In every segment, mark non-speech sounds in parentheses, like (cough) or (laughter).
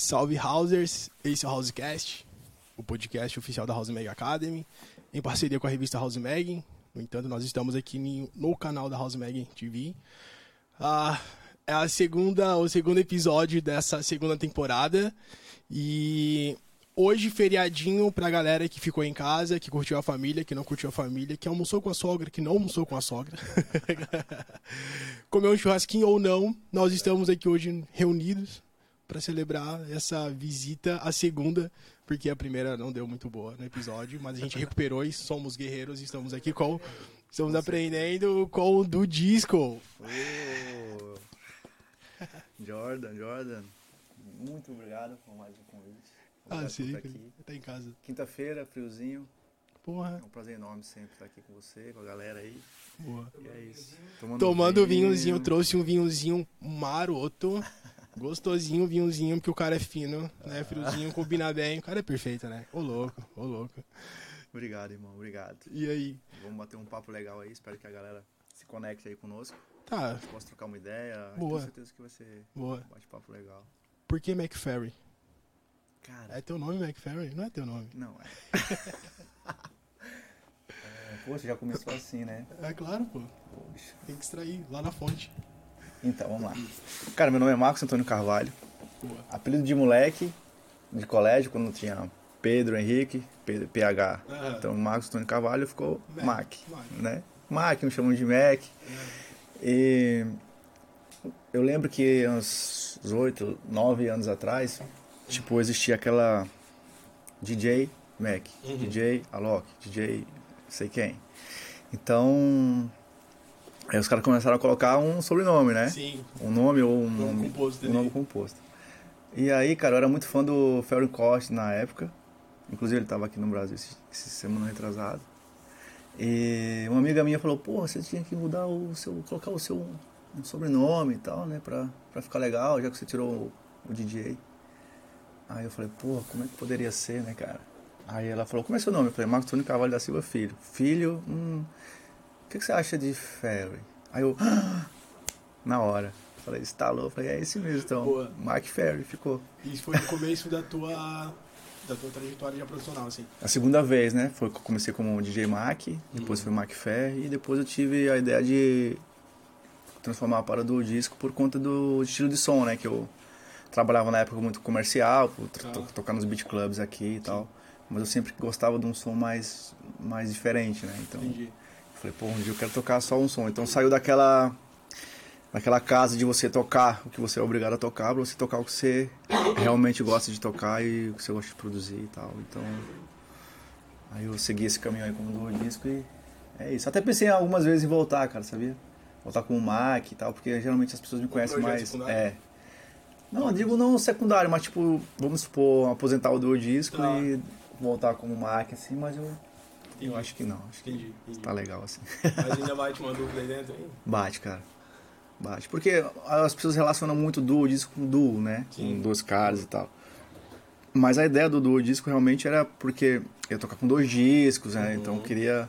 Salve Housers, esse é o Housecast, o podcast oficial da House Mag Academy, em parceria com a revista House Mag. No entanto, nós estamos aqui no canal da House Mag TV. Ah, é a segunda, o segundo episódio dessa segunda temporada e hoje feriadinho pra galera que ficou em casa, que curtiu a família, que não curtiu a família, que almoçou com a sogra, que não almoçou com a sogra. (laughs) Comeu um churrasquinho ou não, nós estamos aqui hoje reunidos para celebrar essa visita, a segunda, porque a primeira não deu muito boa no episódio, mas a gente recuperou e somos guerreiros e estamos aqui com. Estamos aprendendo com o do disco. Oh. Jordan, Jordan, muito obrigado por mais um convite. Ah, Obrigado por sim, aqui. tá em casa. Quinta-feira, friozinho. Porra, É um prazer enorme sempre estar aqui com você, com a galera aí. boa. E é isso. Tomando vinhozinho, trouxe um vinhozinho maroto. Gostosinho, vinhozinho, porque o cara é fino, né? Friozinho, combina bem. O cara é perfeito, né? Ô louco, ô louco. Obrigado, irmão. Obrigado. E aí? Vamos bater um papo legal aí. Espero que a galera se conecte aí conosco. Tá, Possa trocar uma ideia. Boa. Tenho certeza que vai ser boa. um bate-papo legal. Por que McFerry? Cara, É teu nome, McFerry? Não é teu nome. não é. (laughs) é. Poxa, já começou assim, né? É claro, pô. Poxa. Tem que extrair lá na fonte. Então, vamos lá. Cara, meu nome é Marcos Antônio Carvalho. Apelido de moleque de colégio, quando tinha Pedro Henrique, Pedro, PH. Aham. Então, Marcos Antônio Carvalho ficou Mac, Mac, né? Mac, me chamam de Mac. E eu lembro que uns oito, nove anos atrás, tipo, existia aquela DJ Mac, Uhum. DJ Alok, DJ sei quem. Então, aí os caras começaram a colocar um sobrenome, né? Sim. Um nome ou um Nome nome, composto um nome composto. E aí, cara, eu era muito fã do Ferro Costa na época. Inclusive ele tava aqui no Brasil esse, semana retrasado. E uma amiga minha falou, pô, você tinha que mudar o seu. colocar o seu um sobrenome e tal, né? Pra, pra ficar legal, já que você tirou o, o DJ. Aí eu falei, pô, como é que poderia ser, né, cara? Aí ela falou, como é seu nome? Eu falei, Marcos Antônio Carvalho da Silva Filho. Filho, hum. O que, que você acha de Ferry? Aí eu. (gasps) Na hora. Falei, estalou. Falei, é esse mesmo, então. Boa. Mark Ferry, ficou. Isso foi o começo da tua, da tua trajetória já profissional, assim. A segunda vez, né? Foi que eu comecei como DJ Mac, depois foi Mac Ferry, e depois eu tive a ideia de transformar a parada do disco por conta do estilo de som, né? Que eu trabalhava na época muito comercial, por Ah. to- tocar nos beat clubs aqui e tal. Mas eu sempre gostava de um som mais, mais diferente, né? Então, Entendi. Falei, pô, um dia eu quero tocar só um som. Então saiu daquela daquela casa de você tocar o que você é obrigado a tocar, pra você tocar o que você realmente gosta de tocar e o que você gosta de produzir e tal. Então, aí eu segui esse caminho aí como do disco e é isso. Até pensei algumas vezes em voltar, cara, sabia? Voltar com o Mac e tal, porque geralmente as pessoas me conhecem projeto mais. secundário? É. Não, eu digo não secundário, mas tipo, vamos supor, aposentar o do disco Tá. e voltar como Mac, assim, mas eu, eu acho que não. Acho que Entendi. entendi. tá legal assim. Mas ainda bate uma dúvida aí dentro, hein? Bate, cara. Bate. Porque as pessoas relacionam muito duo disco com duo, né? Sim. Com dois caras e tal. Mas a ideia do duo disco realmente era porque eu ia tocar com dois discos, né? Então eu queria.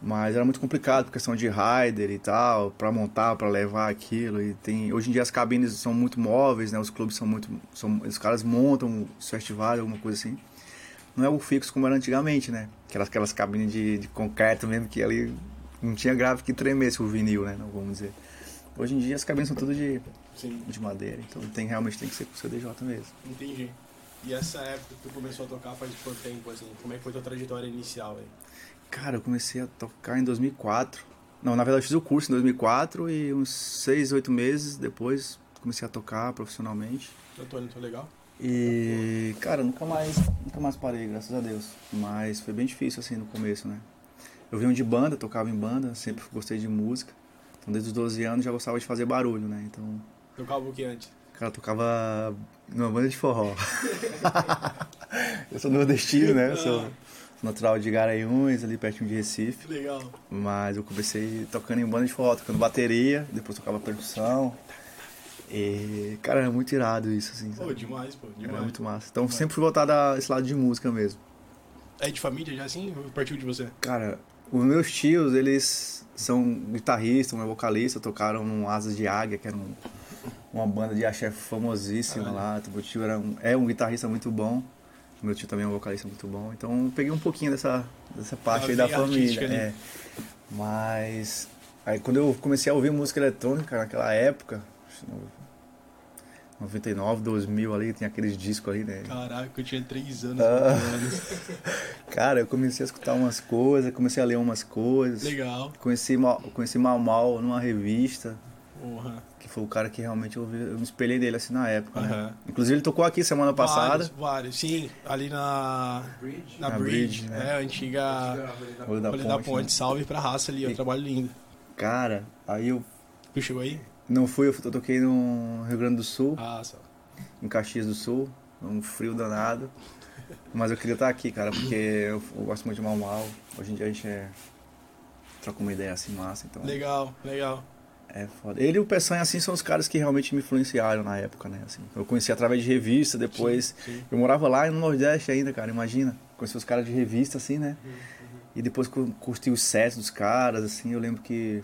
Mas era muito complicado por questão de rider e tal, pra montar, pra levar aquilo. E tem. Hoje em dia as cabines são muito móveis, né? Os clubes são muito. São, os caras montam os festivais, alguma coisa assim. Não é o fixo como era antigamente, né? Aquelas, aquelas cabines de, de concreto mesmo que ali não tinha grave que tremesse o vinil, né? Não vamos dizer. Hoje em dia as cabines são tudo de, Sim, de madeira, então tem, realmente tem que ser com CDJ mesmo. entendi. E essa época que tu começou a tocar faz quanto tempo, assim? Como é que foi tua trajetória inicial aí? Cara, eu comecei a tocar em 2004. Não, na verdade eu fiz o curso em 2004 e uns 6, 8 meses depois comecei a tocar profissionalmente. Antônio, tô legal? E, cara, nunca mais, nunca mais parei, graças a Deus. Mas foi bem difícil assim no começo, né? Eu vim de banda, tocava em banda, sempre gostei de música. Então desde os 12 anos já gostava de fazer barulho, né? Então, Tocava o que antes? cara, tocava numa banda de forró. (laughs) eu sou nordestino, né? Eu sou natural de Garanhuns, ali pertinho de Recife. Legal. Mas eu comecei tocando em banda de forró, tocando bateria, depois tocava percussão. E, cara, era muito irado isso, assim. Pô, demais, pô, Era demais. muito massa. Então sempre fui voltado a esse lado de música mesmo. É de família já assim? Partiu de você? Cara, os meus tios, eles são guitarristas, um é vocalista, tocaram no Asas de Águia, que era um, uma banda de axé famosíssima lá. Meu tio era um, é um guitarrista muito bom. Meu tio também é um vocalista muito bom. Então peguei um pouquinho dessa, dessa parte aí da família. É. Mas aí quando eu comecei a ouvir música eletrônica naquela época, 99, 2000 ali, tinha aqueles discos ali, né? Caraca, eu tinha 3 anos. Ah. anos. (laughs) Cara, eu comecei a escutar umas coisas, comecei a ler umas coisas. Legal. Conheci, conheci Mal Mal numa revista. Uhum. Que foi o cara que realmente eu, vi, eu me espelhei dele assim na época, uhum. né? Inclusive ele tocou aqui semana passada. Vários, vários. Sim, ali na Bridge. Na, na Bridge, Bridge, né? É, a antiga Olho da, Olho da Ponte. Né? Salve pra raça ali, é um trabalho lindo. Cara, aí eu... Tu chegou aí? Não fui, eu toquei no Rio Grande do Sul. Ah, só. Em Caxias do Sul, um frio danado. Mas eu queria estar aqui, cara, porque eu, eu gosto muito de mal mal. Hoje em dia a gente é... troca uma ideia assim massa, então. Legal, legal. É foda. Ele e o Peçanha, assim, são os caras que realmente me influenciaram na época, né? Assim, eu conheci através de revista, depois... Sim, sim. Eu morava lá no Nordeste ainda, cara, imagina. Conheci os caras de revista, assim, né? Uhum. E depois curti os sets dos caras, assim, eu lembro que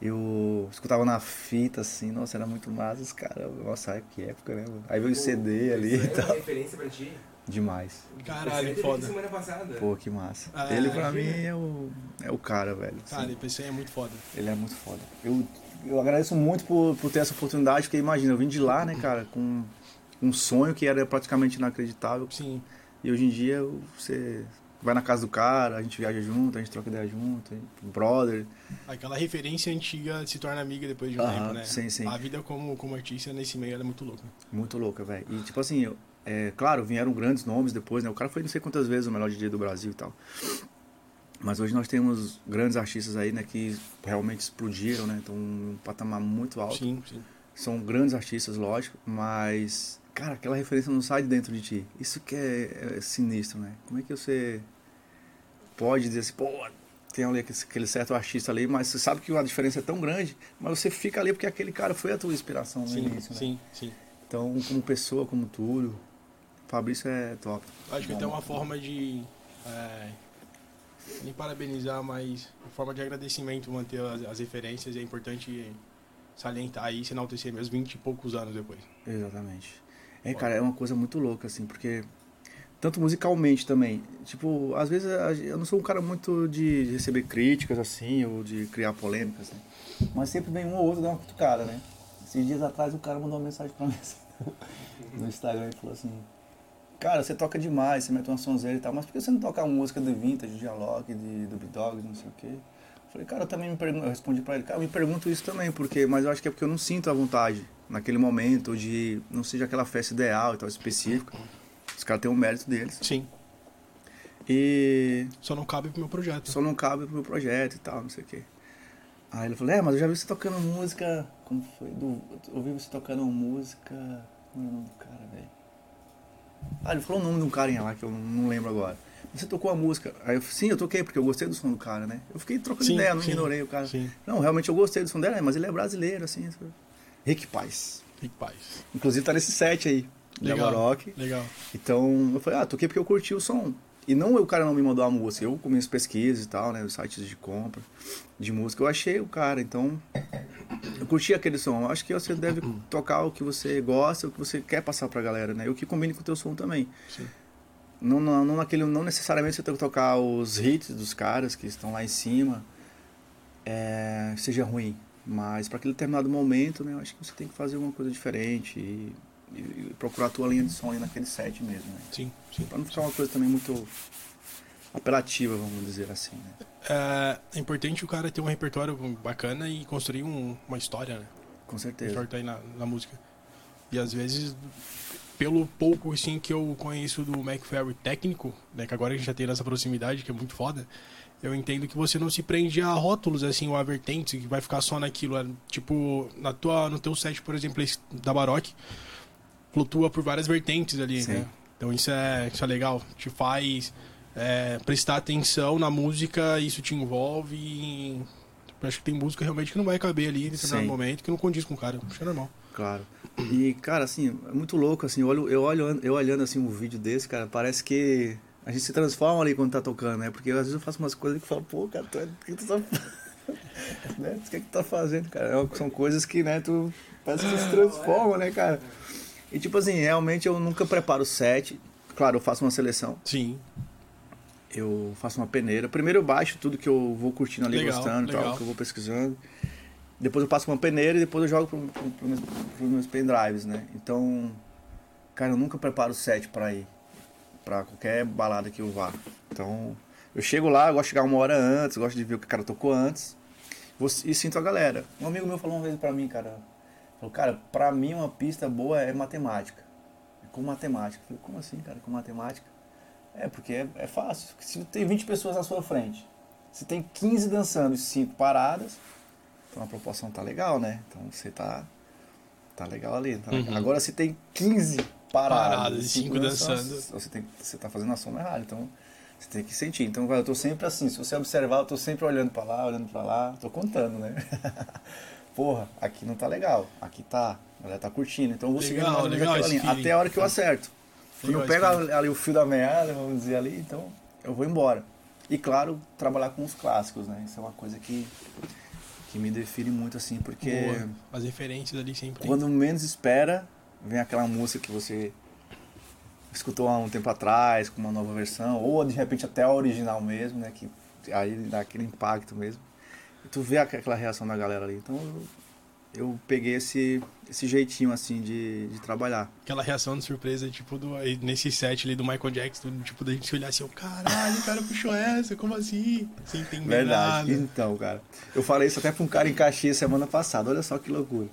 eu escutava na fita, assim, nossa, era muito massa os caras. Nossa, que época, né? Aí veio o CD ali e tal. É uma referência pra ti? Demais. Caralho, foda. semana passada. Pô, que massa. Ah, ele pra mim é o, é o cara, velho. Cara, assim. é muito foda. Ele é muito foda. Eu, eu agradeço muito por, por ter essa oportunidade, porque imagina, eu vim de lá, né, cara, com um sonho que era praticamente inacreditável. Sim. E hoje em dia você vai na casa do cara, a gente viaja junto, a gente troca ideia junto, brother. Aquela referência antiga se torna amiga depois de um tempo, né? Sim, sim. A vida como, como artista nesse meio é muito louca. Muito louca, velho. E tipo assim, eu, é, claro, vieram grandes nomes depois, né? O cara foi não sei quantas vezes o melhor DJ do Brasil e tal. Mas hoje nós temos grandes artistas aí, né, que realmente explodiram, né? Estão um patamar muito alto. Sim, sim. São grandes artistas, lógico, mas cara, aquela referência não sai de dentro de ti. Isso que é, é sinistro, né? Como é que você pode dizer assim, pô, tem ali aquele certo artista ali, mas você sabe que a diferença é tão grande, mas você fica ali porque aquele cara foi a tua inspiração no sim, início, né? Sim, sim. Então, como pessoa, como tudo, Fabrício é top. Acho que tem uma forma de. É, nem parabenizar, mas forma de agradecimento manter as, as referências e é importante salientar aí e enaltecer meus 20 e poucos anos depois. Exatamente. É, cara, é uma coisa muito louca, assim, porque. Tanto musicalmente também. Tipo, às vezes eu não sou um cara muito de receber críticas, assim, ou de criar polêmicas, né? Mas sempre vem um ou outro dar uma cutucada, né? Esses dias atrás o cara mandou uma mensagem pra mim assim, (laughs) no Instagram e falou assim: Cara, você toca demais, você mete uma sonzeira e tal, mas por que você não toca uma música de vintage, de dialogue, de Dub Dogs, não sei o quê? Eu falei, cara, eu também me pergunto, eu respondi pra ele, cara, eu me pergunto isso também, porque, mas eu acho que é porque eu não sinto a vontade naquele momento, de não seja aquela festa ideal e tal, específica. Os caras têm o mérito deles. Sim. E. Só não cabe pro meu projeto. Só não cabe pro meu projeto e tal, não sei o quê. Aí ele falou, é, mas eu já vi você tocando música. Como foi? Do, eu ouvi você tocando música. Como é o nome do cara, velho? Ah, ele falou o nome de um carinha lá que eu não lembro agora. Você tocou a música. Aí eu sim, eu toquei, porque eu gostei do som do cara, né? Eu fiquei trocando sim, ideia, não sim, ignorei o cara. Sim. Não, realmente eu gostei do som dele, mas ele é brasileiro, assim. Rick Paz. Rick Paz. Inclusive tá nesse set aí. Legal. Maroc. Legal. Então eu falei, ah, toquei porque eu curti o som. E não o cara não me mandou a música, eu com minhas pesquisas e tal, né, os sites de compra de música, eu achei o cara, então eu curti aquele som. Eu acho que você deve tocar o que você gosta, o que você quer passar pra galera, né? E o que combine com o teu som também. Sim. Não, não, não, naquele, não necessariamente você tem que tocar os hits dos caras que estão lá em cima, é, seja ruim. Mas para aquele determinado momento, né, eu acho que você tem que fazer uma coisa diferente e e, procurar a tua linha de som ali naquele set mesmo, né? Sim, sim. Pra não ficar uma coisa também muito apelativa, vamos dizer assim, né? É, é importante o cara ter um repertório bacana e construir um, uma história, né? Com certeza. aí na, na música. E às vezes, pelo pouco assim que eu conheço do McFerry técnico, né, que agora a gente já tem essa proximidade, que é muito foda, eu entendo que você não se prende a rótulos assim ou a vertentes que vai ficar só naquilo, é, tipo, na tua no teu set, por exemplo, da Baroque, flutua por várias vertentes ali, Sim. né? Então isso é, isso é legal, te faz é, prestar atenção na música, isso te envolve e... acho que tem música realmente que não vai caber ali em determinado Sim. momento, que não condiz com o cara, acho que é normal. Claro. E, cara, assim, é muito louco, assim, eu olho, eu olho, eu olhando assim um vídeo desse, cara, parece que a gente se transforma ali quando tá tocando, né? Porque às vezes eu faço umas coisas que falo, pô, cara, tu é, tu tá... (laughs) né? O que é que tu tá fazendo, cara? É são coisas que, né, tu parece que se transforma, né, cara? E tipo assim, realmente eu nunca preparo o set. Claro, eu faço uma seleção. Sim. Eu faço uma peneira. Primeiro eu baixo tudo que eu vou curtindo ali, Legal, gostando e legal. tal, que eu vou pesquisando. Depois eu passo uma peneira e depois eu jogo pro, pro, pro meus, pros meus pendrives, né? Então, cara, eu nunca preparo o set pra ir. Pra qualquer balada que eu vá. Então, eu chego lá, eu gosto de chegar uma hora antes, gosto de ver o que o cara tocou antes. E sinto a galera. Um amigo meu falou uma vez pra mim, cara. Falou, cara, pra mim uma pista boa é matemática. É com matemática. Eu falei, como assim, cara, com matemática? É, porque é, é fácil. Se tem 20 pessoas à sua frente, se tem 15 dançando e 5 paradas, então a proporção tá legal, né? Então você tá, tá legal ali. tá legal. Uhum. Agora se tem 15 paradas, Paradas e cinco dançando. Você, tem, você tá fazendo a soma errada. Então você tem que sentir. Então eu tô sempre assim. Se você observar, eu tô sempre olhando pra lá, olhando pra lá. Tô contando, né? (laughs) Porra, aqui não tá legal. Aqui tá. A galera tá curtindo. Então eu vou seguindo Legal, menos legal linha. feeling. Até a hora que eu acerto. Quando eu pego feeling. ali o fio da meada, vamos dizer ali, então eu vou embora. E claro, trabalhar com os clássicos, né? Isso é uma coisa que, que me define muito assim, porque Boa. As referências ali sempre. quando menos espera, vem aquela música que você escutou há um tempo atrás, com uma nova versão, ou de repente até a original mesmo, né? Que aí dá aquele impacto mesmo. E tu vê aqu- aquela reação da galera ali. Então eu, eu peguei esse, esse jeitinho assim de, de trabalhar. Aquela reação de surpresa, tipo, do, nesse set ali do Michael Jackson, tipo, da gente se olhar assim, caralho, o cara puxou essa, como assim? Sem entender Verdade. nada. Então, cara. Eu falei isso até pra um cara em Caxias semana passada. Olha só que loucura.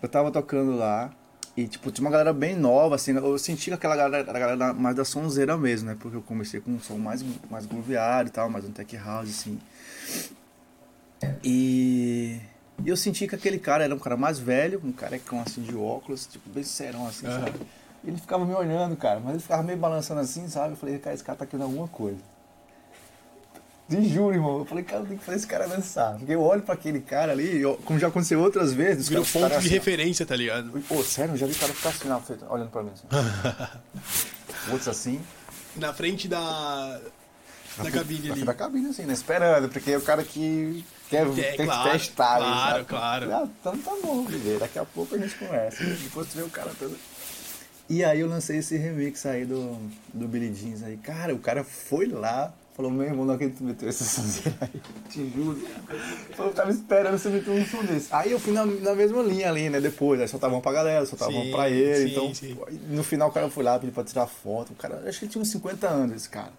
Eu tava tocando lá e, tipo, tinha uma galera bem nova, assim. Eu senti que aquela galera, a galera mais da sonzeira mesmo, né? Porque eu comecei com um som mais, mais grooveado e tal, mais um tech house, assim. E... e eu senti que aquele cara era um cara mais velho, um carecão, assim, de óculos, tipo, bem serão, assim, sabe? E ele ficava me olhando, cara. Mas ele ficava meio balançando assim, sabe? Eu falei, cara, esse cara tá querendo alguma coisa. Te juro, irmão. Eu falei, cara, tem que fazer esse cara dançar. Porque eu olho pra aquele cara ali, eu- como já aconteceu outras vezes, Virou ponto de assim, referência, tá ligado? Pô, sério, eu já vi o cara ficar assim, na frente, olhando pra mim. Assim. (laughs) Outros assim. Na frente da. Da cabine Na ali. da cabine, assim, né? Esperando, porque é o cara que quer, É, tem claro, testar. ali, claro, sabe? claro. Ah, então tá bom, bebê. Daqui a pouco a gente conversa. Depois tu vê o cara todo. E aí eu lancei esse remix aí do, do Billy Jeans aí. Cara, o cara foi lá, falou, meu irmão, não acredito que tu meteu essa sonzeira aí. (laughs) Te juro. Falou, eu tava esperando você meter um som desse. Aí eu fui na, na mesma linha ali, né? Depois, aí soltava um pra galera, soltava Sim, pra ele. sim, então, sim. no final o cara foi lá, pediu pra tirar foto. O cara, acho que ele tinha uns 50 anos, esse cara.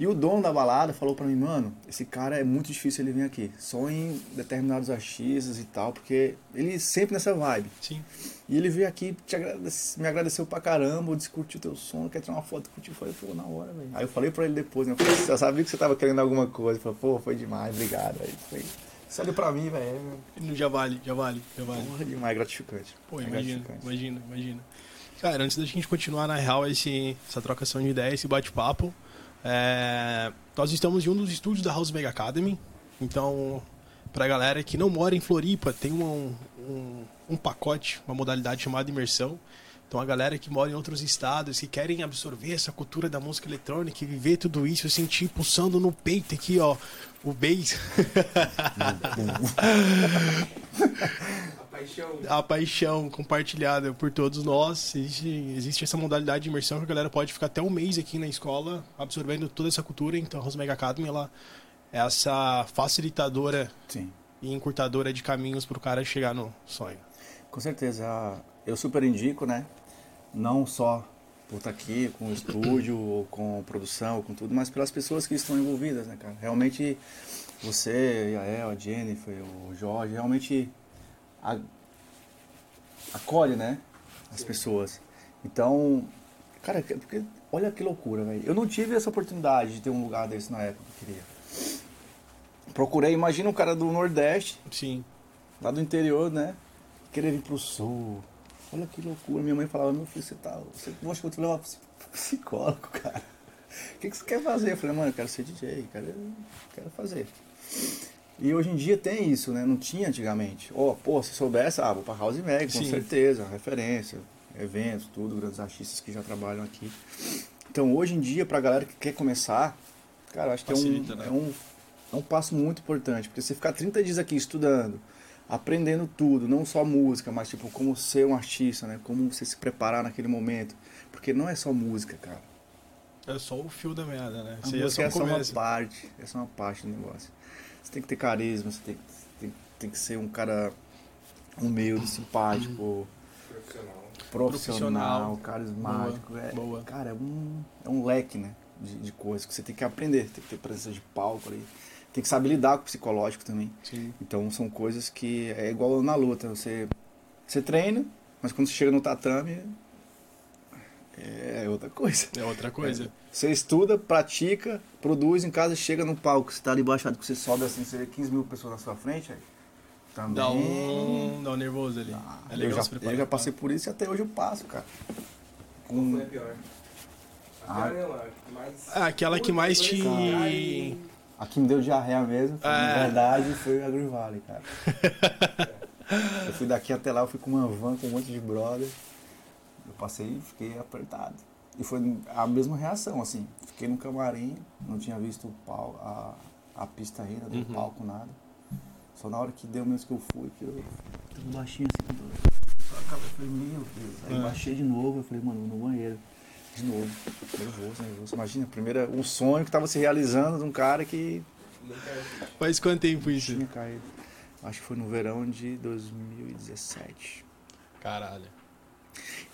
E o dono da balada falou pra mim, mano, esse cara é muito difícil ele vir aqui. Só em determinados artistas e tal, porque ele sempre nessa vibe. Sim. E ele veio aqui, te agradece- me agradeceu pra caramba, discutiu o teu som, quer tirar uma foto contigo. Eu falei, pô, na hora, velho. Aí eu falei pra ele depois, né? Eu falei, eu sabia que você tava querendo alguma coisa. Ele falou, pô, foi demais, obrigado. Aí foi. Ali pra mim, velho, Já vale, já vale, já é vale. porra demais, gratificante. Pô, É imagina, gratificante. imagina, imagina. Cara, antes da gente continuar na real esse, essa trocação de ideias, esse bate-papo, é, nós estamos em um dos estúdios da House Mega Academy. Então, pra galera que não mora em Floripa, tem um, um, um pacote, uma modalidade chamada imersão. Então, a galera que mora em outros estados, que querem absorver essa cultura da música eletrônica e viver tudo isso, eu senti pulsando no peito aqui, ó, o bass. (laughs) a paixão compartilhada por todos nós. Existe, existe essa modalidade de imersão que a galera pode ficar até um mês aqui na escola absorvendo toda essa cultura. Então a Rose Mega Academy ela é essa facilitadora Sim. e encurtadora de caminhos para o cara chegar no sonho. Com certeza. Eu super indico, né? Não só por estar aqui com o estúdio, (clears throat) ou com produção, ou com tudo, mas pelas pessoas que estão envolvidas, né, cara? Realmente, você, a El, a Jennifer, o Jorge, realmente acolhe, né? As pessoas. Então, cara, que- porque, olha que loucura, velho. Eu não tive essa oportunidade de ter um lugar desse na época que eu queria. Procurei, imagina um cara do Nordeste, Sim. lá do interior, né? Querer vir pro sul. Olha que loucura. Minha mãe falava, meu filho, você tá. Você acha que eu te levar pro psicólogo, (laughs) cara? O que, que você quer fazer? Eu falei, mano, eu quero ser DJ, quero, quero fazer. E hoje em dia tem isso, né? Não tinha antigamente. Ó, pô, se soubesse, ah, vou pra House Mag, com Sim. certeza, referência, eventos, tudo, grandes artistas que já trabalham aqui. Então hoje em dia, pra galera que quer começar, cara, acho que é Facilita, um, né? é um é um passo muito importante, porque você ficar 30 dias aqui estudando, aprendendo tudo, não só música, mas tipo como ser um artista, né? Como você se preparar naquele momento, porque não é só música, cara. É só o fio da merda, né? A Isso aí música é só, uma parte, é só uma parte do negócio. Você tem que ter carisma, você tem, tem, tem que ser um cara humilde, simpático, Profissional. profissional, carismático. Boa, é, boa. Cara, é um, é um leque, né? De, de coisas que você tem que aprender, tem que ter presença de palco ali. Tem que saber lidar com o psicológico também. Sim. Então são coisas que é igual na luta. Você, você treina, mas quando você chega no tatame é outra coisa. É outra coisa. Você estuda, pratica, produz em casa, chega no palco, você tá ali baixado, que você sobe assim, você vê 15 mil pessoas na sua frente, aí também. Dá um, dá um nervoso ali. Ah, é legal eu, já, eu já passei por isso e até hoje eu passo, cara. Qual Com, foi a pior? A Ah. pior que mais... Ah, aquela que mais te- a que me deu diarreia mesmo, foi, na É. verdade, foi a Green Valley, cara. (laughs) eu fui daqui até lá, eu fui com uma van com um monte de brother. Passei e fiquei apertado. E foi a mesma reação, assim. Fiquei no camarim, não tinha visto o pau, a, a pista ainda, do Uhum. palco, nada. Só na hora que deu mesmo que eu fui, que eu tava baixinho assim, eu falei, meu Deus. Aí É. baixei de novo, eu falei, mano, no banheiro. De novo. Nervoso, nervoso. Imagina, primeira, um sonho que tava se realizando de um cara que. Faz quanto tempo isso? tinha caído. Acho que foi no verão de 2017. Caralho.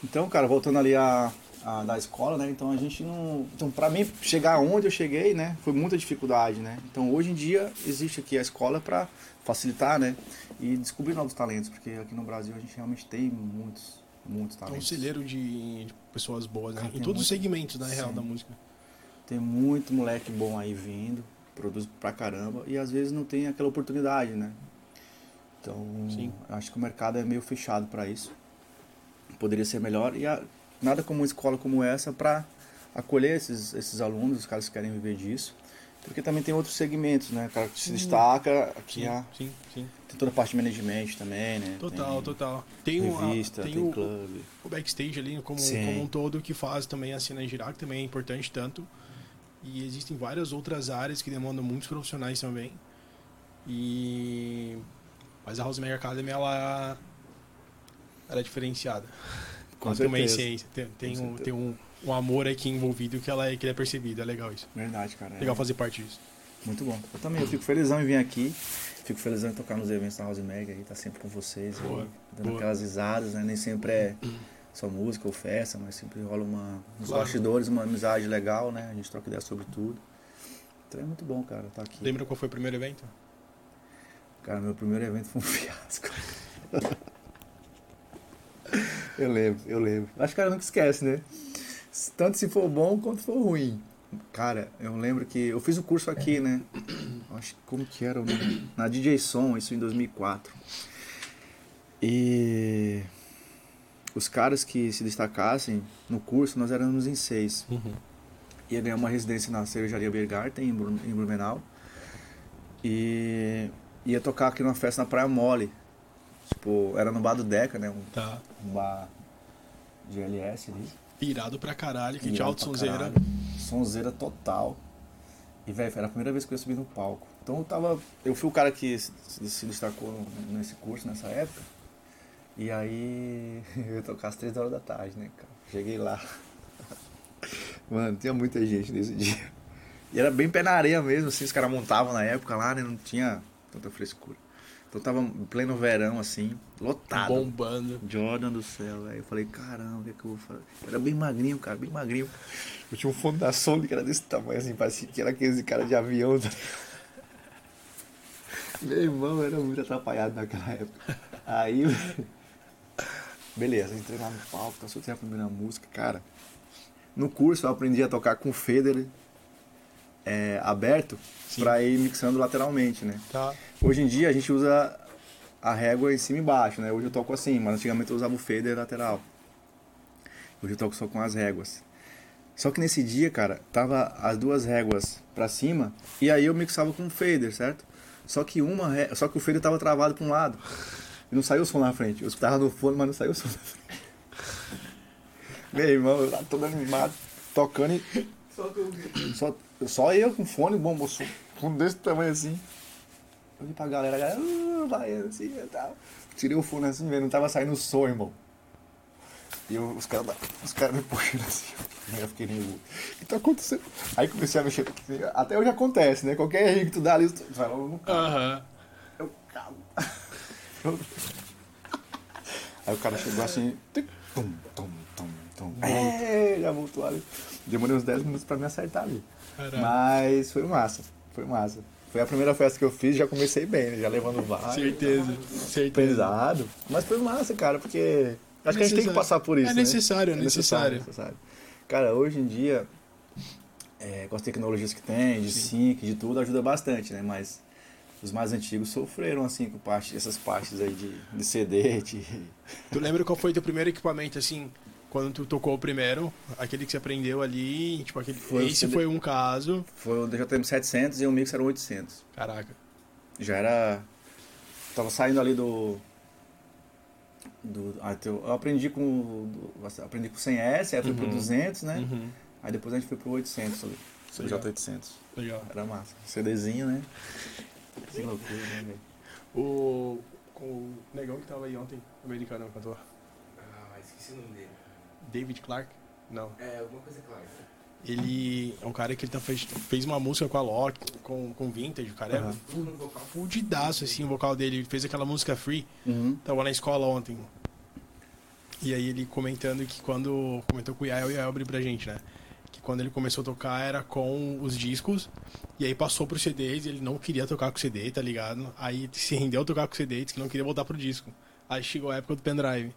Então, cara, voltando ali a, a da escola, né? Então a gente não. Então, pra mim, chegar onde eu cheguei, né? Foi muita dificuldade, né? Então hoje em dia existe aqui a escola pra facilitar, né? E descobrir novos talentos, porque aqui no Brasil a gente realmente tem muitos, muitos É um talentos. celeiro de, de pessoas boas, né? Cara, em todos os segmentos, na real, da música. Tem muito moleque bom aí vindo, produz pra caramba, e às vezes não tem aquela oportunidade, né? Então, Sim. acho que o mercado é meio fechado para isso. Poderia ser melhor, e a- nada como uma escola como essa para acolher esses, esses alunos, os caras que querem viver disso. Porque também tem outros segmentos, né? O cara que se destaca, aqui Sim, a, sim, sim. tem toda a parte de management também, né? Total, tem total. Tem, revista, tem, tem, o, clube. o backstage ali como, como um todo que faz também a cena girar, que também é importante tanto. E existem várias outras áreas que demandam muitos profissionais também. E mas a House Academy ela, ela é diferenciada. Com ela tem uma essência, tem, tem, um, tem um, um amor aqui envolvido que ela é, que é percebido, é legal isso. Verdade, cara. é. Legal fazer parte disso. Muito bom. Eu também, eu fico felizão em vir aqui. Fico felizão em tocar nos eventos da House Mega aí, tá sempre com vocês, Boa, aí, dando boa. aquelas risadas, né? Nem sempre é só música ou festa, mas sempre rola uma, uns Claro. bastidores, uma amizade legal, né? A gente troca ideia sobre tudo. Então é muito bom, cara, estar aqui. Lembra qual foi o primeiro evento? Cara, meu primeiro evento foi um fiasco. (laughs) eu lembro, eu lembro. Acho que o cara nunca esquece, né? Tanto se for bom quanto for ruim. Cara, eu lembro que eu fiz o curso aqui, né? Acho que como que era o nome? Na DJ Som, isso em 2004. E os caras que se destacassem no curso, nós éramos em seis ia ganhar uma residência na cervejaria Bergarten, em Blumenau. E ia tocar aqui numa festa na Praia Mole. Tipo, era no bar do Deca, né? Um, Tá. um bar de LS ali. Irado pra caralho, que tchau de pra sonzeira. Sonzeira total. E, velho, era a primeira vez que eu subi no palco. Então eu tava. Eu fui o cara que se, se- destacou nesse curso, nessa época. E aí (laughs) eu ia tocar às três horas da tarde, né, cara? Cheguei lá. (laughs) Mano, tinha muita gente nesse (laughs) dia. E era bem pé na areia mesmo, assim, os caras montavam na época lá, né? Não tinha tanta frescura. Então tava em pleno verão, assim, lotado. Bombando. Jordan do céu, velho. Eu falei, caramba, o que, é que eu vou fazer? Eu era bem magrinho, cara, bem magrinho. Eu tinha um fundo da Sony que era desse tamanho, assim, parecia que era aqueles cara de avião. (laughs) Meu irmão era muito atrapalhado naquela época. Aí, (laughs) beleza, entrei lá no palco, tá soltei a primeira música, cara. No curso eu aprendi a tocar com o Federer é, aberto pra ir mixando lateralmente, né? Tá. Hoje em dia a gente usa a régua em cima e embaixo, né? Hoje eu toco assim, mas antigamente eu usava o fader lateral. Hoje eu toco só com as réguas. Só que nesse dia, cara, tava as duas réguas pra cima e aí eu mixava com o fader, certo? Só que uma ré... só que o fader tava travado pra um lado. E não saiu o som na frente. Eu escutava no fone, mas não saiu o som na frente. Meu irmão, eu lá todo animado, tocando e Só só, só eu com fone, bom, moço, fundo desse tamanho assim. Eu olhei pra galera, a galera, uh, vai assim e tal. Tirei o fone assim, velho, não tava saindo o som, irmão. E eu, os caras os cara me puxando assim, (laughs) eu fiquei nervoso. O que tá acontecendo? Aí comecei a mexer, até hoje acontece, né? Qualquer erro que tu dá ali, tu vai logo no carro. Aham. Eu calo. (laughs) Aí o cara chegou assim, tum, tum, tum, tum, tum. É, já voltou ali. Demorei uns 10 minutos pra me acertar ali. Caraca. Mas foi massa, foi massa. Foi a primeira festa que eu fiz, já comecei bem, né? Já levando vários. Certeza. Certeza. Pesado. Mas foi massa, cara, porque acho que a gente tem que passar por isso. É né? necessário, é necessário. necessário. Cara, hoje em dia, é, com as tecnologias que tem, de sync, de tudo, ajuda bastante, né? Mas os mais antigos sofreram, assim, com parte, essas partes aí de, de CD, de... Tu lembra qual foi teu primeiro equipamento, assim, quando tu tocou o primeiro? Aquele que você aprendeu ali, tipo, aquele... Foi Esse CD. foi um caso. Foi o DJM 700 e o Mix era 800. Caraca. Já era... Tava saindo ali do... do ah, teu- eu aprendi com do- aprendi com 100S, aí fui pro Uhum. 200, né? Uhum. Aí depois a gente foi pro 800 ali. O Legal. J800. Legal. Era massa. CDzinho, né? Que loucura, né, velho? O, o negão que tava aí ontem, americano, cantor. Ah, esqueci o nome dele. David Clark? Não. É, alguma coisa clara. Ele é um cara que ele tá, fez, fez uma música com a Loki, com, com Vintage, o cara Aham. é fudidaço, assim, o vocal dele. Ele fez aquela música Free, Uhum. tava na escola ontem. E aí ele comentando que quando. Comentou com o Yael, o Yael abriu pra gente, né? Que quando ele começou a tocar era com os discos. E aí passou pros CDs e ele não queria tocar com CD, tá ligado? Aí se rendeu a tocar com CD, disse que não queria voltar pro disco. Aí chegou a época do pendrive.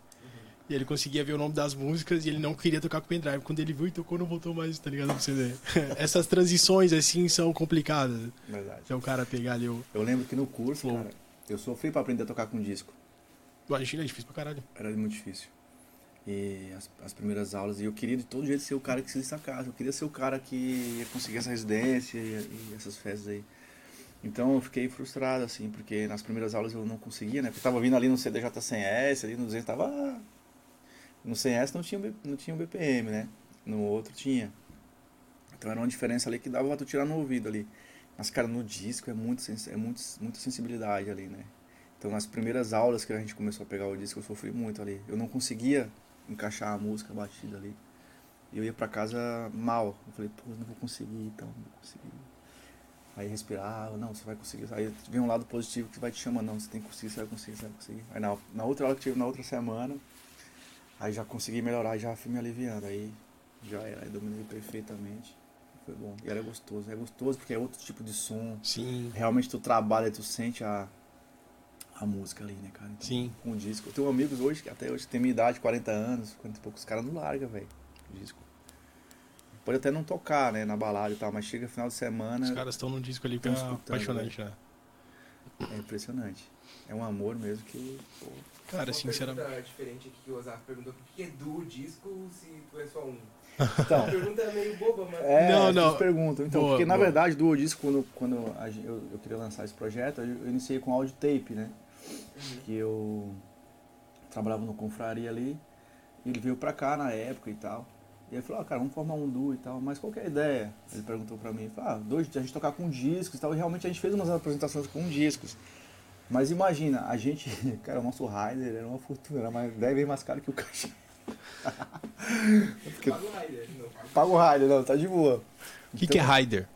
E ele conseguia ver o nome das músicas e ele não queria tocar com pendrive. Quando ele viu e tocou, não voltou mais, tá ligado? Pro CD. (laughs) Essas transições, assim, são complicadas. Verdade. Se é o cara pegar ali o. Eu lembro que no curso, Flow. cara, eu sofri pra aprender a tocar com disco. Imagina, é difícil pra caralho. Era muito difícil. E as, as primeiras aulas, e eu queria de todo jeito ser o cara que se destacasse. Eu queria ser o cara que ia conseguir essa residência e, e essas festas aí. Então eu fiquei frustrado, assim, porque nas primeiras aulas eu não conseguia, né? Porque eu tava vindo ali no CDJ 100S, ali no 200 tava... No 100S não tinha, não tinha o BPM, né? No outro tinha. Então era uma diferença ali que dava pra tu tirar no ouvido ali. Mas, cara, no disco é, muito, é muito, muita sensibilidade ali, né? Então, nas primeiras aulas que a gente começou a pegar o disco, eu sofri muito ali. Eu não conseguia encaixar a música a batida ali. Eu ia pra casa mal. Eu falei, pô, não vou conseguir, então, não vou conseguir. Aí respirava, não, você vai conseguir. Aí vem um lado positivo que vai te chamando, não, você tem que conseguir, você vai conseguir, você vai conseguir. Aí na, na outra aula que tive na outra semana, aí já consegui melhorar, já fui me aliviando. Aí já era, aí dominei perfeitamente. Foi bom. E era gostoso. É gostoso porque é outro tipo de som. Sim. Realmente tu trabalha, tu sente a, a música ali, né, cara? Então, Sim. Com o disco. Eu tenho amigos hoje, que até hoje tem minha idade, 40 anos, 40 e poucos, os caras não largam, velho, disco. Pode até não tocar, né, na balada e tal, mas chega final de semana, Os caras estão num disco ali que é escutando, apaixonante, né? é impressionante. É um amor mesmo que, pô, Cara, Uma sinceramente. pergunta diferente aqui que o Ozaf perguntou: por que é duo disco se tu é só um? Então, A pergunta é meio boba, mas. É, Não, não. pessoas perguntam. Então, Boa, porque na boa. verdade, do disco, quando, quando eu, eu queria lançar esse projeto, eu, eu iniciei com áudio tape, né? Uhum. Que eu trabalhava no confraria ali, e ele veio pra cá na época e tal. E ele falou, ah, cara, vamos formar um duo e tal, mas qual que é a ideia? Ele perguntou pra mim, falou, ah, dois, a gente tocar com discos e tal, e realmente a gente fez umas apresentações com discos. Mas imagina, a gente, (laughs) cara, o nosso rider era uma fortuna, era mais, 10 vezes mais caro que o caixa. (laughs) Porque Paga o Rider, não paga. o rider, não, tá de boa. O que, que é Rider?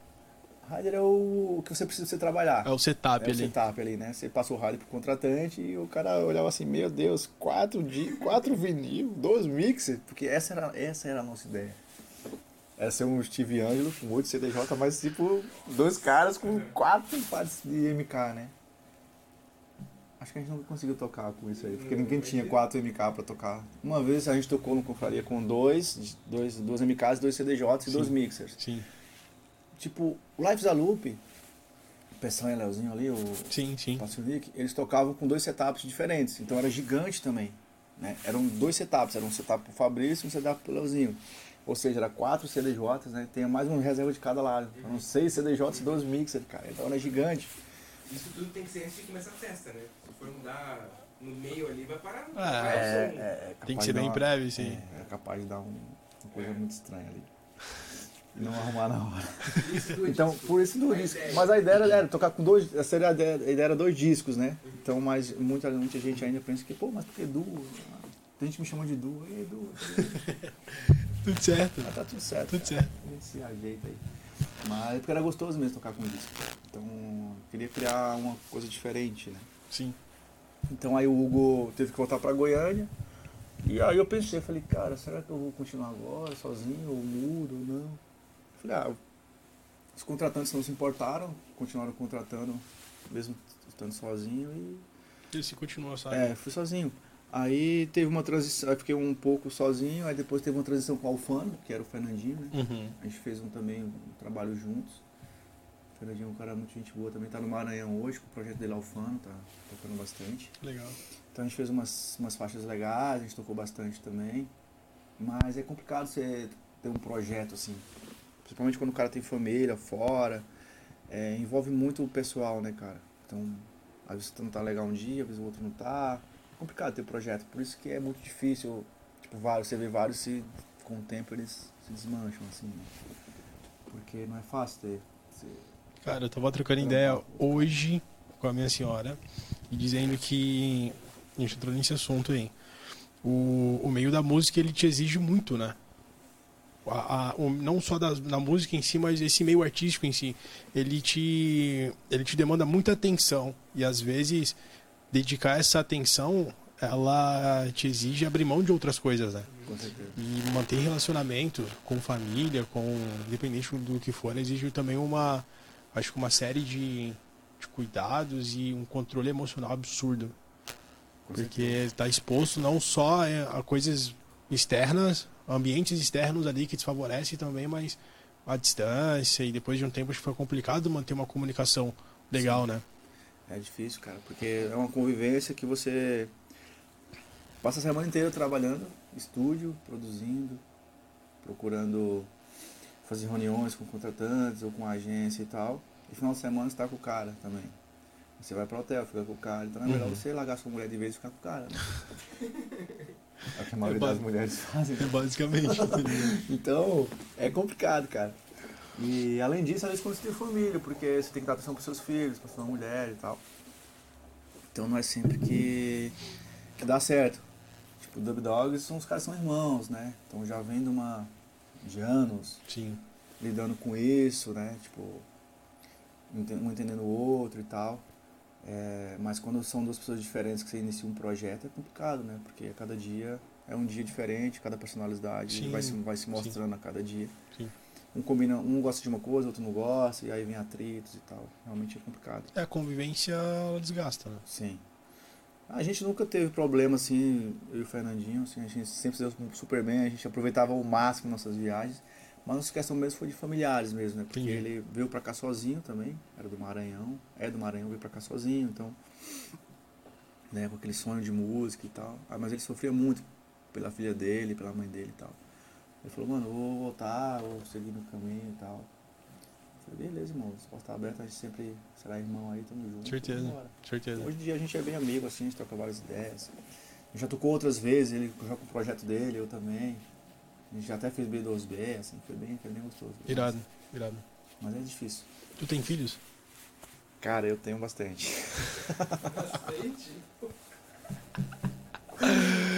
Rider é o que você precisa você trabalhar. É o setup É o ali. setup ali, né? Você passa o rider pro contratante e o cara olhava assim, meu Deus, quatro, di quatro vinil, dois mixer, porque essa era, essa era a nossa ideia. Era ser um Steve Angelo com oito CDJ, mas tipo, dois caras com quatro partes de MK, né? Acho que a gente nunca conseguiu tocar com isso aí, porque ninguém tinha quatro MK pra tocar. Uma vez a gente tocou no Confraria com dois, dois, duas MKs, dois CDJs e dois mixers. Sim, Tipo, o Lives da Loop, o Peção e Leozinho ali, o sim, sim. Pacific, eles tocavam com dois setups diferentes. Então era gigante também. Né? Eram dois setups, era um setup pro Fabrício e um setup pro Leozinho. Ou seja, era quatro CDJs, né? Tem mais uma reserva de cada lado. Eram seis CDJs e dois mixers, cara. Então era gigante. Isso tudo tem que ser antes de começar a festa, né? Se for mudar no meio ali, vai parar. É, vai É, é, é Tem que ser bem uma- prévio, sim. É, é capaz de dar um- uma coisa muito estranha ali. e não arrumar na hora. Isso do Então, por isso do disco. Mas a ideia era, tocar com dois. Essa era a ideia, a ideia era dois discos, né? Então, mas muita, muita gente ainda pensa que, pô, mas por que duo? Tem gente que me chama de duo. Ei, duo. (laughs) Tudo certo. Mas tá tudo certo. Tudo cara. certo. A gente se ajeita aí. Mas é porque era gostoso mesmo tocar com disco. Então, eu queria criar uma coisa diferente, né? Sim. Então aí o Hugo teve que voltar pra Goiânia. E aí eu pensei, falei, cara, será que eu vou continuar agora, sozinho, ou mudo, ou não? Falei, ah, os contratantes não se importaram, continuaram contratando, mesmo estando sozinho, e Esse continua, sabe? é, fui sozinho. Aí teve uma transição, aí fiquei um pouco sozinho, aí depois teve uma transição com o Alfano, que era o Fernandinho, né? Uhum. A gente fez um também um trabalho juntos. O Fernandinho é um cara muito gente boa, também tá no Maranhão hoje, com o projeto dele Alfano, tá tocando bastante. Legal. Então a gente fez umas, umas faixas legais, a gente tocou bastante também. Mas é complicado você ter um projeto assim. Principalmente quando o cara tem família fora. É, envolve muito o pessoal, né, cara? Então, às vezes não tá legal um dia, às vezes o outro não tá. É complicado ter projeto. Por isso que é muito difícil. Tipo, vários, você vê vários se com o tempo eles se desmancham, assim. né? Porque não é fácil ter. Cara, eu tava trocando ideia hoje com a minha senhora e dizendo que. A gente entrou nesse assunto aí. O, o meio da música ele te exige muito, né? A, a- o- não só da, na música em si, mas esse meio artístico em si. Ele te, ele te demanda muita atenção. E às vezes, dedicar essa atenção, ela te exige abrir mão de outras coisas, né? Com certeza. E manter relacionamento com família, com independente do que for, exige também uma acho que uma série de, de cuidados e um controle emocional absurdo, Com porque está exposto não só é, a coisas externas, ambientes externos ali que desfavorecem também, mas a distância e depois de um tempo acho que foi complicado manter uma comunicação legal, né? É difícil, cara, porque é uma convivência que você passa a semana inteira trabalhando, estúdio, produzindo, procurando fazer reuniões com contratantes ou com agência e tal. E final de semana você tá com o cara também. Você vai pro hotel, fica com o cara. Então é melhor Uhum. você largar sua mulher de vez e ficar com o cara. Né? É o que a maioria ba- das mulheres (laughs) fazem. né? Basicamente. Então, é complicado, cara. E além disso, às vezes quando você tem família, porque você tem que dar atenção pros seus filhos, pra sua mulher e tal. Então não é sempre que, que dá certo. Tipo, o Dub Dogs são os caras são irmãos, né? Então já vem de uma. de anos Sim. lidando com isso, né? Tipo, um entendendo o outro e tal. É, mas quando são duas pessoas diferentes que você inicia um projeto é complicado, né? Porque cada dia é um dia diferente, cada personalidade Sim, vai se, vai se sim. mostrando a cada dia. Sim. Um combina, um gosta de uma coisa, outro não gosta, e aí vem atritos e tal. Realmente é complicado. É, a convivência desgasta, né? Sim. A gente nunca teve problema assim, eu e o Fernandinho, assim, a gente sempre se deu super bem, a gente aproveitava ao máximo nossas viagens. Mas nossa questão mesmo foi de familiares mesmo, né? Porque ele veio pra cá sozinho também, era do Maranhão, é do Maranhão, veio pra cá sozinho, então, né, com aquele sonho de música e tal. Ah, mas ele sofria muito pela filha dele, pela mãe dele e tal. Ele falou, mano, eu vou voltar, vou seguir no caminho e tal. Eu falei, beleza, irmão, se porta aberta, a gente sempre será irmão aí, tamo junto. Certeza. Certeza. Hoje em dia a gente é bem amigo, assim, a gente troca várias ideias. A gente já tocou outras vezes, ele já com o projeto dele, eu também. A gente já até fez B2B, assim, foi bem, foi bem gostoso. Irado, irado. Mas é difícil. Tu tem filhos? Cara, eu tenho bastante. Bastante. (laughs)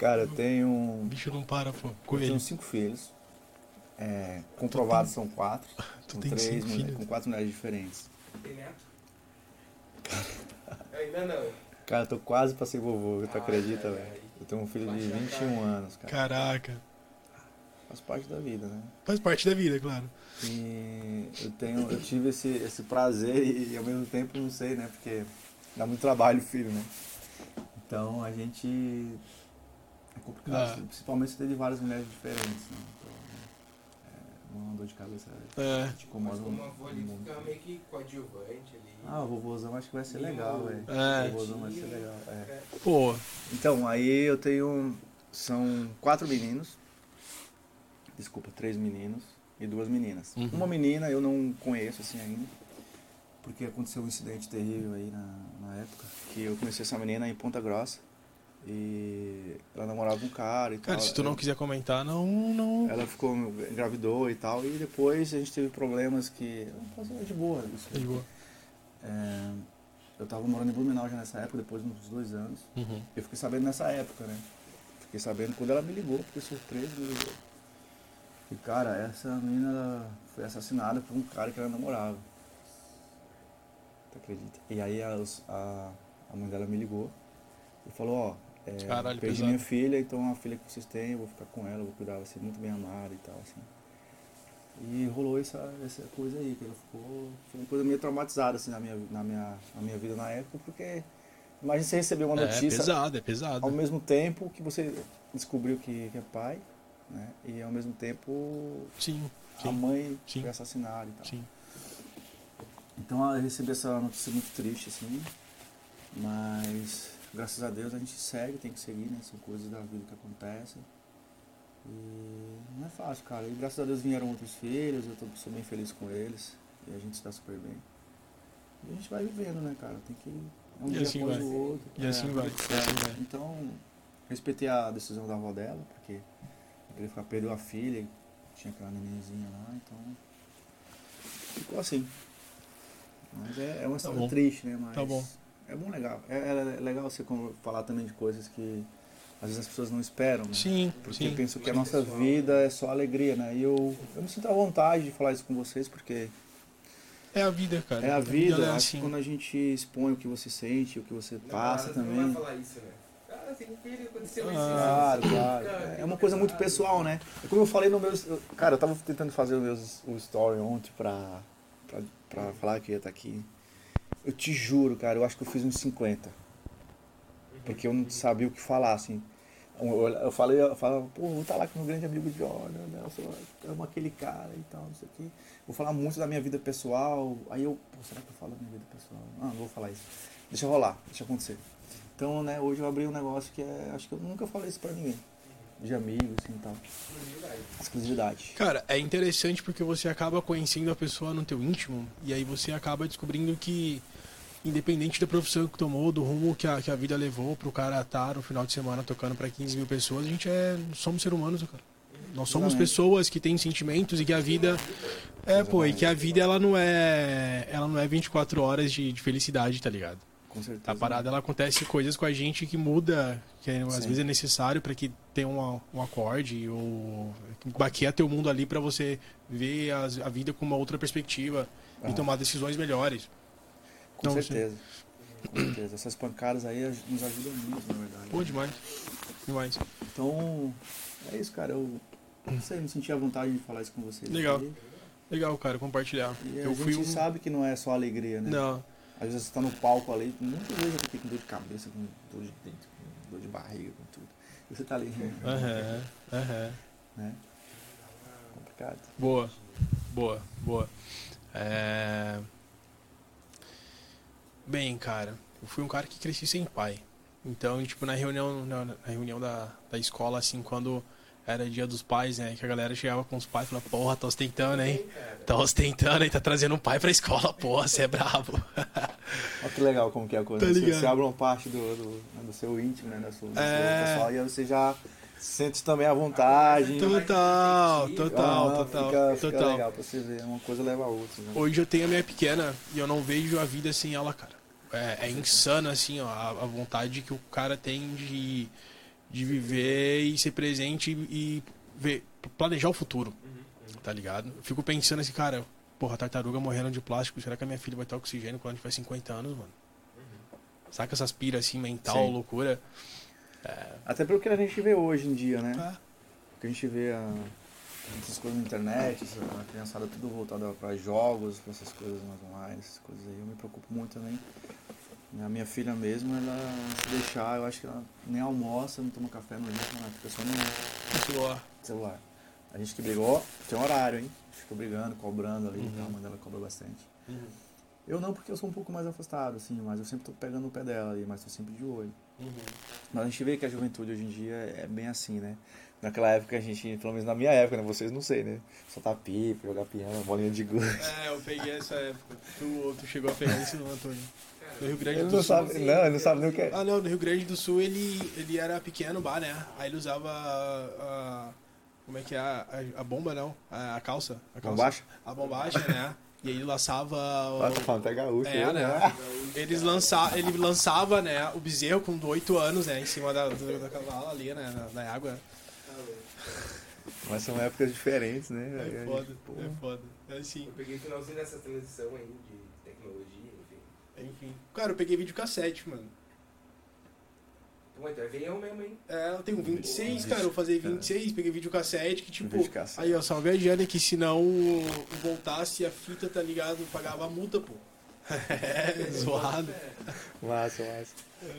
Cara, eu O tenho. bicho não para, pô. Eu Coelho. tenho cinco filhos. É, comprovados são quatro. Tu com tem três cinco mulheres, filhos? com quatro mulheres diferentes. Tem neto? Ainda não. Cara, eu tô quase pra ser vovô, tu Ai, acredita, ai, velho? Eu tenho um filho de Baixa a 21 cara. anos, cara. Caraca. Faz parte da vida, né? Faz parte da vida, claro. E eu tenho, eu tive esse, esse prazer e, ao mesmo tempo não sei, né? Porque dá muito trabalho filho, né? Então a gente é complicado, Ah. principalmente se tem de várias mulheres diferentes, né? Então, é uma dor de cabeça É. te incomoda Mas como avô ali um fica meio que coadjuvante ali. Ah, o vovôzão acho que vai ser legal, velho. É. O vovôzão vai ser legal. É. Pô, Então, aí eu tenho. São quatro meninos. Desculpa, três meninos e duas meninas. Uhum. Uma menina eu não conheço assim ainda. Porque aconteceu um incidente terrível aí na, na época. Que eu conheci essa menina em Ponta Grossa. E ela namorava um cara e Cara, tal. se tu não quiser comentar, não. não... Ela ficou, engravidou e tal. E depois a gente teve problemas que. Posso falar de boa. Isso. É de boa. É, eu tava morando em Blumenau já nessa época, depois de uns dois anos. Uhum. Eu fiquei sabendo nessa época, né? Fiquei sabendo quando ela me ligou, fiquei surpreso, me ligou. E cara, essa menina foi assassinada por um cara que ela namorava. Tu acredita? E aí a, a, a mãe dela me ligou e falou, ó, é, Caralho, perdi pesado. minha filha, então a filha que vocês têm, eu vou ficar com ela, eu vou cuidar, vai ser muito bem amada e tal, assim. E rolou essa, essa coisa aí, que ela ficou. Foi uma coisa meio traumatizada assim na minha, na minha, na minha vida na época, porque imagina você receber uma É notícia pesado, é pesado. ao mesmo tempo que você descobriu que, que é pai, né? E ao mesmo tempo Sim, a sim, mãe sim. foi assassinada e tal. sim. Então eu recebi essa notícia muito triste, assim, mas graças a Deus a gente segue, tem que seguir, né? São coisas da vida que acontecem. E não é fácil, cara. E graças a Deus vieram outros filhos, eu tô, sou bem feliz com eles. E a gente está super bem. E a gente vai vivendo, né, cara? Tem que. É um E dia assim após vai. o outro. E assim vai, e assim vai. Então, respeitei a decisão da avó dela, porque queria ficar, perdeu a filha, tinha aquela nenenzinha lá, então. Ficou assim. Mas é, é uma história bom. triste, né? Mas Tá bom. É bom legal. É, é legal você falar também de coisas que às vezes as pessoas não esperam, né? Sim, Porque eu sim. penso que a nossa pessoal. vida é só alegria, né? E eu, eu me sinto à vontade de falar isso com vocês, porque É a vida, cara. é a vida. ela é acho que assim. quando a gente expõe o que você sente, o que você passa Namorada, Não também. vai falar isso, né? Ah, tem filho, aconteceu isso. Claro, claro. É uma coisa muito pessoal, né? É como eu falei no meu. eu- Cara, eu tava tentando fazer o meu o story ontem pra, pra, pra falar que ia estar aqui. Eu te juro, cara, eu acho que eu fiz uns 50. Porque eu não sabia o que falar, assim. Eu, falei, eu falava, pô, vou estar lá com meu grande amigo Jordan, né? Eu sou- amo aquele cara e tal, não sei o quê. Vou falar muito da minha vida pessoal. Aí eu, pô, será que eu falo da minha vida pessoal? Ah, não vou falar isso. Deixa rolar, deixa acontecer. Então, né, hoje eu abri um negócio que é. Acho que eu nunca falei isso pra ninguém. De amigo, assim e tal. Exclusividade. Cara, é interessante porque você acaba conhecendo a pessoa no teu íntimo e aí você acaba descobrindo que, independente da profissão que tomou, do rumo que a, que a vida levou pro cara estar no final de semana tocando pra 15 mil pessoas, a gente é. Somos seres humanos, cara. Nós somos Exatamente. pessoas que têm sentimentos e que a vida. É, pô, e que a vida ela não é. Ela não é 24 horas de, de felicidade, tá ligado? Com certeza. A parada ela acontece coisas com a gente que muda, que às Sim. vezes é necessário para que tenha um, um acorde ou baqueia teu mundo ali para você ver as- a, vida com uma outra perspectiva Ah. e tomar decisões melhores. Com Não, certeza. Com certeza. Essas pancadas aí nos ajudam muito, na verdade. Pô, demais. Demais. Então, é isso, cara. Eu não sei, me senti à vontade de falar isso com vocês. Legal. aqui. Legal, cara, compartilhar. E a Eu gente fui um... sabe que não é só alegria, né? Não, Às vezes você tá no palco ali, muitas vezes eu fiquei com dor de cabeça, com dor de dentro, com dor de barriga, com tudo. E você tá ali, aham, aham. né? Complicado. Boa, boa, boa. É... Bem, cara, eu fui um cara que cresci sem pai. Então, tipo, na reunião, na, na reunião da, da escola, assim, quando era dia dos pais, né? Que a galera chegava com os pais e falava, porra, tá ostentando, hein? Tá ostentando, hein? Tá trazendo um pai pra escola, porra, você é brabo. Olha que legal como que é a coisa. Tá Você- abre uma parte do, do, né, do seu íntimo, né? Da sua, É. pessoal, e aí você já sente também à vontade. Total, Ah, total, total, fica, fica total. legal pra você ver. Uma coisa leva a outra. Né? Hoje eu tenho a minha pequena e eu não vejo a vida sem ela, cara. É, é insano, assim, ó, a, a vontade que o cara tem de, de viver e ser presente e, ver, planejar o futuro, tá ligado? Eu fico pensando assim, cara, porra, tartaruga morrendo de plástico, será que a minha filha vai ter oxigênio quando tiver 50 anos, mano? Saca essas piras assim, mental, Sim. loucura? Até pelo que a gente vê hoje em dia, né? Ah, Porque a gente vê a, essas coisas na internet, a criançada tudo voltada para jogos, para essas coisas mais online, essas coisas aí. Eu me preocupo muito também. A minha filha mesmo, ela se deixar, eu acho que ela nem almoça, não toma café, não limpa, nada, fica só no celular. celular. A gente que brigou, tem um horário, hein? Fica brigando, cobrando ali, Uhum. então a mãe dela cobra bastante. Eu não, porque eu sou um pouco mais afastado, assim, mas eu sempre tô pegando o pé dela ali, mas tô sempre de olho. Mas a gente vê que a juventude hoje em dia é bem assim, né? Naquela época a gente, pelo menos na minha época, né? Vocês não sei, né? Soltar pipa, jogar piano, bolinha de gude. É, eu eu peguei essa época. Tu, tu chegou a pegar isso não, Antônio? (laughs) No Rio Grande Ele do não Sul. sabe, não, ele não sabe nem o que é. Ah, não, no Rio Grande do Sul ele, ele era pequeno, bar, né? Aí ele usava a. a- como é que é? A, a- bomba, não? A, a calça. A calça. Bombacha? A bombacha, né? E aí ele lançava. o- Ah, tá falando até gaúcho. É, né? Eles lança, ele lançava, né, o bezerro com 8 anos, né, em cima da, do- da cavala ali, né, na, na água. Mas são épocas diferentes, né? É foda, gente, é foda. É assim, Eu peguei o finalzinho dessa transição aí de enfim. Cara, eu peguei videocassete, mano. Pô, então é veião mesmo, hein? É, eu tenho 26, cara, eu vou fazer 26, peguei videocassete, que tipo... Videocassete. Aí, ó, só viajando que se não voltasse a fita, tá ligado, pagava a multa, pô. (laughs) É, (laughs) zoado. Massa, massa.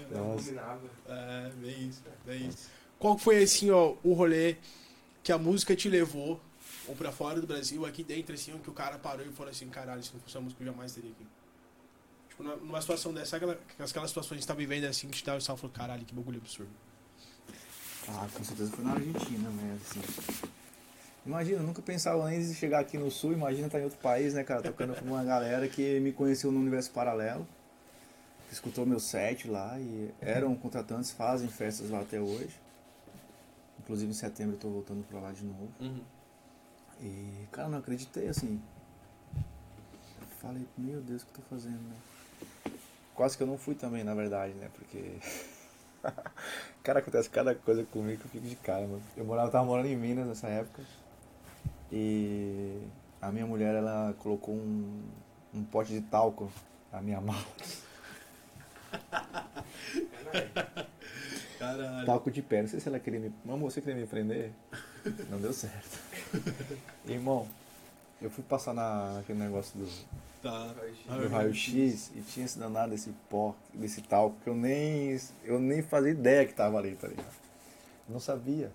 Não Nossa. combinava. É, bem isso, bem isso. Qual que foi, assim, ó, o rolê que a música te levou, ou pra fora do Brasil, aqui dentro, assim, que o cara parou e falou assim, caralho, se não fosse a música eu jamais teria aqui. Tipo, numa- situação dessa, aquela, aquelas situações que você tá vivendo assim, que te dá o salto, falou, caralho, que bagulho absurdo. Ah, com certeza foi na Argentina, né? Assim. Imagina, eu nunca pensava nem em chegar aqui no sul, imagina estar em outro país, né, cara? Tocando com uma galera que me conheceu no universo paralelo, que escutou meu set lá e eram contratantes, fazem festas lá até hoje. Inclusive em setembro eu tô voltando pra lá de novo. E, cara, não acreditei, assim. Falei, meu Deus, o que eu tô fazendo, né? Quase que eu não fui também, na verdade, né? Porque. (laughs) cara, acontece cada coisa comigo que eu fico de cara, mano. Eu morava, tava morando em Minas nessa época. E a minha mulher, ela colocou um, um pote de talco na minha (laughs) mala. Caralho. Talco de pé. Não sei se ela queria me. Mamãe, você queria me prender? Não deu certo. (laughs) Irmão, eu fui passar na, naquele negócio do, Tá. do raio-x e tinha esse danado desse pó, desse talco que eu nem, eu nem fazia ideia que tava ali, tá ligado? Não sabia.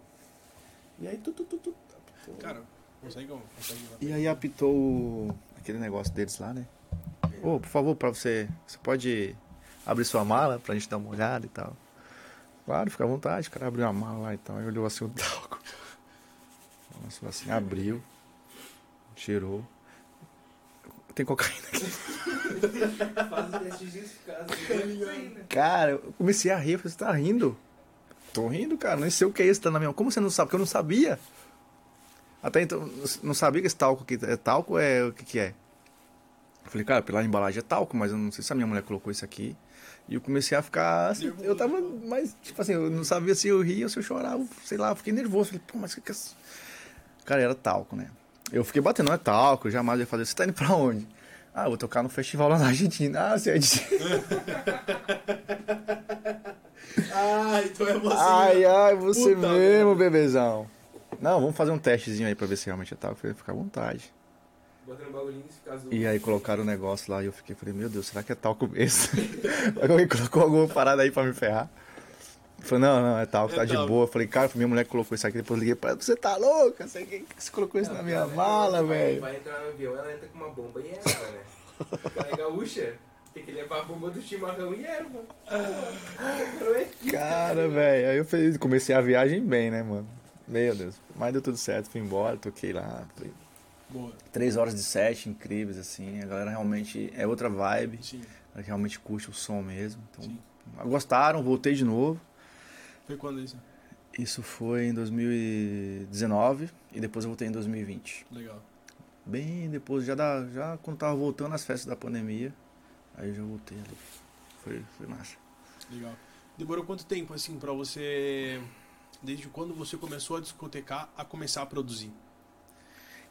E aí, tu, tu, tu, tu, apitou. Cara, consegue, consegue E aí apitou aquele negócio deles lá, né? Ô, por favor, pra você, você pode abrir sua mala pra gente dar uma olhada e tal. Claro, fica à vontade, o cara abriu a mala lá e tal, aí olhou assim o (laughs) talco. Nossa, assim, abriu, cheirou. Tem cocaína aqui. Faz o né? Cara, eu comecei a rir, eu falei, você tá rindo? Tô rindo, cara, nem sei o que é isso, tá na minha mão. Como você não sabe? Porque eu não sabia. Até então, não sabia que esse talco aqui é talco é o que que é? Eu falei, cara, pela embalagem é talco, mas eu não sei se a minha mulher colocou isso aqui. E eu comecei a ficar, assim, eu tava, mas, tipo assim, eu não sabia se eu ria ou se eu chorava, sei lá, fiquei nervoso. Falei, pô, mas o que que é? Cara, era talco, né? Eu fiquei batendo, não é talco, eu jamais ia fazer. Você tá indo pra onde? Ah, eu vou tocar no festival lá na Argentina. Ah, você é de... (laughs) Ah, então é você. Ai, ai, você Puta mesmo, bebezão. Não, vamos fazer um testezinho aí pra ver se realmente é tal. Eu falei, fica à vontade. Botando um. E aí colocaram o negócio lá e eu fiquei, falei, meu Deus, será que é talco mesmo? (laughs) Aí alguém colocou alguma parada aí pra me ferrar. Falei, não, não, é talco, É tá de boa. Eu falei, cara, minha mulher colocou isso aqui, depois eu liguei pra ela, você tá louca? Que você colocou isso na minha mala, velho? Vai entrar no avião, ela entra com uma bomba e erva, né? (laughs) Ela é gaúcha, tem que levar a bomba do chimarrão e erva. Não Cara, velho, aí eu fiz- comecei a viagem bem, né, mano? Meu Deus. Mas deu tudo certo, fui embora, toquei lá, foi Boa. Três horas de set incríveis, assim. A galera realmente é outra vibe. Sim. A galera realmente curte o som mesmo. Então, Sim. gostaram, voltei de novo. Foi quando isso? Isso foi em 2019 e depois eu voltei em 2020. Legal. Bem depois, já, da, já quando tava voltando as festas da pandemia, aí eu já voltei ali. Foi, foi massa. Legal. Demorou quanto tempo, assim, pra você. Desde quando você começou a discotecar a começar a produzir?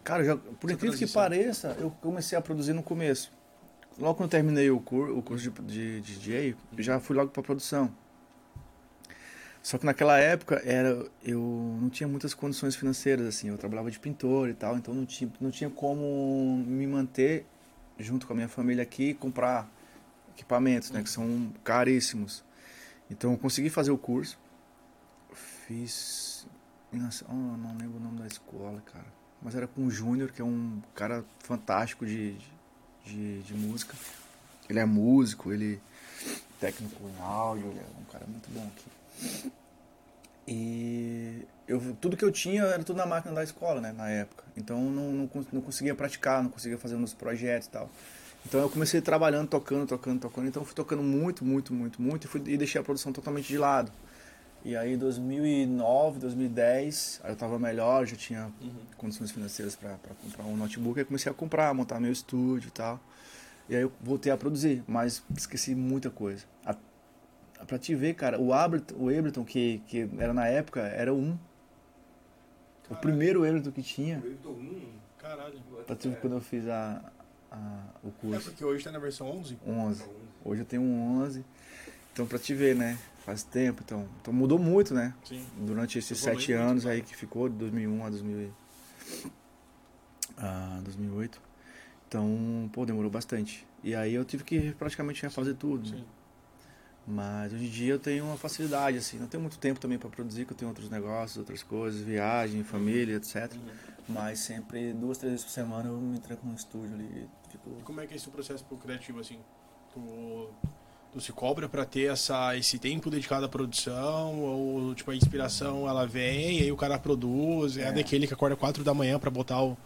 Cara, já, por Essa incrível que pareça, eu comecei a produzir no começo. Logo quando eu terminei o, cur, o curso de, de, de DJ, eu já fui logo pra produção. Só que naquela época era, eu não tinha muitas condições financeiras, assim. Eu trabalhava de pintor e tal, então não tinha, não tinha como me manter junto com a minha família aqui e comprar equipamentos, né? Que são caríssimos. Então eu consegui fazer o curso. Fiz... Não lembro o nome da escola, cara. Mas era com o Júnior, que é um cara fantástico de, de, de música. Ele é músico, ele é técnico em áudio, ele é um cara muito bom aqui. E eu, tudo que eu tinha era tudo na máquina da escola, né, na época. Então não, não, não conseguia praticar, não conseguia fazer meus projetos e tal. Então eu comecei trabalhando, tocando, tocando, tocando. Então eu fui tocando muito, muito, muito, muito e, fui, e deixei a produção totalmente de lado. E aí 2009, 2010, aí eu tava melhor, já tinha condições financeiras para comprar um notebook. Aí comecei a comprar, montar meu estúdio e tal. E aí eu voltei a produzir, mas esqueci muita coisa. A, pra te ver, cara, o Ableton, o Ableton que, que era na época, era um. O primeiro Ableton que tinha, Eu tô um. Caralho. pra te ver quando eu fiz a, a, o É curso. porque hoje tá na versão 11? 11. Hoje eu tenho um 11. Então pra te ver, né? Faz tempo, então. Então mudou muito, né? Sim. Durante esses Evoluiu sete muito, anos cara. aí que ficou, de 2001 a 2000, e- a 2008. Então, pô, demorou bastante. E aí eu tive que praticamente refazer tudo. né? Mas hoje em dia eu tenho uma facilidade, assim. Não tenho muito tempo também para produzir, que eu tenho outros negócios, outras coisas, viagem, família, etc. Mas sempre, duas, três vezes por semana eu me tranco no estúdio ali e fico... E como é que é esse processo pro criativo, assim? Tu, tu se cobra pra ter essa, esse tempo dedicado à produção? Ou, tipo, a inspiração, ela vem e aí o cara produz? É, É. daquele que acorda 4 da manhã pra botar o,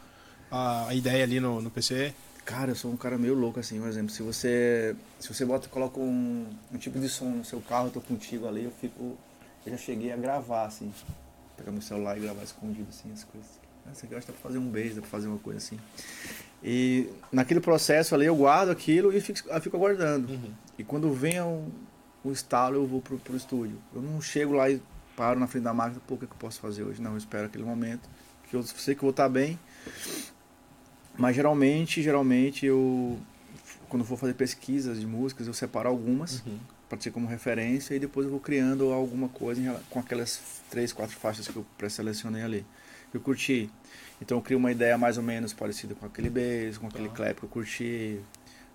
a, a ideia ali no, no PC? Cara, eu sou um cara meio louco, assim, por exemplo, se você, se você bota, coloca um, um tipo de som no seu carro, eu tô contigo ali, eu fico, eu já cheguei a gravar, assim, pegar meu celular e gravar escondido, assim, as coisas. Isso aqui eu acho que dá pra fazer um beijo, dá pra fazer uma coisa assim. E naquele processo ali eu guardo aquilo e fico, fico aguardando. E quando vem o, o estalo, eu vou pro, pro estúdio. Eu não chego lá e paro na frente da máquina, pô, o que, é que eu posso fazer hoje? Não, eu espero aquele momento, que eu sei que eu vou estar bem. Mas geralmente, geralmente eu quando eu for fazer pesquisas de músicas, eu separo algumas para ter como referência e depois eu vou criando alguma coisa em com aquelas três, quatro faixas que eu pré-selecionei ali. Eu curti. Então eu crio uma ideia mais ou menos parecida com aquele bass, com aquele Tá. clap que eu curti.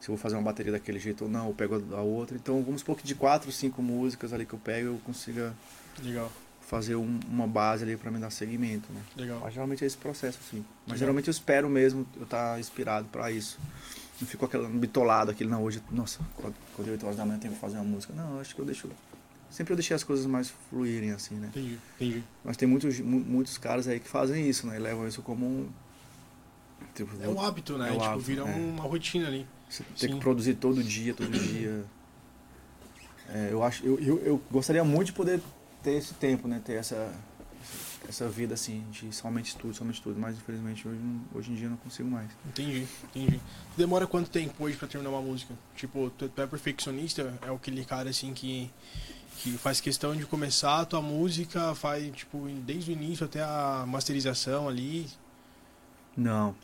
Se eu vou fazer uma bateria daquele jeito ou não, eu pego a outra. Então vamos supor que de quatro, cinco músicas ali que eu pego, eu consiga Legal, fazer um- uma base ali para me dar seguimento, né? legal. Mas geralmente é esse processo, assim. Mas Legal. geralmente eu espero mesmo eu estar inspirado para isso. Não fico aquele bitolado, aquele, não, hoje, nossa, quando quando 8 horas da manhã eu tenho que fazer uma música. Não, acho que eu deixo. Sempre eu deixei as coisas mais fluírem, assim, né? Entendi, entendi. Mas tem muitos, mu- muitos caras aí que fazem isso, né? E levam isso como um. Tipo, É um hábito, né? É um tipo, hábito, vira é. uma rotina ali. Você tem que produzir todo dia, todo dia. (clears throat) É, eu acho, eu, eu, eu gostaria muito de poder ter esse tempo, né? Ter essa, essa vida assim, de somente estudo, somente estudo. Mas infelizmente hoje, hoje em dia eu não consigo mais. Entendi, entendi. Demora quanto tempo hoje pra terminar uma música? Tipo, tu, tu é perfeccionista? É aquele cara assim que, que faz questão de começar a tua música, faz tipo desde o início até a masterização ali, Não.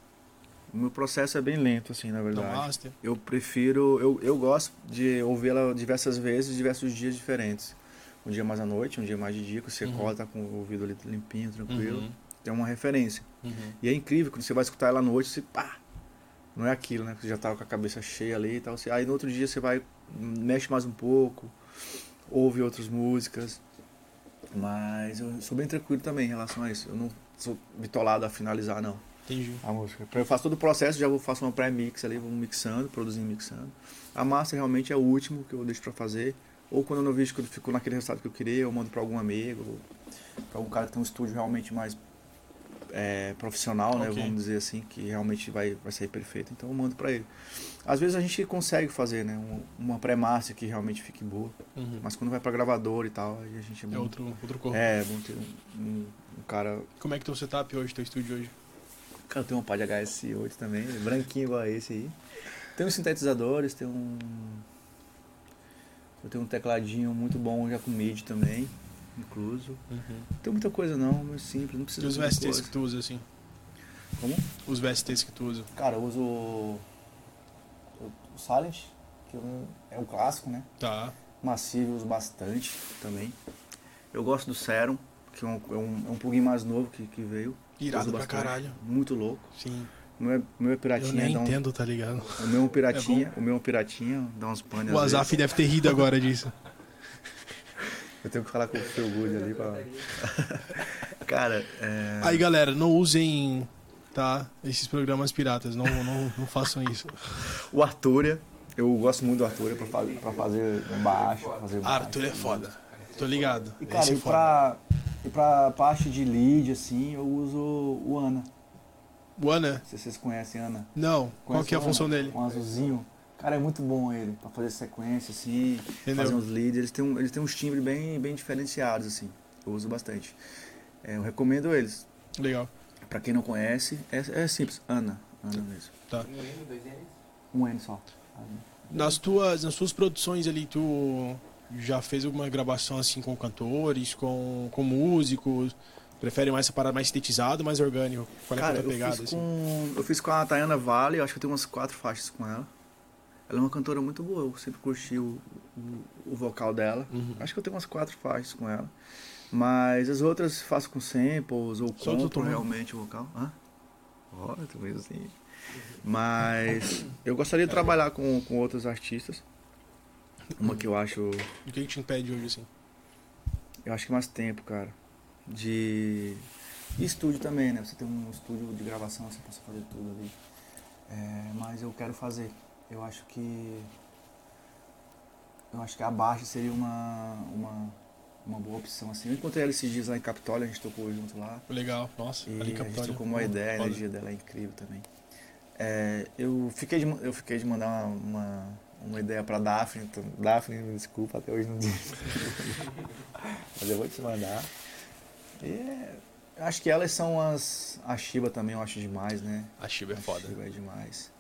O meu processo é bem lento, assim, na da verdade. master. Eu prefiro, eu, eu gosto de ouvi-la diversas vezes, diversos dias diferentes. Um dia mais à noite, um dia mais de dia, que você Uhum. acorda, tá com o ouvido ali limpinho, tranquilo. Uhum, Tem uma referência. uhum. E é incrível, quando você vai escutar ela à noite, você pá! Não é aquilo, né? Você já tava com a cabeça cheia ali e tal. Você, aí no outro dia você vai, mexe mais um pouco, ouve outras músicas. Mas eu sou bem tranquilo também em relação a isso. Eu não sou bitolado a finalizar, não. Entendi. A música. Eu faço todo o processo, já vou faço uma pré-mix ali, vou mixando, produzindo, mixando. A master realmente é o último que eu deixo pra fazer. Ou quando eu não vejo que ficou naquele resultado que eu queria, eu mando pra algum amigo, pra algum cara que tem um estúdio realmente mais é, profissional, né? Ok. Vamos dizer assim, que realmente vai, vai sair perfeito. Então eu mando pra ele. Às vezes a gente consegue fazer, né? um- Uma pré-master que realmente fique boa. Uhum. Mas quando vai pra gravador e tal, aí a gente é É outro, outro corpo. É, bom ter um, um- um cara Como é que teu setup hoje, teu estúdio hoje? Cara, eu tenho um par de HS8 também, branquinho igual a esse aí. Tem uns sintetizadores, tem um. Eu tenho um tecladinho muito bom já com MIDI também, incluso. Uhum. Não tem muita coisa não, muito simples, não E precisa os de muita VSTs coisa. que tu usa, assim? Como? Os VSTs que tu usa. Cara, eu uso o o Silent, que é um- é clássico, né? Tá. Massive eu uso bastante também. Eu gosto do Serum, que é um, é um, é um plugin mais novo que, que veio. Irado pra bastante. caralho. Muito louco. Sim. O meu, é- o meu é Eu piratinha, nem dá um- entendo, tá ligado? O meu é piratinha, o meu é piratinha, dá uns panes. O Azaf deve ter rido agora disso. (laughs) Eu tenho que falar com o Phil Good ali pra. (laughs) Cara, é. Aí, galera, não usem, tá? Esses programas piratas. Não, não, não façam isso. (laughs) O Arturia, eu gosto muito do Arturia pra, fa- pra fazer baixo, pra fazer Arthur é foda. Tô ligado. E cara, Esse é e pra, E pra parte de lead, assim, eu uso o Ana. O Ana? Se vocês conhecem Ana. Não. Qual Conhece que é a o função Ana? dele? Um azulzinho. Cara, é muito bom ele, pra fazer sequência, assim, Entendeu? fazer uns leads. Eles têm, um, eles têm uns timbres bem, bem diferenciados, assim. Eu uso bastante. É, eu recomendo eles. Legal. Pra quem não conhece, é, é simples. Ana. Ana mesmo. Tá. Um N, dois N's. Um N só. Nas tuas, nas suas produções ali, tu já fez alguma gravação assim com cantores, com, com músicos? Prefere mais essa parada mais sintetizado, mais orgânico? Qual é a Cara, eu pegada, fiz, assim? com, eu fiz com a Tayana Vale, eu acho que eu tenho umas quatro faixas com ela. Ela é uma cantora muito boa, eu sempre curti o, o, o vocal dela. Uhum. Acho que eu tenho umas quatro faixas com ela. Mas as outras faço com samples ou Só compro tomando. realmente o vocal. Hã? Tô meio assim. Mas eu gostaria de trabalhar com, com outros artistas. Uma que eu acho O que, que te impede hoje, assim? eu acho que mais tempo, cara. De. E estúdio também, né? Você tem um estúdio de gravação, você pode fazer tudo ali. É, mas eu quero fazer. Eu acho que. Eu acho que a baixa seria uma, uma, uma boa opção, assim. Eu encontrei ela esses dias lá em Capitólio, a gente tocou junto lá. Legal, nossa. E ali em a gente trocou uma ideia, a energia dela é incrível também. É, eu, fiquei de, eu fiquei de mandar uma, uma, uma ideia pra Daphne. Então, Daphne, me desculpa, até hoje não disse. (laughs) Mas eu vou te mandar. E acho que elas são as. A Shiba também eu acho demais, né? A Chiba é A foda. Shiba é demais.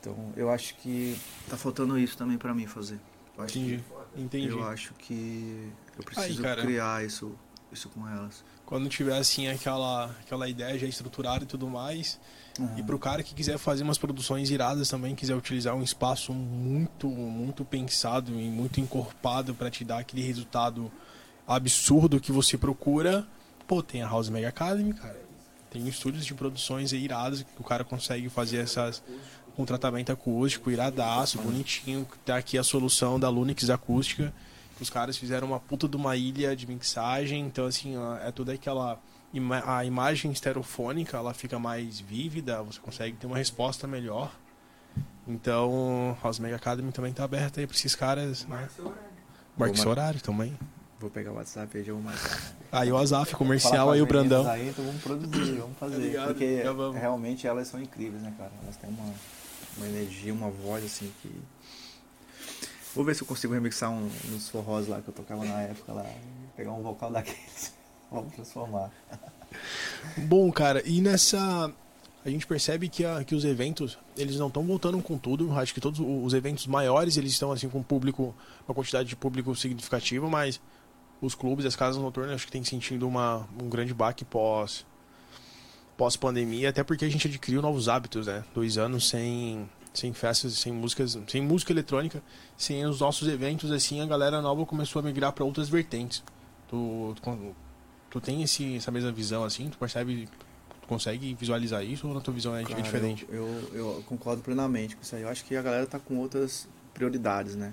Então eu acho que tá faltando isso também pra mim fazer. Eu Entendi. que, Entendi. eu acho que eu preciso criar isso, isso com elas. Quando tiver, assim, aquela, aquela ideia já estruturada e tudo mais, E Aham. pro cara que quiser fazer umas produções iradas também, quiser utilizar um espaço muito, muito pensado e muito encorpado para te dar aquele resultado absurdo que você procura, pô, tem a House Mega Academy, cara. Tem estúdios de produções aí iradas que o cara consegue fazer essas com tratamento acústico, iradaço, bonitinho. Tá aqui a solução da Lunix acústica. Os caras fizeram uma puta de uma ilha de mixagem, então assim, é toda aquela a imagem estereofônica, ela fica mais vívida, você consegue ter uma resposta melhor. Então, House Mega Academy também tá aberta aí pra esses caras, né? Marca seu horário. Marque seu horário também. Vou pegar o WhatsApp e já vou marcar. Aí o Azaf comercial com aí o Brandão. Aí, então vamos produzir, vamos fazer. Porque vamos. realmente elas são incríveis, né, cara? Elas têm uma, uma energia, uma voz assim que. Vou ver se eu consigo remixar um dos forrós lá que eu tocava na época lá. Pegar um vocal daqueles. (laughs) Vamos transformar. Bom, cara, e nessa. A gente percebe que, a- que os eventos, eles não estão voltando com tudo. Acho que todos os eventos maiores, eles estão assim com público, uma quantidade de público significativa, mas os clubes, as casas noturnas, acho que tem sentido uma, um grande baque pós pós pandemia, até porque a gente adquiriu novos hábitos, né? Dois anos sem sem festas, sem músicas, sem música eletrônica, sem os nossos eventos, assim, a galera nova começou a migrar para outras vertentes. Tu, tu, tu tem esse, essa mesma visão, assim? Tu percebe, tu consegue visualizar isso ou na tua visão é Cara, diferente? Eu, eu, eu concordo plenamente com isso aí. Eu acho que a galera tá com outras prioridades, né?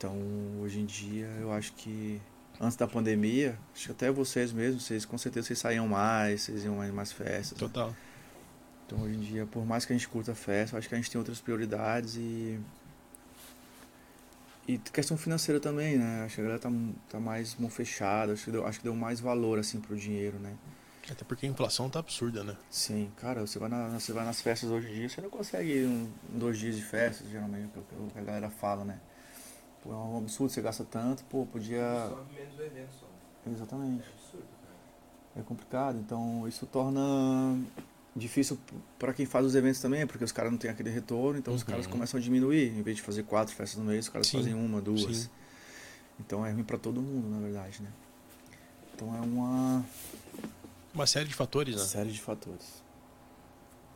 Então, hoje em dia, eu acho que antes da pandemia, acho que até vocês mesmos, vocês com certeza vocês saíam mais, vocês iam mais, mais festas. né? Total. Então, hoje em dia, por mais que a gente curta festa, eu acho que a gente tem outras prioridades e. E questão financeira também, né? Acho que a galera tá, tá mais mão fechada, acho que, deu, acho que deu mais valor, assim, pro dinheiro, né? Até porque a inflação tá absurda, né? Sim, cara, você vai, na, você vai nas festas hoje em dia, você não consegue um, dois dias de festa, geralmente, é o que a galera fala, né? Pô, é um absurdo, você gasta tanto, pô, podia. Sobe menos o evento só. É Exatamente. absurdo, cara. É complicado, então isso torna difícil para quem faz os eventos também, porque os caras não têm aquele retorno, então os Uhum. caras começam a diminuir. Em vez de fazer quatro festas no mês, os caras Sim, fazem uma, duas. sim. Então é ruim para todo mundo, na verdade, né? Então é uma Uma série de fatores, né? série de fatores.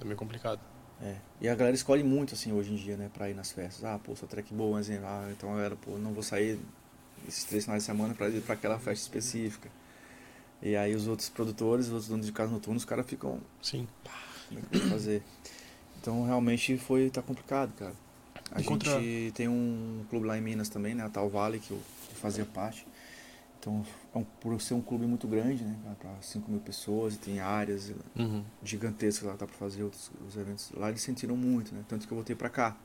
É meio complicado. É. E a galera escolhe muito, assim, hoje em dia, né, pra ir nas festas. Ah, pô, sua track boa, assim, ah, então galera, pô, não vou sair esses três finais de semana pra ir pra aquela festa específica. E aí os outros produtores, os outros donos de casa noturna, os caras ficam, Sim. como é que eu vou fazer? Então realmente foi, tá complicado, cara. A Encontra- gente tem um clube lá em Minas também, né, a Tal Vale, que eu, fazia parte. Então, um- por ser um clube muito grande, né, para 5 mil pessoas, e tem áreas Uhum. gigantesca lá tá para fazer outros os eventos lá eles sentiram muito né tanto que eu voltei para cá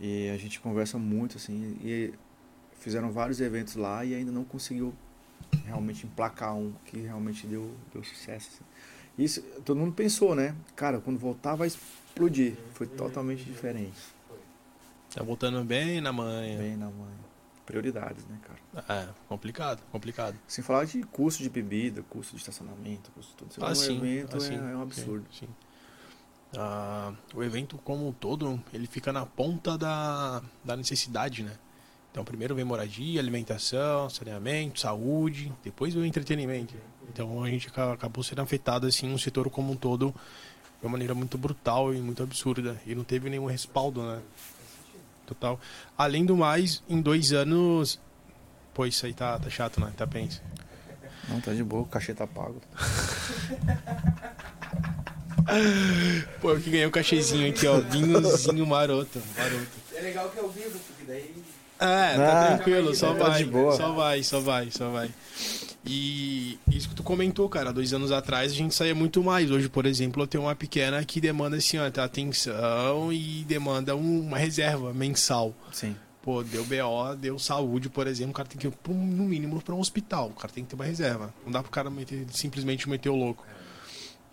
e a gente conversa muito assim e fizeram vários eventos lá e ainda não conseguiu realmente emplacar um que realmente deu, deu sucesso. assim. Isso, todo mundo pensou, né? Cara, quando voltar vai explodir. Foi totalmente diferente. Tá voltando bem na manhã. Bem na mãe. Prioridades, né, cara? É, complicado, complicado. Sem falar de custo de bebida, custo de estacionamento, custo de tudo. Você Ah, num sim, evento ah, sim, é, é um absurdo. Sim. sim. Ah, o evento como um todo, ele fica na ponta da, da necessidade, né? Então, primeiro vem moradia, alimentação, saneamento, saúde, depois vem o entretenimento. Então, a gente aca- acabou sendo afetado, assim, no setor como um todo, de uma maneira muito brutal e muito absurda. E não teve nenhum respaldo, né? Total. Além do mais, em dois anos... Pô, isso aí tá, tá chato, né? Tá pensa. Não, tá de boa, o cachê tá pago. Pô, eu que ganhei o cachezinho aqui, ó. Vinhozinho maroto, maroto. É legal que é ao vivo, porque daí. É, tá Ah, tranquilo, só tá vai. de boa. Só vai, só vai, só vai. E isso que tu comentou, cara, dois anos atrás a gente saía muito mais. Hoje, por exemplo, eu tenho uma pequena que demanda assim, ó, tá, atenção e demanda um- uma reserva mensal. Sim. Pô, deu BO, deu saúde, por exemplo, o cara tem que ir, no mínimo, pra um hospital. O cara tem que ter uma reserva. Não dá pro cara meter- simplesmente meter o louco.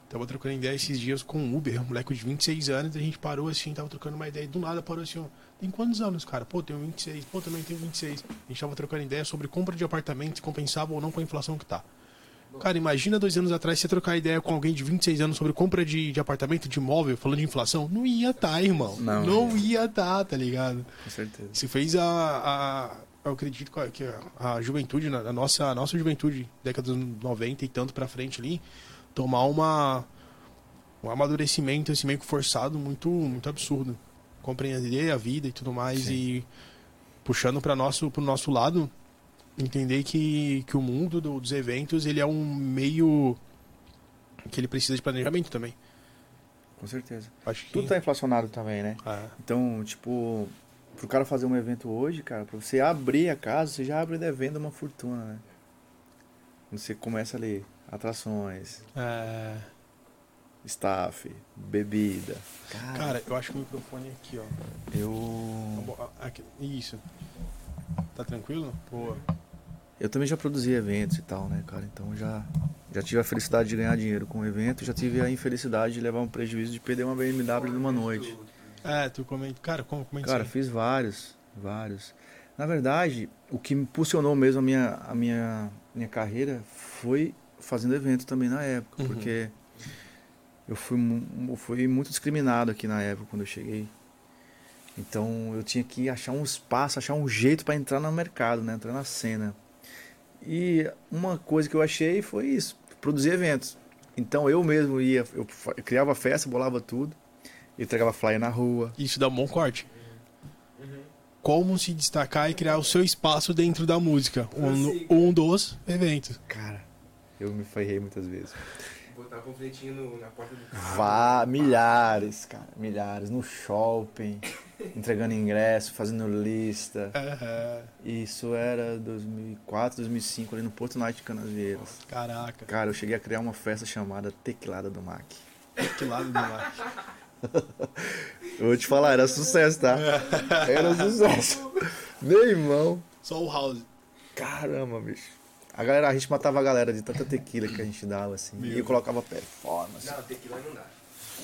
Tava trocando ideia esses dias com o Uber, um moleque de 26 anos, a gente parou assim, tava trocando uma ideia, e do nada parou assim, ó. Tem quantos anos, cara? Pô, tenho 26, pô, também tenho 26. A gente tava trocando ideia sobre compra de apartamento, se compensava ou não com a inflação que tá. Cara, imagina dois anos atrás você trocar ideia com alguém de 26 anos sobre compra de, de apartamento, de imóvel, falando de inflação. Não ia tá, irmão. Não. não ia tá, tá ligado? Com certeza. Se fez a, a eu acredito que a, a juventude, né, a nossa, a nossa juventude, década dos 90 e tanto pra frente ali, tomar uma um amadurecimento assim meio que forçado muito muito absurdo. Compreender a vida e tudo mais Sim. e puxando para nosso pro nosso lado, entender que, que o mundo do- dos eventos, ele é um meio que ele precisa de planejamento também. Com certeza. Acho que Tudo tá inflacionado também, né? Ah, Então, tipo, pro cara fazer um evento hoje, cara, pra você abrir a casa, você já abre devendo uma fortuna, né? Você começa ali, atrações, é, staff, bebida. cara, eu acho que o microfone é aqui, ó. eu. Aqui, Isso. Tá tranquilo? Boa. Eu também já produzi eventos e tal, né, cara? Então já, já tive a felicidade de ganhar dinheiro com o evento, já tive a infelicidade de levar um prejuízo de perder uma BMW numa noite. É, tu comenta. Cara, como comenta Cara, isso aí? fiz vários, vários. Na verdade, o que me impulsionou mesmo a minha, a minha, minha carreira foi fazendo evento também na época, Uhum. porque eu fui, eu fui muito discriminado aqui na época quando eu cheguei. Então eu tinha que achar um espaço, achar um jeito para entrar no mercado, né? entrar na cena. E uma coisa que eu achei foi isso, produzir eventos. Então eu mesmo ia, eu criava festa, bolava tudo, entregava flyer na rua, Isso dá um bom corte. Como se destacar e criar o seu espaço dentro da música. Um, um dos eventos. Cara, eu me ferrei muitas vezes. Botar panfletinho no- na porta do carro. Vá, milhares, cara, milhares. No shopping, (laughs) entregando ingresso, fazendo lista. Aham. Isso era 2004, 2005, ali no Porto Night de Canasvieiras. Caraca. Cara, eu cheguei a criar uma festa chamada Tequilada do Mac. Que lado do mar. (laughs) Eu vou te falar, era sucesso, tá? (laughs) Era sucesso. Meu irmão. Só o house. Caramba, bicho. A galera, a gente matava a galera de tanta tequila que a gente dava, assim. E eu colocava performance. Não, tequila não dá.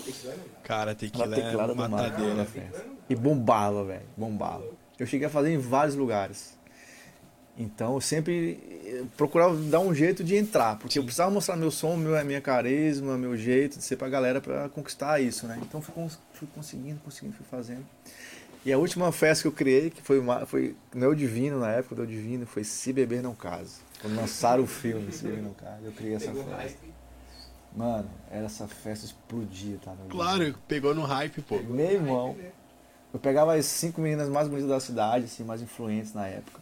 Tequila não dá. Cara, Uma tequilada é matadeira. na festa. E bombava, velho. Bombava. Eu cheguei a fazer em vários lugares. Então eu sempre eh, procurava dar um jeito de entrar, porque eu precisava mostrar meu som, meu, minha carisma, meu jeito de ser pra galera pra conquistar isso, né? Então fui, cons- fui conseguindo, conseguindo, fui fazendo. E a última festa que eu criei, que foi, uma, foi Neo Divino, na época do Divino, foi Se Beber Não Case. Quando lançaram o filme Se Não Case, eu criei essa Pegou festa. hype. Mano, era essa festa explodia, tá? Claro, pegou no hype, pô. Meu irmão. Eu pegava as cinco meninas mais bonitas da cidade, assim, mais influentes na época.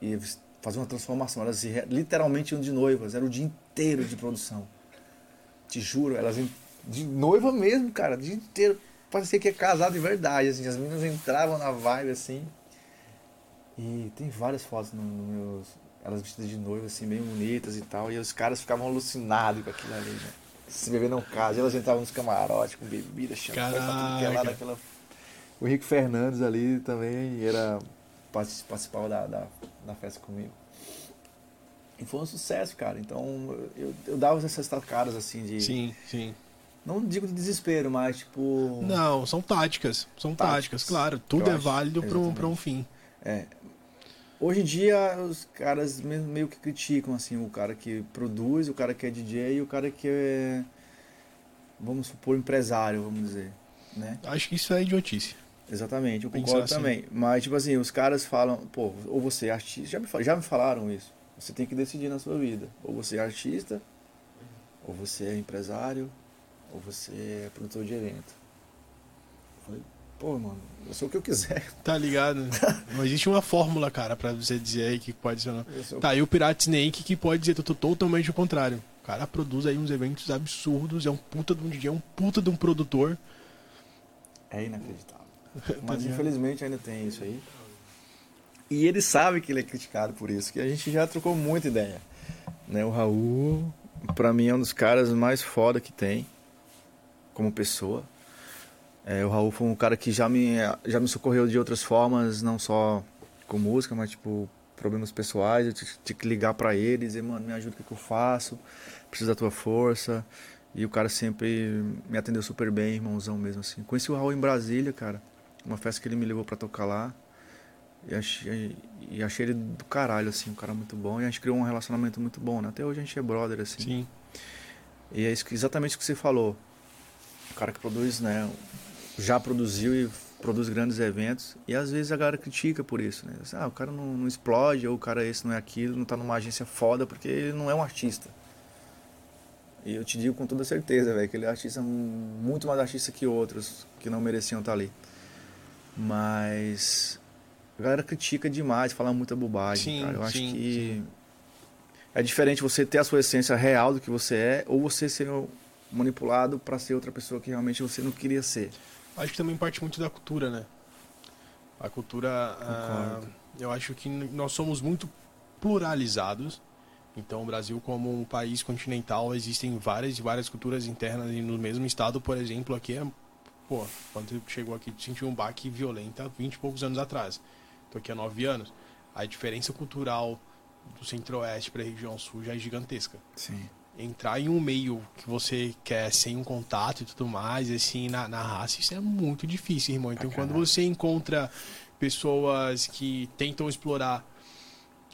E fazia uma transformação. Elas literalmente iam de noivas. Era o dia inteiro de produção. Te juro, elas iam de noiva mesmo, cara. O dia inteiro. Parecia que ia casar de verdade, assim. As meninas entravam na vibe, assim. E tem várias fotos no, no meus... Elas vestidas de noiva, assim, bem bonitas e tal. E os caras ficavam alucinados com aquilo ali, né? Se beber não casa. E elas entravam nos camarotes com bebida, champanhe, tudo que é lá daquela o Rico Fernandes ali também era partic- participava da, da, da festa comigo. E foi um sucesso, cara. Então eu, eu dava essas caras assim de. Sim, sim. Não digo de desespero, mas tipo. Não, são táticas. São táticas, Táticas. claro. Tudo é válido para um, pra um fim. É. Hoje em dia os caras me- meio que criticam assim, o cara que produz, o cara que é DJ e o cara que é vamos supor empresário, vamos dizer, né? Acho que isso é idiotice. Exatamente, eu Pensar concordo assim. também. Mas tipo assim, os caras falam, pô, ou você é artista, já me, já me falaram isso. Você tem que decidir na sua vida, ou você é artista, ou você é empresário, ou você é produtor de evento. Falei, pô, mano, eu sou o que eu quiser. (laughs) Tá ligado? Não existe uma fórmula, cara, pra você dizer aí que pode ser. não. Tá, e o Pirate Snake que pode dizer to- totalmente o contrário. O cara produz aí uns eventos absurdos, é um puta de um DJ, é um puta de um produtor. É inacreditável. (laughs) Tá Mas infelizmente ainda tem isso aí. E ele sabe que ele é criticado por isso, que a gente já trocou muita ideia. Né? O Raul, pra mim, é um dos caras mais foda que tem, como pessoa. É, o Raul foi um cara que já me, já me socorreu de outras formas, não só com música, mas tipo, problemas pessoais. Eu tinha que ligar pra ele e dizer, mano, me ajuda, o que, que eu faço? Preciso da tua força. E o cara sempre me atendeu super bem, irmãozão mesmo assim. Conheci o Raul em Brasília, cara. Uma festa que ele me levou pra tocar lá. E achei, e achei ele do caralho, assim, um cara muito bom. E a gente criou um relacionamento muito bom, né? Até hoje a gente é brother, assim. Sim. E é isso exatamente o que você falou. O cara que produz, né? Já produziu e produz grandes eventos. E às vezes a galera critica por isso, né? Ah, o cara não, não explode, ou o cara esse não é aquilo, não tá numa agência foda, porque ele não é um artista. E eu te digo com toda certeza, velho, que ele é artista, muito mais artista que outros que não mereciam estar ali. Mas a galera critica demais, fala muita bobagem, Sim, cara. Eu acho sim, que sim. é diferente você ter a sua essência real do que você é, ou você ser manipulado para ser outra pessoa que realmente você não queria ser. Acho que também parte muito da cultura, né? A cultura. ah, eu acho que nós somos muito pluralizados. Então, o Brasil, como um país continental, existem várias e várias culturas internas. E no mesmo estado, por exemplo, aqui é. Pô, quando chegou aqui, tu sentiu um baque violento há 20 e poucos anos atrás. Tô aqui há 9 anos. A diferença cultural do centro-oeste para a região sul já é gigantesca Sim. Entrar em um meio que você quer sem um contato e tudo mais, assim, na, na raça, isso é muito difícil, irmão. Então, quando você encontra pessoas que tentam explorar,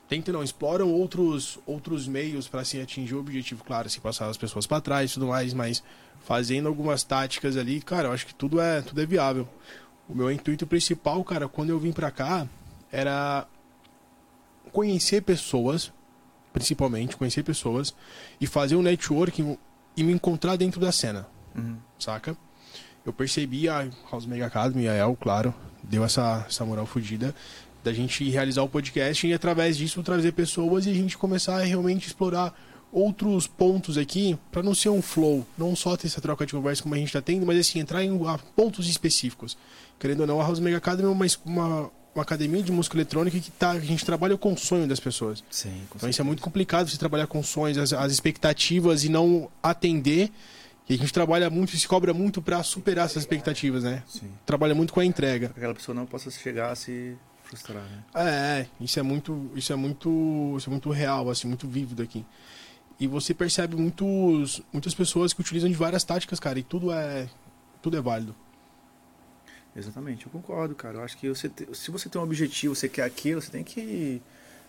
tentam não, exploram outros, outros meios para se atingir o objetivo, claro, se passar as pessoas para trás e tudo mais, mas fazendo algumas táticas ali, cara, eu acho que tudo é, tudo é viável. O meu intuito principal, cara, quando eu vim pra cá, era conhecer pessoas, principalmente conhecer pessoas e fazer um networking e me encontrar dentro da cena, Uhum. saca? Eu percebi a House Mega Academy, a El, claro, deu essa, essa moral fodida da gente realizar o podcast e através disso trazer pessoas e a gente começar a realmente explorar outros pontos aqui para não ser um flow, não só ter essa troca de conversa como a gente está tendo, mas assim entrar em ah, pontos específicos. Querendo ou não, a House Mega Academy é uma, uma, uma academia de música eletrônica que tá, a gente trabalha com o sonho das pessoas. Sim, com Então isso é muito complicado você trabalhar com sonhos, as, as expectativas e não atender. E a gente trabalha muito e se cobra muito para superar essas expectativas, né? Sim. Trabalha muito com a entrega. Aquela pessoa não possa chegar a se frustrar, né? É, é, isso é muito, isso é muito, isso é muito real, assim, muito vívido aqui. E você percebe muitos, muitas pessoas que utilizam de várias táticas, cara, e tudo é, tudo é válido. Exatamente, eu concordo, cara. Eu acho que você te- se você tem um objetivo, você quer aquilo, você tem que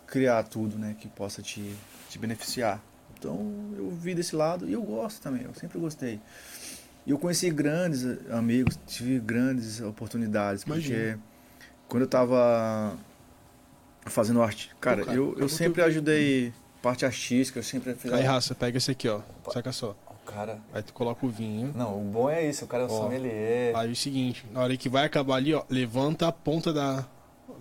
criar tudo, né, que possa te, te beneficiar. Então, eu vi desse lado e eu gosto também, eu sempre gostei. E eu conheci grandes amigos, tive grandes oportunidades, porque Imagino. quando eu tava fazendo arte, cara, cara, eu, eu sempre ajudei parte artística, eu sempre fiz Aí, raça, pega esse aqui, ó, saca só. O cara, Aí tu coloca o vinho. não, o bom é isso, o cara é um Ó. sommelier. Aí é o seguinte, na hora que vai acabar ali, ó, levanta a ponta da,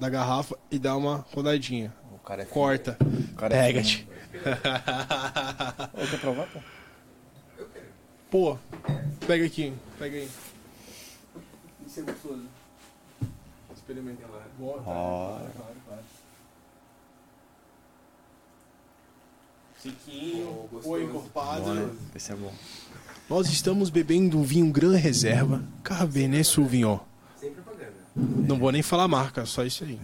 da garrafa e dá uma rodadinha. O cara é Corta. O cara é Pega-te. (laughs) Ô, quer provar, pô? Pô, pega aqui, pega aí. Isso é gostoso. Experimenta lá. Claro, claro. Sequinho, Oh, ou encorpado. Né? Esse é bom. Nós estamos bebendo um vinho Gran Reserva Cabernet Sauvignon. Sem propaganda. Não vou nem falar marca, só isso aí.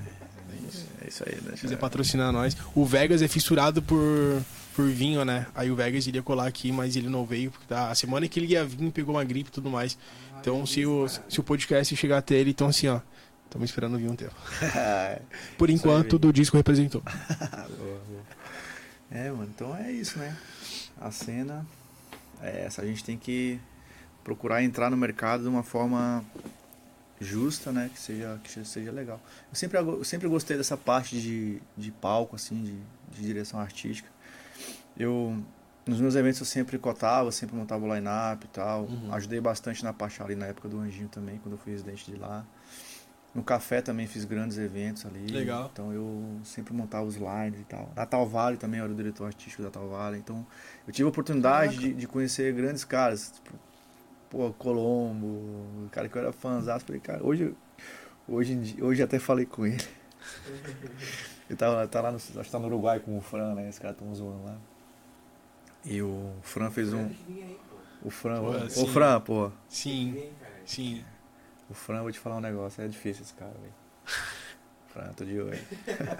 isso aí, deixa quiser patrocinar nós. O Vegas é fissurado por, por vinho, né? Aí o Vegas iria colar aqui, mas ele não veio. Porque tá, a semana que ele ia vir, pegou uma gripe e tudo mais. Então, se o, se o podcast chegar até ele, então assim, ó. Estamos esperando vir um tempo. (laughs) Por Isso enquanto, do disco representou. (laughs) (laughs) Boa, boa. É, mano, então é isso, né? A cena é essa. A gente tem que procurar entrar no mercado de uma forma justa, né? Que seja, que seja legal. Eu sempre, eu sempre gostei dessa parte de, de palco, assim, de, de direção artística. Eu, nos meus eventos, eu sempre cotava, sempre montava o line-up e tal. Uhum. Ajudei bastante na parte ali na época do Anjinho também, quando eu fui residente de lá. No café também fiz grandes eventos ali. Legal. Então eu sempre montava os lines e tal. Na Tal Vale também eu era o diretor artístico da Tal Vale. Então eu tive a oportunidade de, de conhecer grandes caras. Tipo, pô, Colombo, o cara que eu era fãzão. Falei, cara, hoje, hoje, hoje até falei com ele. Ele tava, tá lá no, acho que tá no Uruguai com o Fran, né? Esse cara tão zoando lá. E o Fran fez um. O Fran, Pô, ô, sim. Fran, pô. Sim, sim. O Fran, vou te falar um negócio, é difícil esse cara, velho. (laughs) Fran, tô de olho.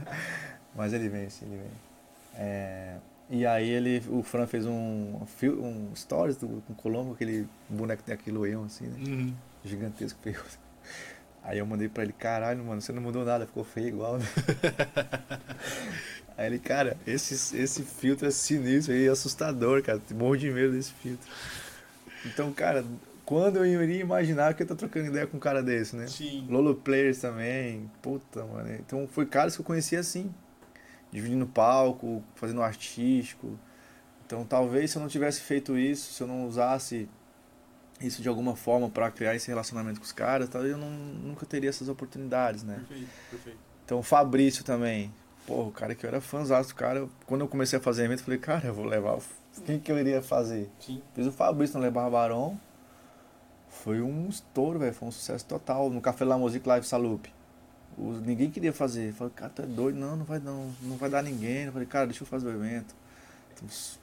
(laughs) Mas ele vem, sim, ele vem. É, e aí ele, o Fran fez um, um stories do, com o Colombo, aquele boneco que tem aquele loião assim, né? Uhum. Gigantesco, feio. Aí eu mandei pra ele, caralho, mano, você não mudou nada, ficou feio igual, né? (laughs) Aí ele, cara, esse, esse filtro é sinistro aí, é assustador, cara. Morro de medo desse filtro. Então, cara, quando eu iria imaginar que eu tô trocando ideia com um cara desse, né? Sim. Lolo Players também. Puta, mano. Então foi caras que eu conhecia assim. Dividindo palco, fazendo artístico. Então talvez se eu não tivesse feito isso, se eu não usasse isso de alguma forma para criar esse relacionamento com os caras, talvez eu não, nunca teria essas oportunidades, né? Perfeito, perfeito. Então o Fabrício também. Pô, o cara que eu era fãzão do cara. Quando eu comecei a fazer evento, eu falei, cara, eu vou levar. o- Quem que eu iria fazer? Sim. Fiz o Fabrício no Le Barbarão. Foi um estouro, velho. Foi um sucesso total. No Café La Musique Live Salup. Os- ninguém queria fazer. Eu Falei, cara, tu é doido? Não, não vai não. Não vai dar ninguém. Eu falei, cara, deixa eu fazer o evento. Então, s-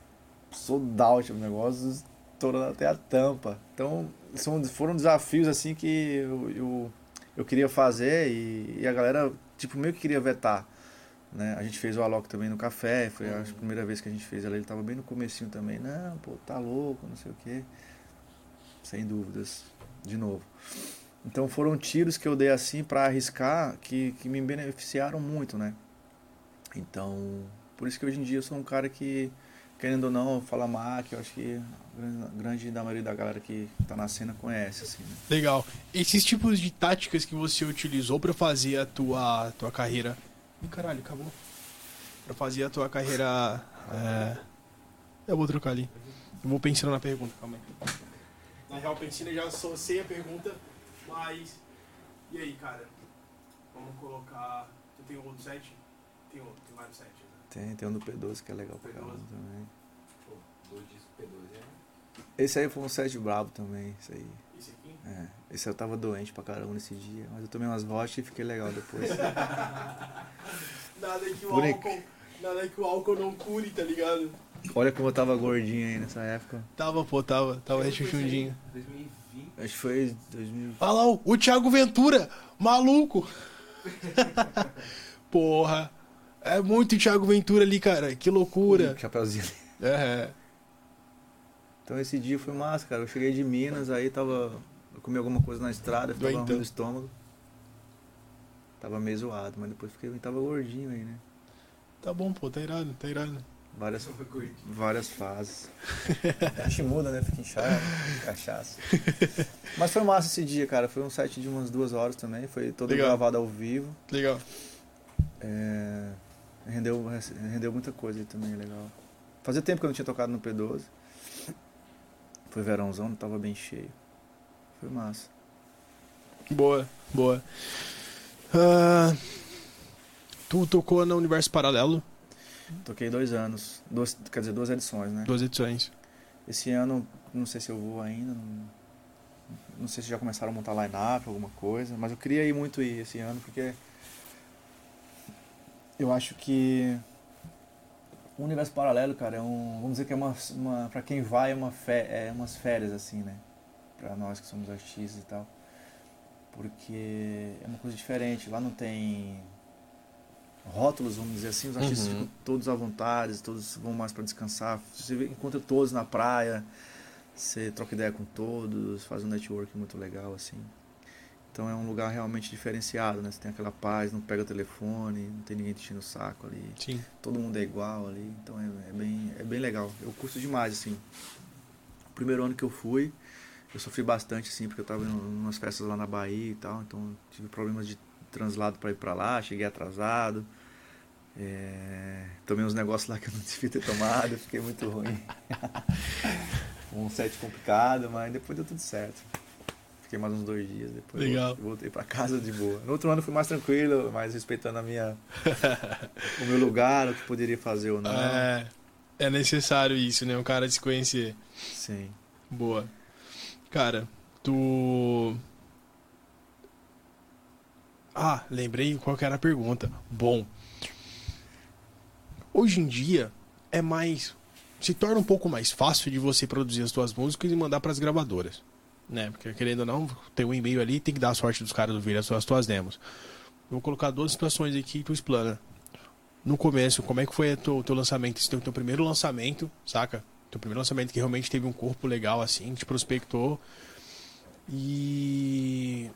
Sold out o negócio, estourando até a tampa. Então, são, foram desafios assim que eu, eu, eu queria fazer e, e a galera, tipo, meio que queria vetar. Né? A gente fez o Alok também no café, foi a primeira vez que a gente fez ela, ele tava bem no comecinho também, não, pô, tá louco, não sei o quê. Sem dúvidas, de novo. Então foram tiros que eu dei assim pra arriscar que, que me beneficiaram muito, né? Então, por isso que hoje em dia eu sou um cara que, querendo ou não, fala Mac, eu acho que a grande- da maioria da galera que tá na cena conhece, assim, né? Legal. Esses tipos de táticas que você utilizou pra fazer a tua, tua carreira. Ih, caralho, acabou. Pra fazer a tua carreira. É... Eu vou trocar ali. Eu vou pensando na pergunta, calma aí. Na real, eu já sei a pergunta, mas. E aí, cara? Vamos colocar. Tu tem outro set? Tem outro, tem vários sets. Né? Tem, tem um do P12 que é legal pra P12. caramba também. Pô, dois discos P12 é. Esse aí foi um set brabo também, esse aí. Esse aqui? É, esse eu tava doente pra caramba nesse dia, mas eu tomei umas vodkas e fiquei legal depois. (laughs) Nada que o álcool. Nada que o álcool não cure, tá ligado? Olha como eu tava gordinho aí nessa época. Tava, pô, tava. Tava rechuchundinho. 2020. Acho que foi 2000. Olha lá, o- o Thiago Ventura, maluco. (laughs) Porra. É muito Thiago Ventura ali, cara. Que loucura. Chapeuzinho. É. Então esse dia foi massa, cara. Eu cheguei de Minas, aí tava. Eu comi alguma coisa na estrada, ficava Doentão. ruim do estômago. Tava meio zoado, mas depois fiquei, tava gordinho aí, né? Tá bom, pô, tá irado, tá irado. Várias, gordinho. várias fases. A gente muda, né? Fica inchado, cachaça. Mas foi massa esse dia, cara. Foi um set de umas duas horas também. Foi todo Legal. gravado ao vivo. Legal. É, rendeu, rendeu muita coisa aí também, legal. Fazia tempo que eu não tinha tocado no P12. Foi verãozão, não tava bem cheio. Foi massa. Boa, boa. Ah, tu tocou no Universo Paralelo, Toquei dois anos, duas, quer dizer, duas edições, né? duas edições. Esse ano, não sei se eu vou ainda, não, não sei se já começaram a montar line-up, alguma coisa, mas eu queria ir muito ir esse ano, porque eu acho que o universo paralelo, cara, é um, vamos dizer que é uma, uma para quem vai é uma é umas férias assim, né? Pra nós que somos artistas e tal. Porque é uma coisa diferente, lá não tem rótulos, vamos dizer assim, os artistas Uhum. ficam todos à vontade, todos vão mais para descansar. Você encontra todos na praia, você troca ideia com todos, faz um network muito legal assim. Então é um lugar realmente diferenciado, né? Você tem aquela paz, não pega o telefone, não tem ninguém te enchendo o saco ali Sim. todo mundo é igual ali, então é, é bem, é bem legal. Eu curto demais, assim. O primeiro ano que eu fui, eu sofri bastante, assim, porque eu tava em umas festas lá na Bahia e tal, então tive problemas de translado para ir para lá, cheguei atrasado. É, tomei uns negócios lá que eu não (laughs) devia ter tomado, fiquei muito ruim. (laughs) um set complicado, mas depois deu tudo certo. Fiquei mais uns dois dias, depois Legal. voltei para casa de boa. No outro ano fui mais tranquilo, mais respeitando a minha, o meu lugar, o que poderia fazer ou não. É, é necessário isso, né? O cara se conhecer. Sim. Boa. Cara, tu. Ah, lembrei qual que era a pergunta. Bom. Hoje em dia é mais. Se torna um pouco mais fácil de você produzir as suas músicas e mandar para as gravadoras. Né? Porque querendo ou não, tem um e-mail ali, tem que dar a sorte dos caras ouvirem as suas, demos. Vou colocar duas situações aqui e tu explana. No começo, como é que foi o teu, teu lançamento? Esse teu, teu primeiro lançamento, saca? Teu primeiro lançamento que realmente teve um corpo legal assim, que te prospectou. E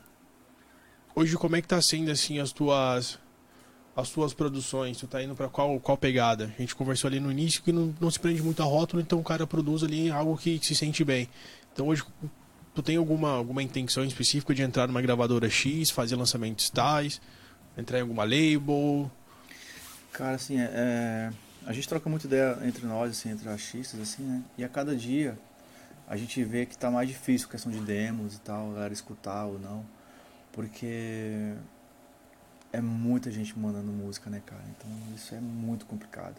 hoje como é que tá sendo assim as tuas as tuas produções? Tu tá indo pra qual qual pegada? A gente conversou ali no início que não, não se prende muito a rótulo, então o cara produz ali algo que se sente bem. Então hoje tu tem alguma alguma intenção específica de entrar numa gravadora X, fazer lançamentos tais, entrar em alguma label? Cara, assim, é, é, a gente troca muita ideia entre nós, assim, entre artistas, assim, né? E a cada dia a gente vê que tá mais difícil a questão de demos e tal, galera escutar ou não. Porque é muita gente mandando música, né, cara? Então isso é muito complicado.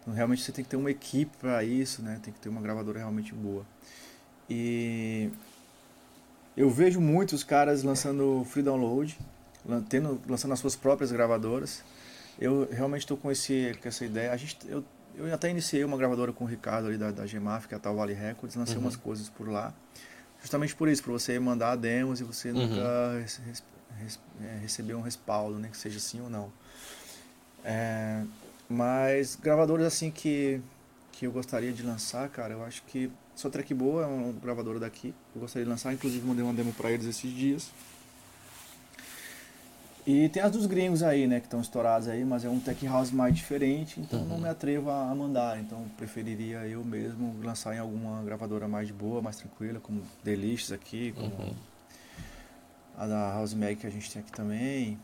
Então realmente você tem que ter uma equipe para isso, né? Tem que ter uma gravadora realmente boa. E eu vejo muitos caras lançando free download, tendo, lançando as suas próprias gravadoras. Eu realmente estou com, esse, com essa ideia. A gente, eu, eu até iniciei uma gravadora com o Ricardo ali da, da GMAF, que é a Tal Valley Records, lancei Uhum. umas coisas por lá. Justamente por isso, para você mandar demos e você Uhum. nunca é, receber um respaldo, né? Que seja sim ou não. É, mas gravadores assim que, que eu gostaria de lançar, cara, eu acho que só Track Boa é um gravador daqui. Eu gostaria de lançar, inclusive mandei uma demo para eles esses dias. E tem as dos gringos aí, né, que estão estourados aí, mas é um tech house mais diferente, então não Uhum. me atrevo a a mandar. Então preferiria eu mesmo lançar em alguma gravadora mais de boa, mais tranquila, como Delicious aqui, como Uhum. A da House Mag que a gente tem aqui também.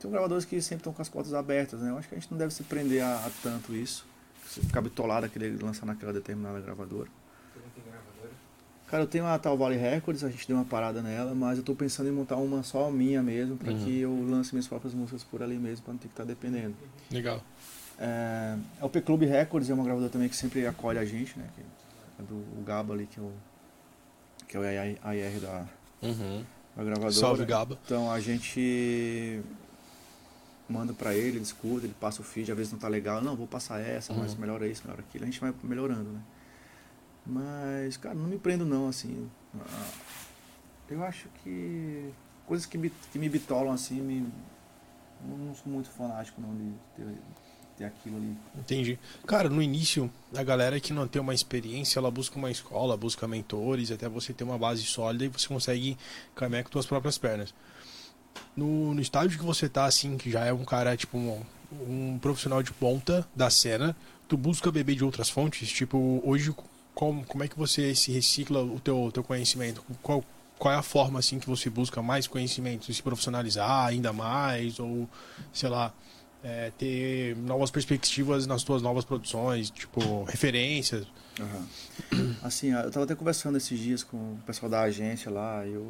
Tem gravadores que sempre estão com as portas abertas, né? Eu acho que a gente não deve se prender a, a tanto isso. Você ficar bitolado a querer lançar naquela determinada gravadora. Tu não tem gravadora? Cara, eu tenho a Tal Valley Records, a gente deu uma parada nela, mas eu tô pensando em montar uma só minha mesmo, pra Uhum. que eu lance minhas próprias músicas por ali mesmo, pra não ter que estar dependendo. Legal. É, a OP Club Records é uma gravadora também que sempre acolhe a gente, né? Que é do o Gabo ali, que é o, que é o AR da, Uhum. Da gravadora. Salve, Gaba. Então a gente manda pra ele, ele escuta, ele passa o feed, às vezes não tá legal, não, vou passar essa, mas Uhum. melhora isso, melhora aquilo, a gente vai melhorando, né? Mas, cara, não me prendo não, assim. Eu acho que coisas que me, que me bitolam assim, me, eu não sou muito fanático não de ter, ter aquilo ali. Entendi. Cara, no início, a galera que não tem uma experiência, ela busca uma escola, busca mentores, até você ter uma base sólida e você consegue caminhar com suas próprias pernas. No, no estágio que você tá, assim, que já é um cara, tipo, um, um profissional de ponta da cena, tu busca beber de outras fontes? Tipo, hoje, como, como é que você se recicla o teu, teu conhecimento? Qual, qual é a forma, assim, que você busca mais conhecimento? Se profissionalizar ainda mais? Ou, sei lá, é, ter novas perspectivas nas tuas novas produções, tipo, referências. Assim, eu tava até conversando esses dias com o pessoal da agência lá, eu,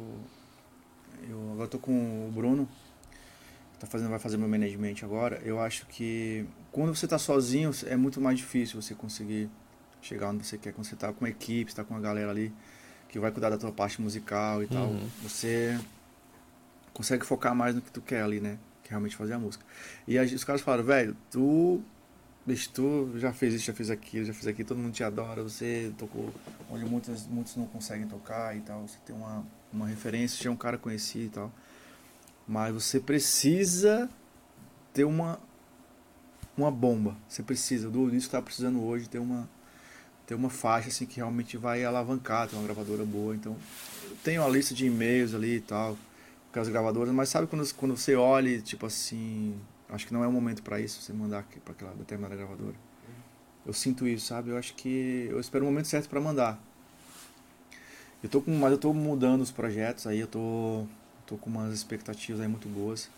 eu agora tô com o Bruno, que tá fazendo, vai fazer meu management agora. Eu acho que quando você tá sozinho é muito mais difícil você conseguir chegar onde você quer. Quando você tá com uma equipe, você tá com uma galera ali que vai cuidar da tua parte musical e tal, Uhum. você consegue focar mais no que tu quer ali, né? Realmente fazer a música. E os caras falaram, velho, tu Bicho, tu já fez isso, já fez aquilo, já fez aquilo, todo mundo te adora, você tocou onde muitos, muitos não conseguem tocar e tal, você tem uma, uma referência, já é um cara conhecido e tal. Mas você precisa ter uma uma bomba. Você precisa, do disco que tá precisando hoje ter uma ter uma faixa assim que realmente vai alavancar, ter uma gravadora boa. Então, eu tenho uma lista de e-mails ali e tal com as gravadoras, mas sabe quando, quando você olha, e, tipo assim, acho que não é o momento para isso, você mandar para aquela determinada gravadora. Eu sinto isso, sabe? Eu acho que eu espero o momento certo para mandar. Eu tô com, mas eu tô mudando os projetos aí, eu tô tô com umas expectativas aí muito boas.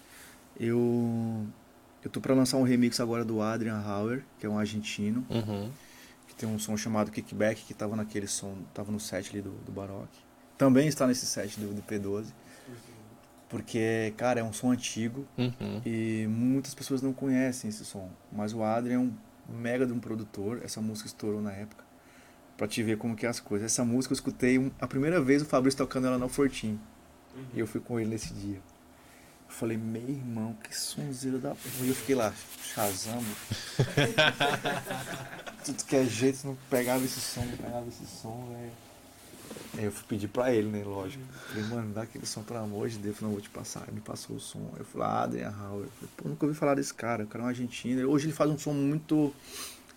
Eu eu tô para lançar um remix agora do Adrian Hauer, que é um argentino, Uhum. que tem um som chamado Kickback, que tava naquele som, tava no set ali do, do Baroque. Também está nesse set do, do P12. Porque, cara, é um som antigo Uhum. e muitas pessoas não conhecem esse som. Mas o Adrian é um mega de um produtor, essa música estourou na época. Pra te ver como que é as coisas. Essa música eu escutei um- a primeira vez o Fabrício tocando ela no Fortim. E eu fui com ele nesse dia. Eu falei, meu irmão, que sonzeira da porra. E eu fiquei lá, chazando. (laughs) Tudo que é jeito, não pegava esse som, não pegava esse som, velho. Aí eu fui pedir pra ele, né, lógico. Falei, mano, dá aquele som, pelo amor de Deus, eu não vou te passar. Ele me passou o som. Eu falei, ah, Adrian Hauer. Eu falei, pô, nunca ouvi falar desse cara, o cara é um argentino. Hoje ele faz um som muito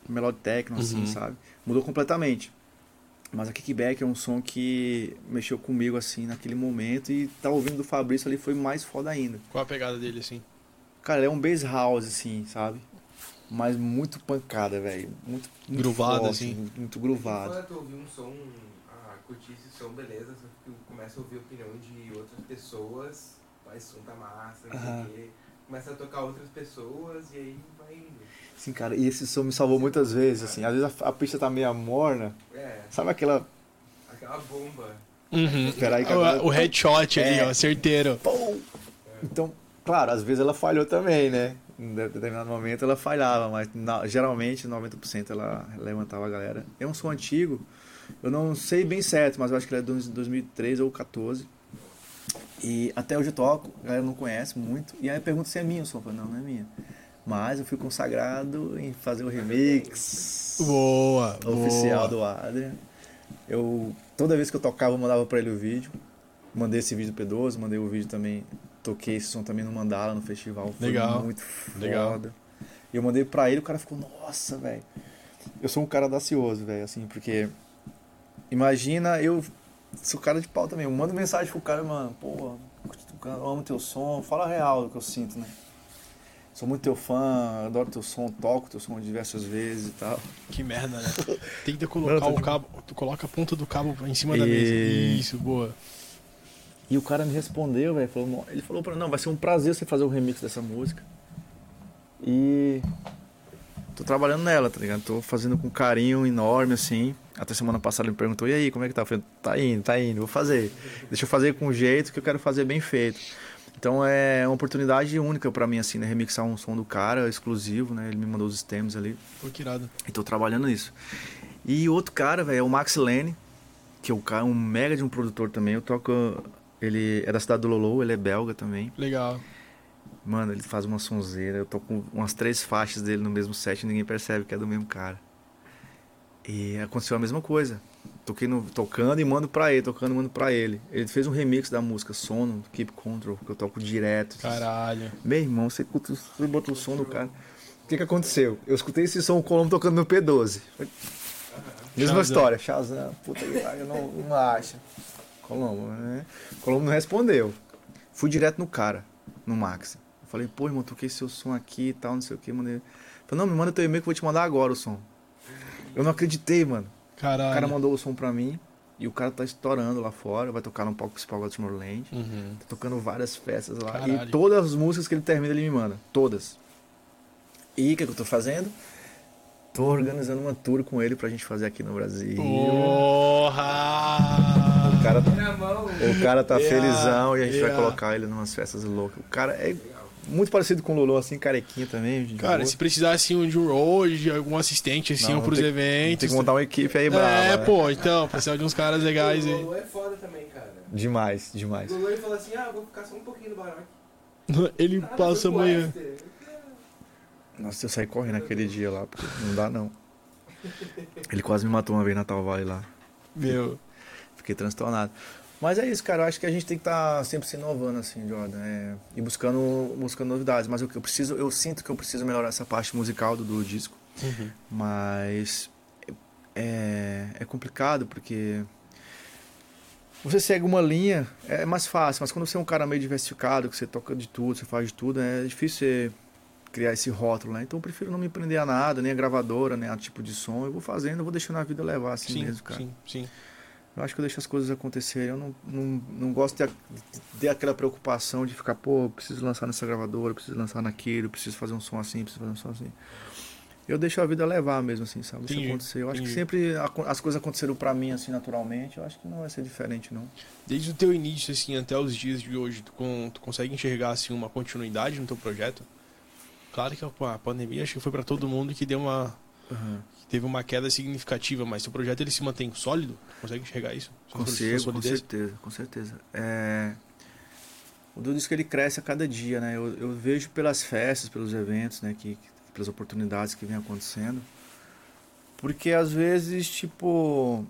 melodic techno, assim, Uhum. sabe? Mudou completamente. Mas a Kickback é um som que mexeu comigo, assim, naquele momento. E tá ouvindo do Fabrício ali foi mais foda ainda. Qual a pegada dele, assim? Cara, ele é um bass house, assim, sabe? Mas muito pancada, velho. Muito, muito Groovado, forte, assim. Muito, muito groovado. Quando tu ouvir um som, ah, curtir esse som, beleza, só que começa a ouvir a opinião de outras pessoas, vai, esse som tá massa, não sei o quê. Começa a tocar outras pessoas e aí vai indo. Sim, cara, e esse som me salvou muitas vezes, assim. Às vezes a, a pista tá meio morna. É, Sabe aquela. aquela bomba. Uhum. Peraí agora- o, o headshot ali, É. ó, certeiro. Pum! Então, claro, às vezes ela falhou também, né? Em de- determinado momento ela falhava, mas na- geralmente 90% ela levantava a galera. É um som antigo, eu não sei bem certo, mas eu acho que ele é de 2013 ou 14. E até hoje eu toco, a galera não conhece muito. E aí eu pergunto se é minha o som. Eu falo, não, não é minha. Mas eu fui consagrado em fazer o remix Boa, oficial boa. do Adrian. Eu, toda vez que eu tocava, eu mandava pra ele o vídeo. Mandei esse vídeo pro P12, mandei o vídeo também. Toquei esse som também no Mandala, no festival. Foi Legal, muito foda. legal. E eu mandei pra ele, o cara ficou, nossa, velho. Eu sou um cara audacioso, velho, assim, porque. Imagina, eu sou cara de pau também. Eu mando mensagem pro cara, mano, pô, eu amo teu som, fala a real do que eu sinto, né? Sou muito teu fã, adoro teu som, toco teu som diversas vezes e tal. Que merda, né? (laughs) Tenta colocar Não, o cabo, tu coloca a ponta do cabo em cima da E- mesa. Isso, boa. E o cara me respondeu, velho. Ele falou pra mim, não, vai ser um prazer você fazer o remix dessa música. E tô trabalhando nela, tá ligado? Tô fazendo com carinho enorme, assim. Até semana passada ele me perguntou, e aí, como é que tá? Eu falei, tá indo, tá indo, vou fazer. Deixa eu fazer com o jeito que eu quero fazer bem feito. Então é uma oportunidade única pra mim, assim, né? Remixar um som do cara, exclusivo, né? Ele me mandou os stems ali. Pô, que irado. E tô trabalhando nisso. E outro cara, velho, é o Max Lane, que é um cara, um mega de um produtor também. Eu toco. Ele é da cidade do Lolo, ele é belga também. Legal. Mano, ele faz uma sonzeira. Eu tô com umas três faixas dele no mesmo set e ninguém percebe que é do mesmo cara. E aconteceu a mesma coisa. Toquei no, tocando e mando pra ele, tocando e mando pra ele. Ele fez um remix da música Sono, Keep Control, que eu toco direto. Caralho. Meu irmão, você, você botou o som do cara. O que que aconteceu? Eu escutei esse som, o Colombo tocando no P12. Foi- Mesma Shazam. história. Shazam, puta que pariu, não, não acha. Colombo, né? Colombo não respondeu. Fui direto no cara, no Max. Eu falei, pô, irmão, toquei seu som aqui e tal, não sei o que. Mandei. Falei, não, me manda teu e-mail que eu vou te mandar agora o som. Eu não acreditei, mano. O cara Caralho. mandou o som pra mim e o cara tá estourando lá fora. Vai tocar no palco principal da Tomorrowland. Uhum. Tá tocando várias festas lá. Caralho. E todas as músicas que ele termina, ele me manda. Todas. E o que, que eu tô fazendo? Tô organizando uma tour com ele pra gente fazer aqui no Brasil. Porra! O cara, mão. o cara tá Yeah, felizão e a gente yeah. vai colocar ele numas festas loucas. O cara é muito parecido com o Lolo, assim, carequinha também. Cara, boa. se precisar assim de um de algum assistente assim Não, pros tem- eventos. Tem que montar uma equipe aí brava. é, né? pô, então, precisa de uns caras legais O aí. Lolo é foda também, cara. Demais, O demais. Lolo ele falou assim, ah, vou ficar só um pouquinho no Baroque. (laughs) Ele Ah, passa amanhã. Nossa, eu saí correndo aquele dia lá, porque não dá não. Ele quase me matou uma vez na Tal Vale lá. Meu. Fiquei transtornado. Mas é isso, cara. Eu acho que a gente tem que estar sempre se inovando, assim, Jordan. É, e buscando, buscando novidades. Mas o que eu preciso, eu sinto que eu preciso melhorar essa parte musical do, do disco. Uhum. Mas é, é complicado porque você segue uma linha, é mais fácil, mas quando você é um cara meio diversificado, que você toca de tudo, você faz de tudo, é difícil você criar esse rótulo, né? Então eu prefiro não me prender a nada, nem a gravadora, nem a tipo de som. Eu vou fazendo, eu vou deixando a vida levar assim Sim, mesmo, cara. sim, sim. Eu acho que eu deixo as coisas acontecerem. Eu não, não, não gosto de, de ter aquela preocupação de ficar, pô, preciso lançar nessa gravadora, preciso lançar naquilo, preciso fazer um som assim, preciso fazer um som assim. Eu deixo a vida levar mesmo, assim, sabe? Deixa acontecer. Eu acho que sempre a- as coisas aconteceram pra mim, assim, naturalmente. Eu acho que não vai ser diferente, não. Desde o teu início, assim, até os dias de hoje, tu, con- tu consegue enxergar, assim, uma continuidade no teu projeto? Claro que a pandemia, acho que foi pra todo mundo que deu uma... que teve uma queda significativa, mas teu projeto, ele se mantém sólido? Consegue enxergar isso? Sua Consigo, com certeza, com certeza. É... O Dudu diz que ele cresce a cada dia, né? Eu, eu vejo pelas festas, pelos eventos, né? Que, que- pelas oportunidades que vem acontecendo. Porque às vezes, tipo,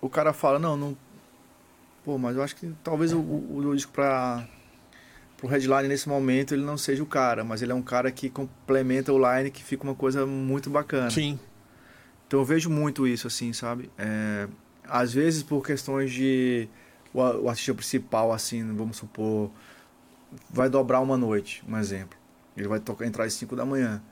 o cara fala, não, não. Pô, mas eu acho que talvez o, o, o disco pra, pro headline nesse momento ele não seja o cara, mas ele é um cara que complementa o line que fica uma coisa muito bacana. Sim, Então eu vejo muito isso, assim, sabe? É, às vezes por questões de o, o artista principal, assim, vamos supor, vai dobrar uma noite, um exemplo. Ele vai tocar, entrar às 5 da manhã.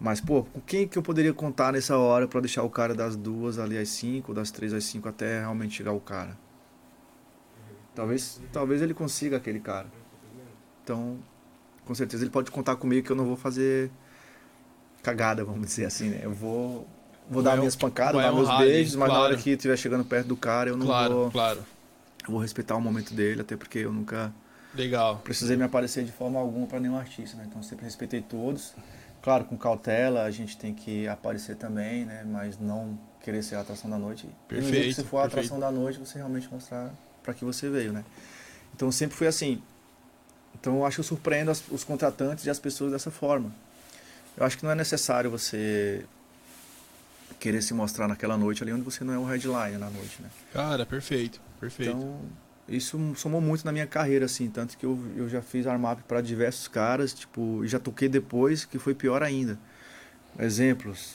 Mas, pô, com quem que eu poderia contar nessa hora pra deixar o cara das duas ali às 5, das três às 5 até realmente chegar o cara? Talvez, talvez ele consiga aquele cara. Então, com certeza ele pode contar comigo que eu não vou fazer cagada, vamos dizer assim, né? Eu vou, vou dar Vai minhas pancadas, dar meus honrar ali, beijos, mas na claro. hora que estiver chegando perto do cara, eu não claro, vou. claro. Eu vou respeitar o momento dele, até porque eu nunca Legal. precisei me aparecer de forma alguma para nenhum artista, né? Então eu sempre respeitei todos. Claro, com cautela, a gente tem que aparecer também, né? Mas não querer ser a atração da noite. Perfeito, você for a perfeito. atração da noite, você realmente mostrar para que você veio, né? Então sempre fui assim. Então eu acho que eu surpreendo as- os contratantes e as pessoas dessa forma. Eu acho que não é necessário você querer se mostrar naquela noite ali onde você não é o headline na noite, né? Cara, perfeito, perfeito. Então, isso somou muito na minha carreira, assim. Tanto que eu, eu já fiz armap para diversos caras, tipo, e já toquei depois, que foi pior ainda. Exemplos.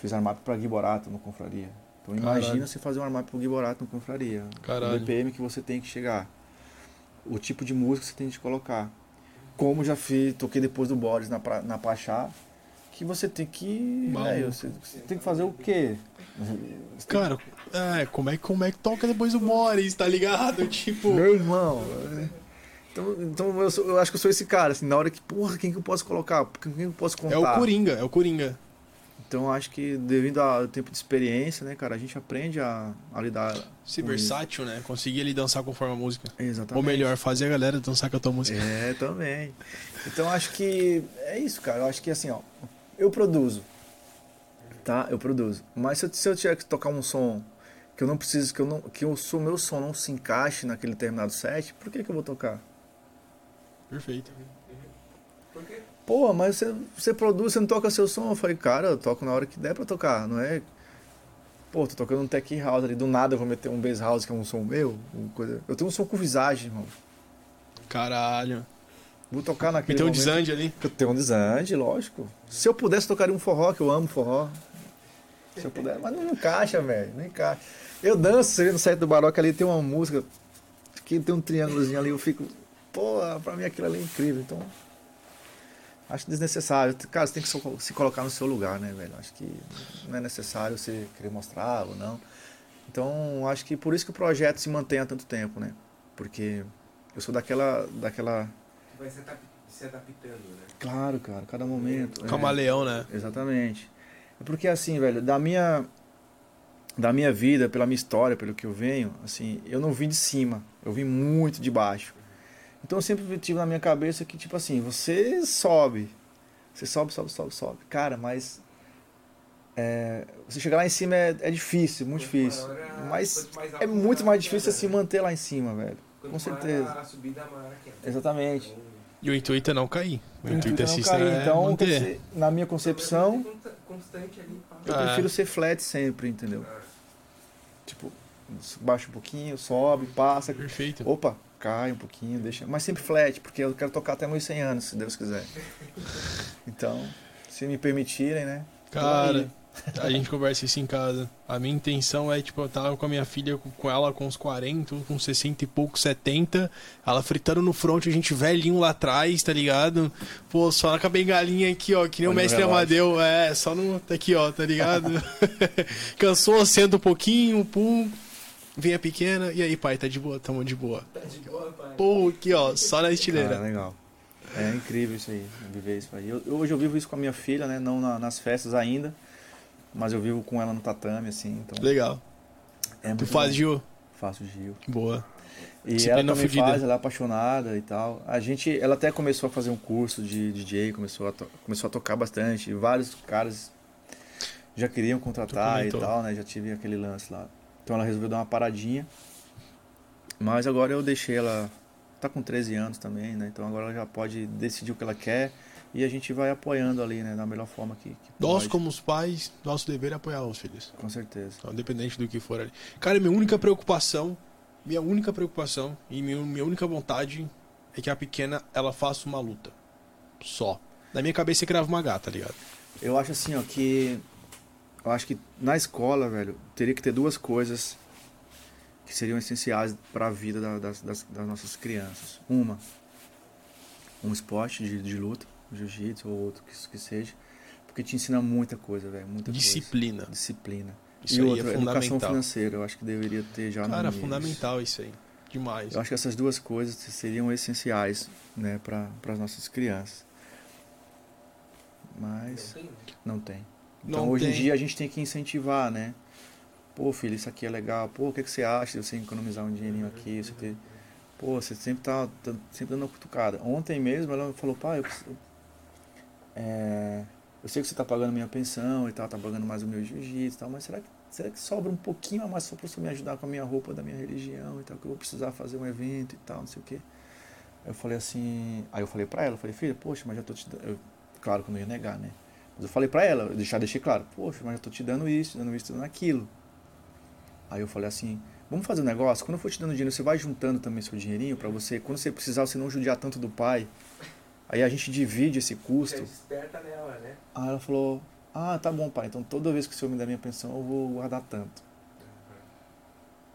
Fiz armap para Gui Borato no Confraria. Então, imagina Caralho. você fazer um armap para Gui Borato no Confraria. Caralho. O BPM que você tem que chegar. O tipo de música que você tem que colocar. Como já fiz, toquei depois do Boris na, pra- na Pachá. Que você tem que. Você, você tem que fazer o quê? Cara, é, como é, que- como é que toca depois do Boris, tá ligado? (laughs) Tipo, Meu irmão. Então, então eu, sou- eu acho que eu sou esse cara, assim, na hora que, porra, quem que eu posso colocar? Quem que eu posso contar? é o Coringa, é o Coringa. Então eu acho que devido ao tempo de experiência, né, cara, a gente aprende a, a lidar. Ser isso. versátil, né? Conseguir ali dançar conforme a música. Exatamente. Ou melhor, fazer a galera dançar com a tua música. É, também. Então acho que é isso, cara. Eu acho que assim, ó, eu produzo. Tá? Eu produzo. Mas se eu, se eu tiver que tocar um som que eu não preciso, que eu não, que o meu som não se encaixe naquele determinado set, por que que eu vou tocar? Perfeito. Por quê? Pô, mas você, você produz, você não toca seu som? Eu falei, cara, eu toco na hora que der pra tocar, não é? Pô, tô tocando um tech house ali, do nada eu vou meter um bass house que é um som meu. coisa- Eu tenho um som com visagem, irmão. Caralho. Vou tocar naquele Meteu um momento. desande ali. Eu tenho um desande, lógico. Se eu pudesse, tocaria um forró, que eu amo forró. Se eu puder, mas não encaixa, velho, não encaixa. Eu danço, no site do Baroque ali, tem uma música que tem um triângulozinho ali, eu fico, pô, pra mim aquilo ali é incrível, então... Acho desnecessário. Cara, você tem que se colocar no seu lugar, né, velho? Acho que não é necessário você querer mostrar ou não. Então, acho que por isso que o projeto se mantém há tanto tempo, né? Porque eu sou daquela, daquela Vai se, adap- se adaptando, né? Claro, cara, cada momento. é. Camaleão, né? Exatamente. É porque assim, velho, da minha da minha vida, pela minha história, pelo que eu venho, assim, eu não vim de cima, eu vim muito de baixo. Então eu sempre tive na minha cabeça que tipo assim, você sobe, você sobe, sobe, sobe, sobe. Cara, mas é, você chegar lá em cima é, é difícil, muito Quanto difícil. a- Mas mais é muito mais queda, difícil se né? manter lá em cima, velho. Quanto com certeza. A subida, maior a queda. Exatamente. Então, E o intuito é não cair. O O intuito é é não se cair. é Então, manter. na minha concepção, pá. eu Ah. prefiro ser flat sempre, entendeu? Tipo, baixa um pouquinho, sobe, passa. Perfeito. Opa, cai um pouquinho, deixa. Mas sempre flat, porque eu quero tocar até meus 100 anos, se Deus quiser. Então, se me permitirem, né? Cara. A gente conversa isso em casa. A minha intenção é, tipo, eu tava com a minha filha, com- ela com uns 40, com 60 e pouco, 70. Ela fritando no front, a gente velhinho lá atrás, tá ligado? Pô, só com a bengalinha aqui, ó, que nem o Olha no mestre. Amadeu. É, só no. Tá aqui, ó, tá ligado? (laughs) Cansou, senta um pouquinho, pum. Vem a pequena, e aí, pai, tá de boa? Tamo de boa. Tá de boa, pai. Pô, aqui, ó, só na estileira. legal. É incrível isso aí, viver isso aí. Eu- eu- hoje eu vivo isso com a minha filha, né? Não na- nas festas ainda, mas eu vivo com ela no tatame, assim. Então Legal. é Tu faz, bom. Gil? Faço Gil. Boa. E Disciplina ela também fudida. faz, ela é apaixonada e tal. A gente, ela até começou a fazer um curso de DJ, começou a, começou a tocar bastante. E vários caras já queriam contratar e tal, né? Já tive aquele lance lá. Então ela resolveu dar uma paradinha. Mas agora eu deixei ela. Tá com 13 anos também, né? Então agora ela já pode decidir o que ela quer. E a gente vai apoiando ali, né? Da melhor forma que, que Nós, pode. como os pais, nosso dever é apoiar os filhos. Com certeza. Então, independente do que for ali. Cara, minha única preocupação, minha única preocupação e minha, minha única vontade é que a pequena ela faça uma luta. Só. Na minha cabeça crava uma gata, tá ligado? Eu acho assim, ó, que. Eu acho que na escola, velho, teria que ter duas coisas que seriam essenciais para a vida da- das, das, das nossas crianças. Uma, um esporte de, de luta, jiu-jitsu ou outro que, que seja, porque te ensina muita coisa, velho, muita Disciplina. coisa. Disciplina. Isso e aí outra, é educação financeira, eu acho que deveria ter já no Cara, fundamental isso aí. Demais. Eu acho que essas duas coisas seriam essenciais, né, para as nossas crianças. Mas Não tem. Então Não hoje em tem. dia a gente tem que incentivar, né? Pô, filho, isso aqui é legal. Pô, o que, que você acha de você economizar um dinheirinho aqui? Isso aqui? Pô, você sempre tá, tá sempre dando uma cutucada. Ontem mesmo ela falou, pai, eu, é, eu sei que você tá pagando minha pensão e tal, tá pagando mais o meu jiu-jitsu e tal, mas será que, será que sobra um pouquinho a mais só pra você me ajudar com a minha roupa da minha religião e tal, que eu vou precisar fazer um evento e tal, não sei o quê. Eu falei assim, aí eu falei pra ela, eu falei, filha, poxa, mas já tô te dando. Claro que eu não ia negar, né? Mas eu falei pra ela, eu já deixei claro, poxa, mas eu tô te dando isso, te dando isso, te dando aquilo. Aí eu falei assim, vamos fazer um negócio, quando eu for te dando dinheiro, você vai juntando também seu dinheirinho pra você, quando você precisar, você não judiar tanto do pai. Aí a gente divide esse custo. desperta nela, né? Aí ela falou, ah, tá bom pai, então toda vez que o senhor me der minha pensão, eu vou guardar tanto.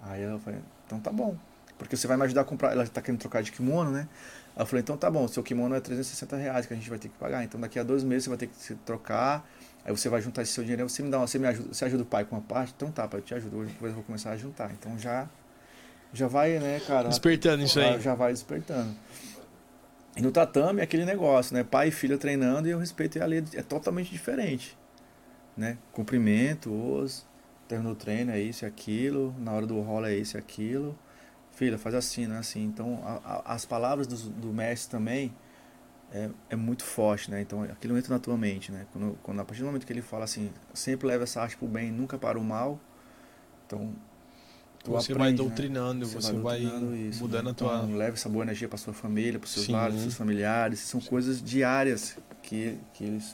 Aí eu falei, então tá bom. Porque você vai me ajudar a comprar. Ela tá querendo trocar de kimono, né? Eu falei, então tá bom, seu kimono é 360 reais que a gente vai ter que pagar. Então daqui a dois meses você vai ter que se trocar. Aí você vai juntar esse seu dinheiro, você me dá uma, você me ajuda, você ajuda o pai com uma parte? Então tá, pai, eu te ajudo. Hoje depois eu vou começar a juntar. Então já já vai, né, cara? Despertando isso aí. Já vai despertando. E no tatame é aquele negócio, né? Pai e filha treinando e o respeito e a lei é totalmente diferente. Né? Cumprimento, os, terminou o treino, é isso e aquilo, na hora do rolo é isso e aquilo. Filha, faz assim, não é assim. Então, a- a- as palavras do, do mestre também é, é muito forte, né? Então, aquilo entra na tua mente, né? Quando, quando, a partir do momento que ele fala assim, sempre leva essa arte pro bem, nunca para o mal. Então, Você vai aprende, né? doutrinando, você, vai, doutrinando isso, mudando né? a tua. Então, leve essa boa energia para sua família, para seus Sim. lares, seus familiares. São coisas diárias que, que eles,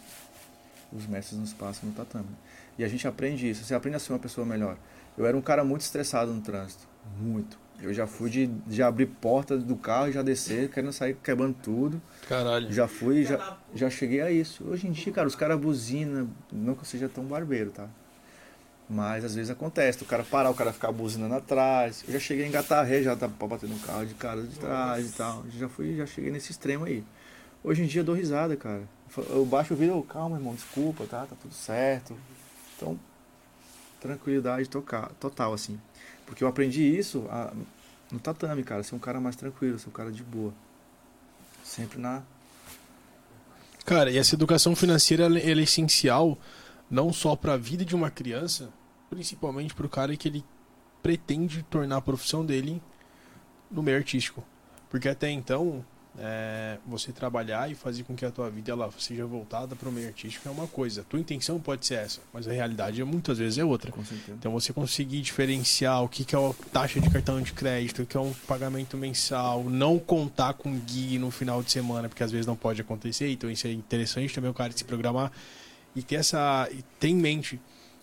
os mestres nos passam no tatame. E a gente aprende isso. Você aprende a ser uma pessoa melhor. Eu era um cara muito estressado no trânsito, muito. Eu já fui de, de abrir porta do carro e já descer, querendo sair quebrando tudo. Caralho. Já fui, já, já cheguei a isso. Hoje em dia, cara, os caras buzinam, não que eu seja tão barbeiro, tá? Mas às vezes acontece, o cara parar, o cara ficar buzinando atrás. Eu já cheguei a engatar a ré, já pra bater no carro de cara de trás e tal. Já fui, já cheguei nesse extremo aí. Hoje em dia eu dou risada, cara. Eu baixo o vídeo, eu, calma, irmão, desculpa, tá? Tá tudo certo. Então, tranquilidade tocar, total, assim. Porque eu aprendi isso a- no tatame, cara. Ser um cara mais tranquilo, ser um cara de boa. Sempre na, Cara, e essa educação financeira ela ela é essencial não só para a vida de uma criança, principalmente para o cara que ele pretende tornar a profissão dele no meio artístico. Porque até então, é, você trabalhar e fazer com que a tua vida ela seja voltada para o meio artístico é uma coisa. A tua intenção pode ser essa, mas a realidade muitas vezes é outra. Então você conseguir diferenciar o que, que é a taxa de cartão de crédito, o que é um pagamento mensal, não contar com guia no final de semana, porque às vezes não pode acontecer, então isso é interessante também o cara se programar e ter essa. e ter em mente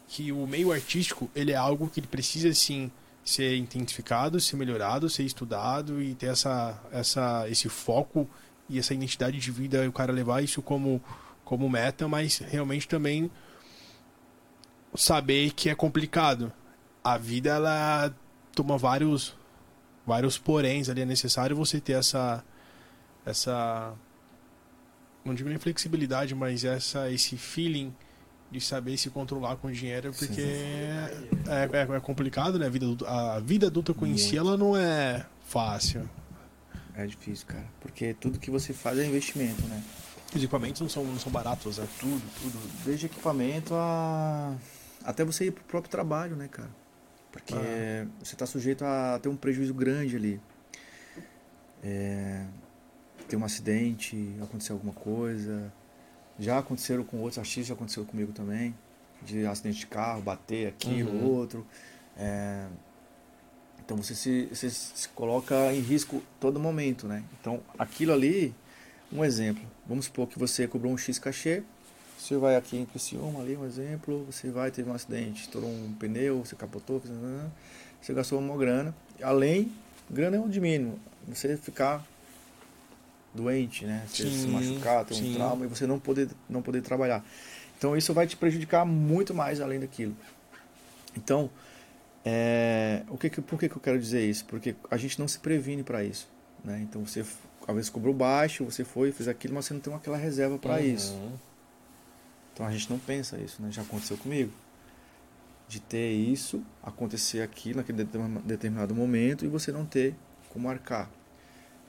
que o meio artístico ele é algo que ele precisa sim ser intensificado, ser melhorado, ser estudado e ter essa, essa, esse foco e essa identidade de vida, o cara levar isso como, como meta, mas realmente também saber que é complicado. A vida ela toma vários vários poréns ali, é necessário você ter essa essa não digo nem flexibilidade, mas essa esse feeling de saber se controlar com dinheiro, porque é, é, é, complicado, né? A vida, adulta- a vida adulta com em si, ela não é fácil. É difícil, cara. Porque tudo que você faz é investimento, né? Os equipamentos não são, não são baratos, né? Tudo, tudo. Desde equipamento a. Até você ir pro próprio trabalho, né, cara? Porque Ah. você tá sujeito a ter um prejuízo grande ali. É, ter um acidente, acontecer alguma coisa. Já aconteceram com outros artistas, já aconteceu comigo também. De acidente de carro, bater aqui Uhum. ou outro. É, então você se, você se coloca em risco todo momento, né? Então aquilo ali, um exemplo. Vamos supor que você cobrou um X cachê, você vai aqui em Criciúma, ali um exemplo, você vai, teve um acidente, estourou um pneu, você capotou, fez- você gastou uma grana. Além, grana é um de mínimo, você ficar doente, né? Você se Sim, machucar, ter um sim. trauma e você não poder, não poder trabalhar. Então isso vai te prejudicar muito mais além daquilo. Então, é, o que, por que, que eu quero dizer isso? Porque a gente não se previne para isso. Né? Então você às vezes cobrou baixo, você foi, fez aquilo, mas você não tem aquela reserva para isso. Uhum. Então a gente não pensa isso, né? Já aconteceu comigo. De ter isso, acontecer aquilo naquele determin- determinado momento e você não ter como arcar.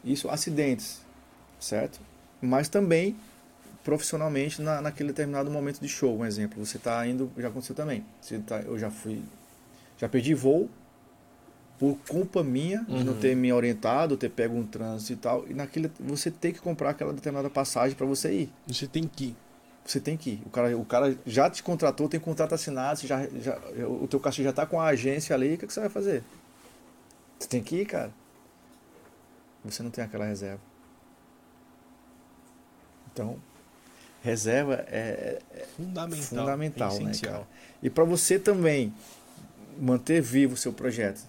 Isso, acidentes, certo? Mas também profissionalmente na, naquele determinado momento de show. Um exemplo, você está indo, já aconteceu também. Você tá, eu já fui, já perdi voo por culpa minha de não Uhum. ter me orientado, ter pego um trânsito e tal. E naquele você tem que comprar aquela determinada passagem para você ir. Você tem que ir. Você tem que ir. O cara, o cara já te contratou, tem contrato assinado, já, já, o teu cachê já tá com a agência ali, o que, que você vai fazer? Você tem que ir, cara. Você não tem aquela reserva. Então, reserva é, é Fundamental. fundamental, é né, cara? E para você também manter vivo o seu projeto,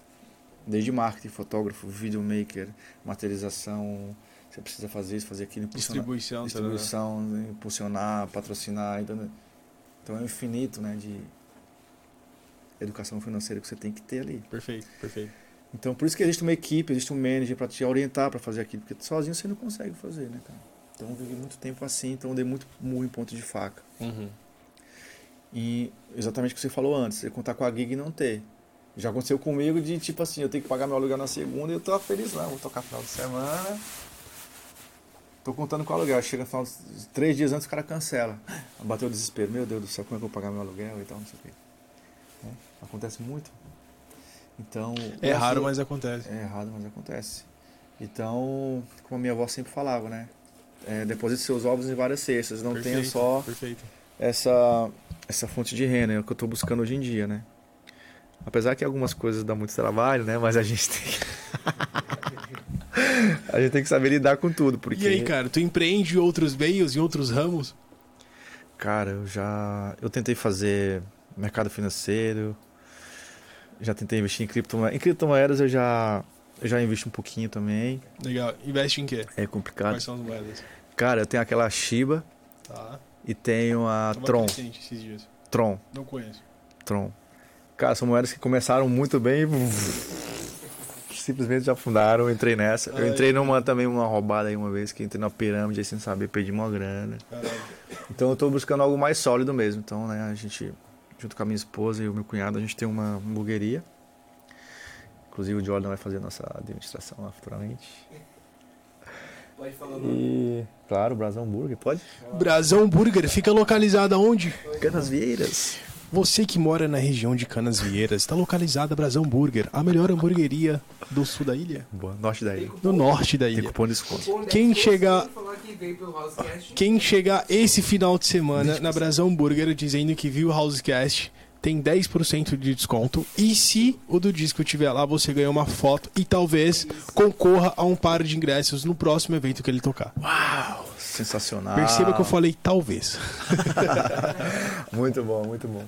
desde marketing, fotógrafo, videomaker, materialização, você precisa fazer isso, fazer aquilo, impulsionar- Distribuição, distribuição, impulsionar, patrocinar, então, então é um infinito, né, de educação financeira que você tem que ter ali. Perfeito, perfeito. Então por isso que existe uma equipe, existe um manager para te orientar para fazer aquilo, porque sozinho você não consegue fazer, né, cara? Então eu vivi muito tempo assim, então eu dei muito murro em ponto de faca. Uhum. E exatamente o que você falou antes, você contar com a gig e não ter. Já aconteceu comigo de tipo assim, eu tenho que pagar meu aluguel na segunda e eu tô feliz não, vou tocar final de semana. Tô contando com o aluguel, chega no final de três dias antes o cara cancela. (gasps) Bateu o desespero, meu Deus do céu, como é que eu vou pagar meu aluguel e tal, não sei o quê. Né? Acontece muito. Então. É raro, mas acontece. é errado, mas acontece. Então, como a minha avó sempre falava, né? É, deposite seus ovos em várias cestas, não tenha Perfeito, só Perfeito. essa, essa fonte de renda, é o que eu estou buscando hoje em dia, né? Apesar que algumas coisas dão muito trabalho, né? Mas a gente tem que... (laughs) a gente tem que saber lidar com tudo, porque... E aí, cara, tu empreende em outros meios, em outros ramos? Cara, eu já... Eu tentei fazer mercado financeiro, já tentei investir em criptomoedas. Em criptomoedas eu já, já invisto um pouquinho também. Legal. Investe em quê? É complicado. Quais são as moedas? Cara, eu tenho aquela Shiba Tá. e tenho a Tava Tron. esses dias. Tron. Não conheço. Tron. Cara, são moedas que começaram muito bem e simplesmente já afundaram. Eu entrei nessa. Eu entrei numa também uma roubada aí uma vez que entrei na pirâmide aí sem saber, perdi uma grana. Caralho. Então eu tô buscando algo mais sólido mesmo. Então, né, a gente, junto com a minha esposa e o meu cunhado, a gente tem uma hamburgueria. Inclusive o Jordan vai fazer a nossa administração lá futuramente. Pode falar o nome. E, claro, Brasão Hambúrguer, pode? Brasão Burger fica localizada onde? Canas Vieiras. Você que mora na região de Canas Vieiras, está localizada Brasão Burger, a melhor hamburgueria do sul da ilha, Boa, norte da ilha. do norte da Tem ilha. cupom de desconto. Quem chegar-. Quem chegar esse final de semana na Brasão Burger dizendo que viu o Housecast tem 10% de desconto. E se o do disco estiver lá, você ganha uma foto e talvez concorra a um par de ingressos no próximo evento que ele tocar. Sensacional. Perceba que eu falei talvez. (laughs) Muito bom, muito bom.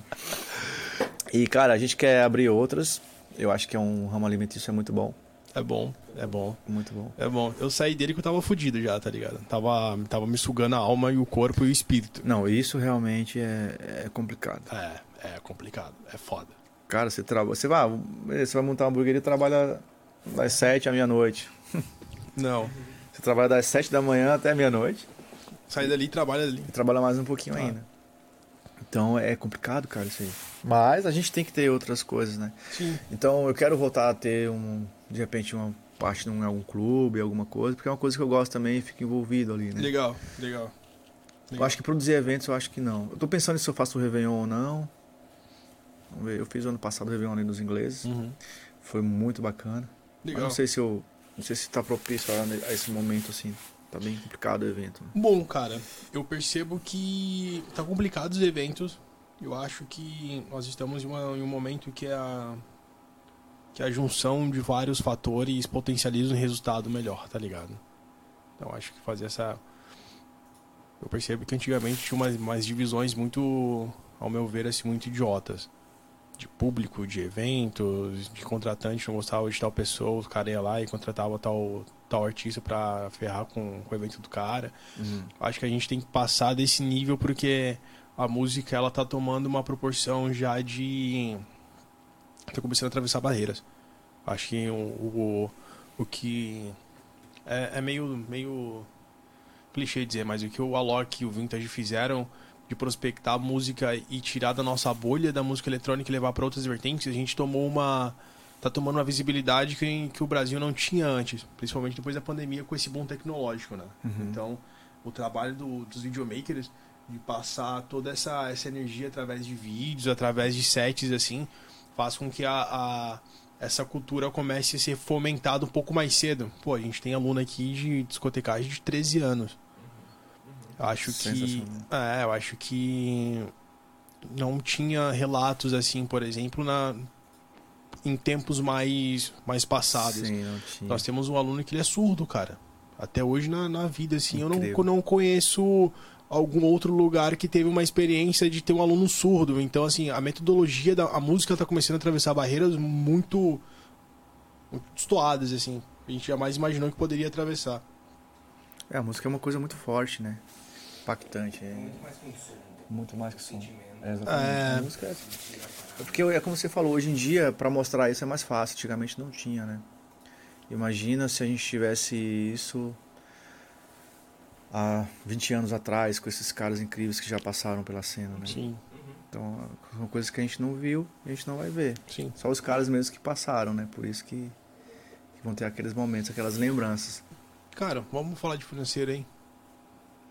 E, cara, a gente quer abrir outras, Eu acho que é um ramo alimentício é muito bom. É bom, é bom. Muito bom. É bom. Eu saí dele que eu tava fudido já, tá ligado? Tava, tava me sugando a alma e o corpo e o espírito. Não, isso realmente é, é complicado. É, é complicado. É foda. Cara, você trabalha. Você vai, você vai montar uma hamburgueria e trabalha das 7 à meia-noite. (laughs) Não. Você trabalha das 7 da manhã até meia-noite Sai dali e trabalha ali. e trabalha mais um pouquinho ainda. Então é complicado, cara, isso aí. Mas a gente tem que ter outras coisas, né? Sim. Então eu quero voltar a ter um, de repente, uma parte em algum clube, alguma coisa, porque é uma coisa que eu gosto também e fico envolvido ali, né? Legal, legal. Eu acho que produzir eventos, eu acho que não. Eu tô pensando se eu faço o Réveillon ou não. Vamos ver, eu fiz o ano passado o Réveillon ali dos ingleses. Uhum. Foi muito bacana. Mas Legal. não sei se eu. Não sei se tá propício a, a esse momento, assim. Tá bem complicado o evento. né? Bom, cara, eu percebo que tá complicado os eventos. Eu acho que nós estamos em, uma- em um momento que é a que a junção de vários fatores potencializa um resultado melhor, tá ligado? Então acho que fazer essa eu percebo que antigamente tinha umas, umas divisões muito, ao meu ver, assim, muito idiotas. De público, de eventos, de contratante, não gostava de tal pessoa, o cara ia lá e contratava tal, tal artista pra ferrar com, com o evento do cara. Acho que a gente tem que passar desse nível porque a música ela tá tomando uma proporção já de. tá começando a atravessar barreiras. Acho que o, o, o que. É, é meio, meio clichê dizer, mas o que o Alok e o Vintage fizeram de prospectar música e tirar da nossa bolha da música eletrônica e levar para outras vertentes, a gente tomou uma. tá tomando uma visibilidade que, que o Brasil não tinha antes, principalmente depois da pandemia com esse boom tecnológico, né? Então, o trabalho do- dos videomakers de passar toda essa, essa energia através de vídeos, através de sets, assim, faz com que a, a- essa cultura comece a ser fomentada um pouco mais cedo. Pô, a gente tem aluno aqui de discotecagem de 13 anos. Eu acho que. É, eu acho que não tinha relatos assim, por exemplo, na em tempos mais mais passados. Sim, não tinha. Nós temos um aluno que ele é surdo, cara. Até hoje na, na vida, assim, eu não, Incrível. não conheço algum outro lugar que teve uma experiência de ter um aluno surdo. Então, assim, a metodologia da a música tá começando a atravessar barreiras muito, muito estoadas, assim. A gente jamais imaginou que poderia atravessar. É, a música é uma coisa muito forte, né? Impactante. É Muito mais que um som. muito mais que som. Sentimento. É, exatamente. É. A música é... é porque é como você falou, hoje em dia, pra mostrar isso é mais fácil. Antigamente não tinha, né? Imagina se a gente tivesse isso há 20 anos atrás, com esses caras incríveis que já passaram pela cena, né? Sim, Então, são coisas que a gente não viu e a gente não vai ver. sim. Só os caras mesmo que passaram, né? Por isso que, que vão ter aqueles momentos, aquelas lembranças. Cara, vamos falar de financeiro, hein?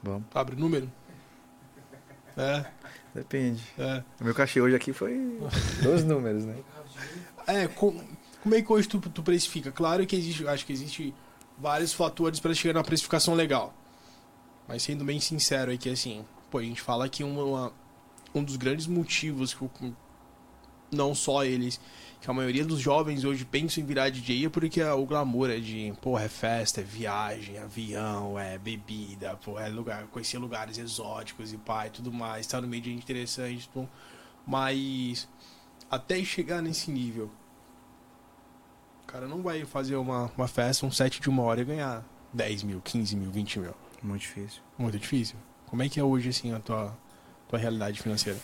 Vamos. Abre número. É, Depende. é. O meu cachê hoje aqui foi (laughs) dois números, né? É, com- como é que hoje tu, tu precifica? Claro que existe, acho que existe vários fatores para chegar na precificação legal. Mas sendo bem sincero aqui, assim, pô, a gente fala que uma, uma- um dos grandes motivos que o- não só eles, que a maioria dos jovens hoje pensam em virar DJ é porque o glamour é de, porra, é festa, é viagem, avião, é bebida, porra, é lugar, conhecer lugares exóticos e pai, tudo mais, estar no meio de gente interessante, tudo. mas até chegar nesse nível, o cara não vai fazer uma, uma festa, um set de uma hora e ganhar 10 mil, 15 mil, 20 mil. Muito difícil. Muito difícil. Como é que é hoje, assim, a tua, tua realidade financeira?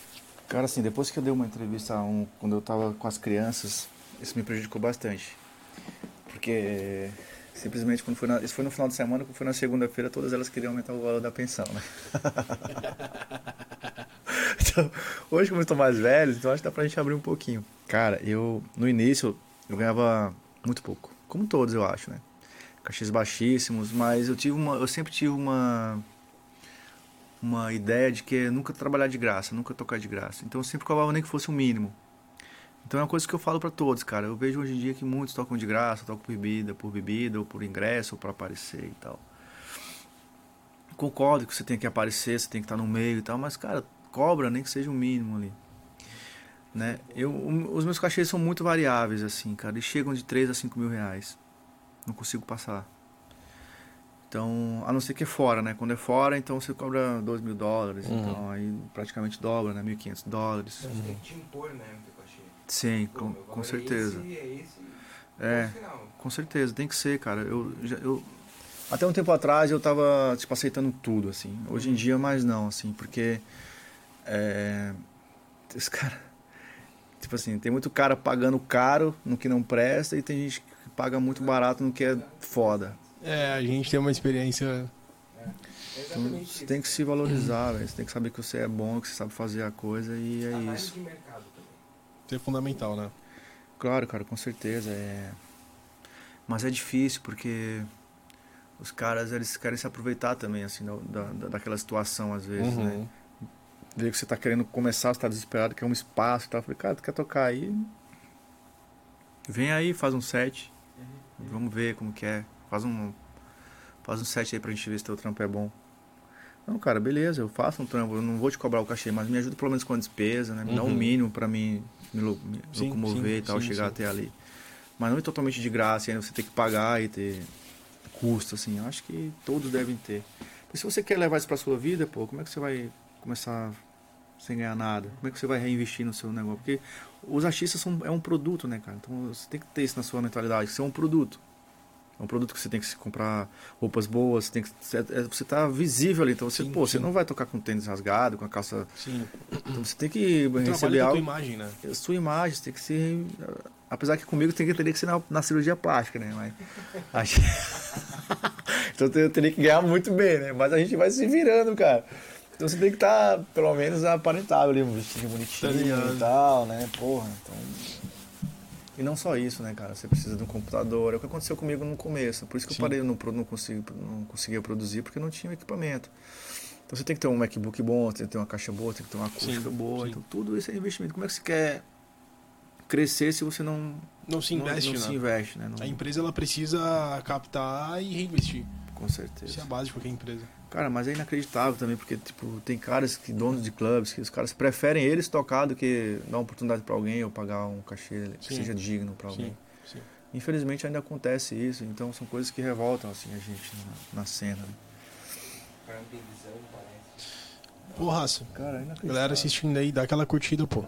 Cara, assim, depois que eu dei uma entrevista um, quando eu tava com as crianças, isso me prejudicou bastante. Porque simplesmente quando foi na, isso foi no final de semana, quando foi na segunda-feira, todas elas queriam aumentar o valor da pensão, né? (laughs) então, hoje como eu estou mais velho, então acho que dá pra gente abrir um pouquinho. Cara, eu no início eu ganhava muito pouco, como todos eu acho, né? Cachês baixíssimos, mas eu tive uma, eu sempre tive uma uma ideia de que nunca trabalhar de graça, nunca tocar de graça. Então eu sempre cobrava nem que fosse o mínimo. Então é uma coisa que eu falo pra todos, cara. Eu vejo hoje em dia que muitos tocam de graça, tocam por bebida, por bebida, ou por ingresso, ou pra aparecer e tal. Concordo que você tem que aparecer, você tem que estar no meio e tal, mas, cara, cobra nem que seja o mínimo ali. Né? Eu, os meus cachês são muito variáveis, assim, cara. Eles chegam de 3 a 5 mil reais. Não consigo passar. Então, a não ser que é fora, né? Quando é fora, então você cobra 2 mil dólares. Uhum. Então, aí praticamente dobra, né? 1.500 dólares. Você tem que te impor, né. Sim, Pô, com, com valor certeza. É esse, é esse. É. Com certeza, tem que ser, cara. Eu, já- eu até um tempo atrás eu tava tipo aceitando tudo, assim. Hoje em dia mais não, assim, porque é, esse cara, (laughs) tipo assim, tem muito cara pagando caro no que não presta e tem gente que paga muito barato no que é foda. É, a gente tem uma experiência. É Então, você tem que se valorizar, velho. Você tem que saber que você é bom, que você sabe fazer a coisa e é Análise isso. de mercado também. Isso é fundamental, né? Claro, cara, com certeza. É... Mas é difícil porque os caras eles querem se aproveitar também, assim, da, da, daquela situação às vezes, Uhum. né? Vê que você tá querendo começar, você tá desesperado, quer um espaço e tal. Eu falei, cara, tu quer tocar aí? Vem aí, faz um set. Vamos ver como que é. Faz um. Faz um set aí pra gente ver se teu trampo é bom. Não, cara, beleza, eu faço um trampo, eu não vou te cobrar o cachê, mas me ajuda pelo menos com a despesa, né? Me dá um Uhum. mínimo pra mim me, lo- me Sim, locomover sim, e tal, sim, chegar até ali. Mas não é totalmente de graça, e ainda você tem que pagar e ter custo, assim. Eu acho que todos devem ter. Mas se você quer levar isso pra sua vida, pô, como é que você vai começar sem ganhar nada? Como é que você vai reinvestir no seu negócio? Porque os artistas são, é um produto, né, cara? Então você tem que ter isso na sua mentalidade, que você é um produto. É um produto que você tem que comprar roupas boas, você tem que. Você, é- você tá visível ali. Então você, Sim, pô, você sim. não vai tocar com tênis rasgado, com a calça. Sim. Então você tem que Trabalha receber algo. imagem, né? A sua imagem, você tem que ser. Apesar que comigo tem que, teria que ser na, na cirurgia plástica, né? Mas. gente- (laughs) então eu teria que ganhar muito bem, né? Mas a gente vai se virando, cara. Então você tem que estar, pelo menos, aparentável ali, um vestido Tá bonitinho ligado. e tal, né? Porra, então. E não só isso, né, cara? Você precisa de um computador. É o que aconteceu comigo no começo. Por isso que Sim. eu parei, não, não, consigo, não conseguia produzir, porque não tinha equipamento. Então você tem que ter um MacBook bom, tem que ter uma caixa boa, tem que ter uma acústica Sim, boa. sim. Então tudo isso é investimento. Como é que você quer crescer se você não, Não se investe, não, não né? se investe, né? Não- A empresa ela precisa captar e reinvestir. com Isso é certeza. a base de qualquer empresa. Cara, mas é inacreditável também, porque tipo, tem caras que donos de clubes que os caras preferem eles tocar do que dar uma oportunidade pra alguém ou pagar um cachê que Sim. seja digno pra alguém. Sim, sim. Infelizmente ainda acontece isso, então são coisas que revoltam assim a gente na, na cena. Né? Pra não ter visão, parece. Pô, raça. Cara, é. Galera assistindo aí, dá aquela curtida, pô.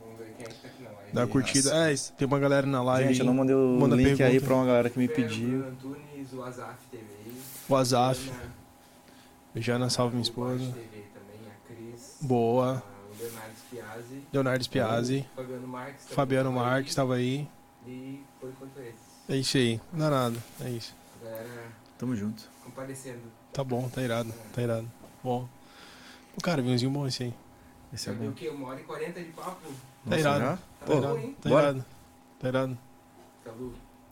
Vamos ver quem é que tá aqui na live. Dá a curtida. É, tem uma galera na live Gente, eu aí. não mandei o Manda link aí pergunta. pra uma galera que me pediu. O Azaf TV. O Azaf. Ana, Jana, salve minha esposa. Boa. ah, O Leonardo Spiazzi. Leonardo Spiazzi. o Fabiano Marques. Fabiano tava aí. Marques tava aí. E por enquanto esses. É isso aí. Não dá nada. É isso. Galera Tamo junto. comparecendo. Tá bom, tá irado. Tá irado. Bom. O cara, vinhozinho bom esse aí. Esse é viu bom. o quê? Uma hora e quarenta de papo? Tá irado. Tá Tá Pô, bom, irado. hein? Tá irado. Tá irado.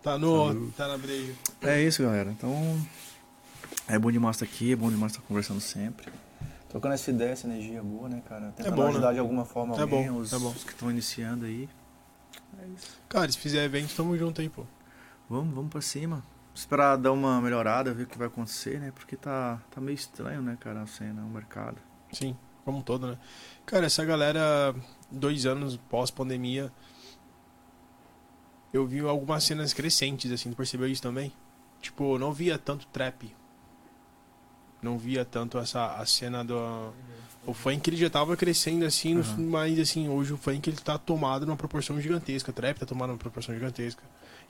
Tá no. Tá na breja. É isso, galera. Então, é bom demais estar aqui, é bom demais estar conversando sempre. Trocando essa ideia, essa energia boa, né, cara? Tentando bom, né? ajudar de alguma forma É alguém, bom, os, é bom. os que estão iniciando aí. É isso. Cara, se fizer evento, tamo junto aí, pô. Vamos, vamos pra cima. Esperar dar uma melhorada, ver o que vai acontecer, né? Porque tá, tá meio estranho, né, cara, a cena, o mercado. Sim, como um todo, né? Cara, essa galera, dois anos pós-pandemia, eu vi algumas cenas crescentes, assim, tu percebeu isso também? Tipo, não via tanto trap. Não via tanto essa a cena do. O funk ele já tava crescendo assim, no- Uhum. mas assim, hoje o funk ele tá tomado numa proporção gigantesca. O trap tá tomado numa proporção gigantesca.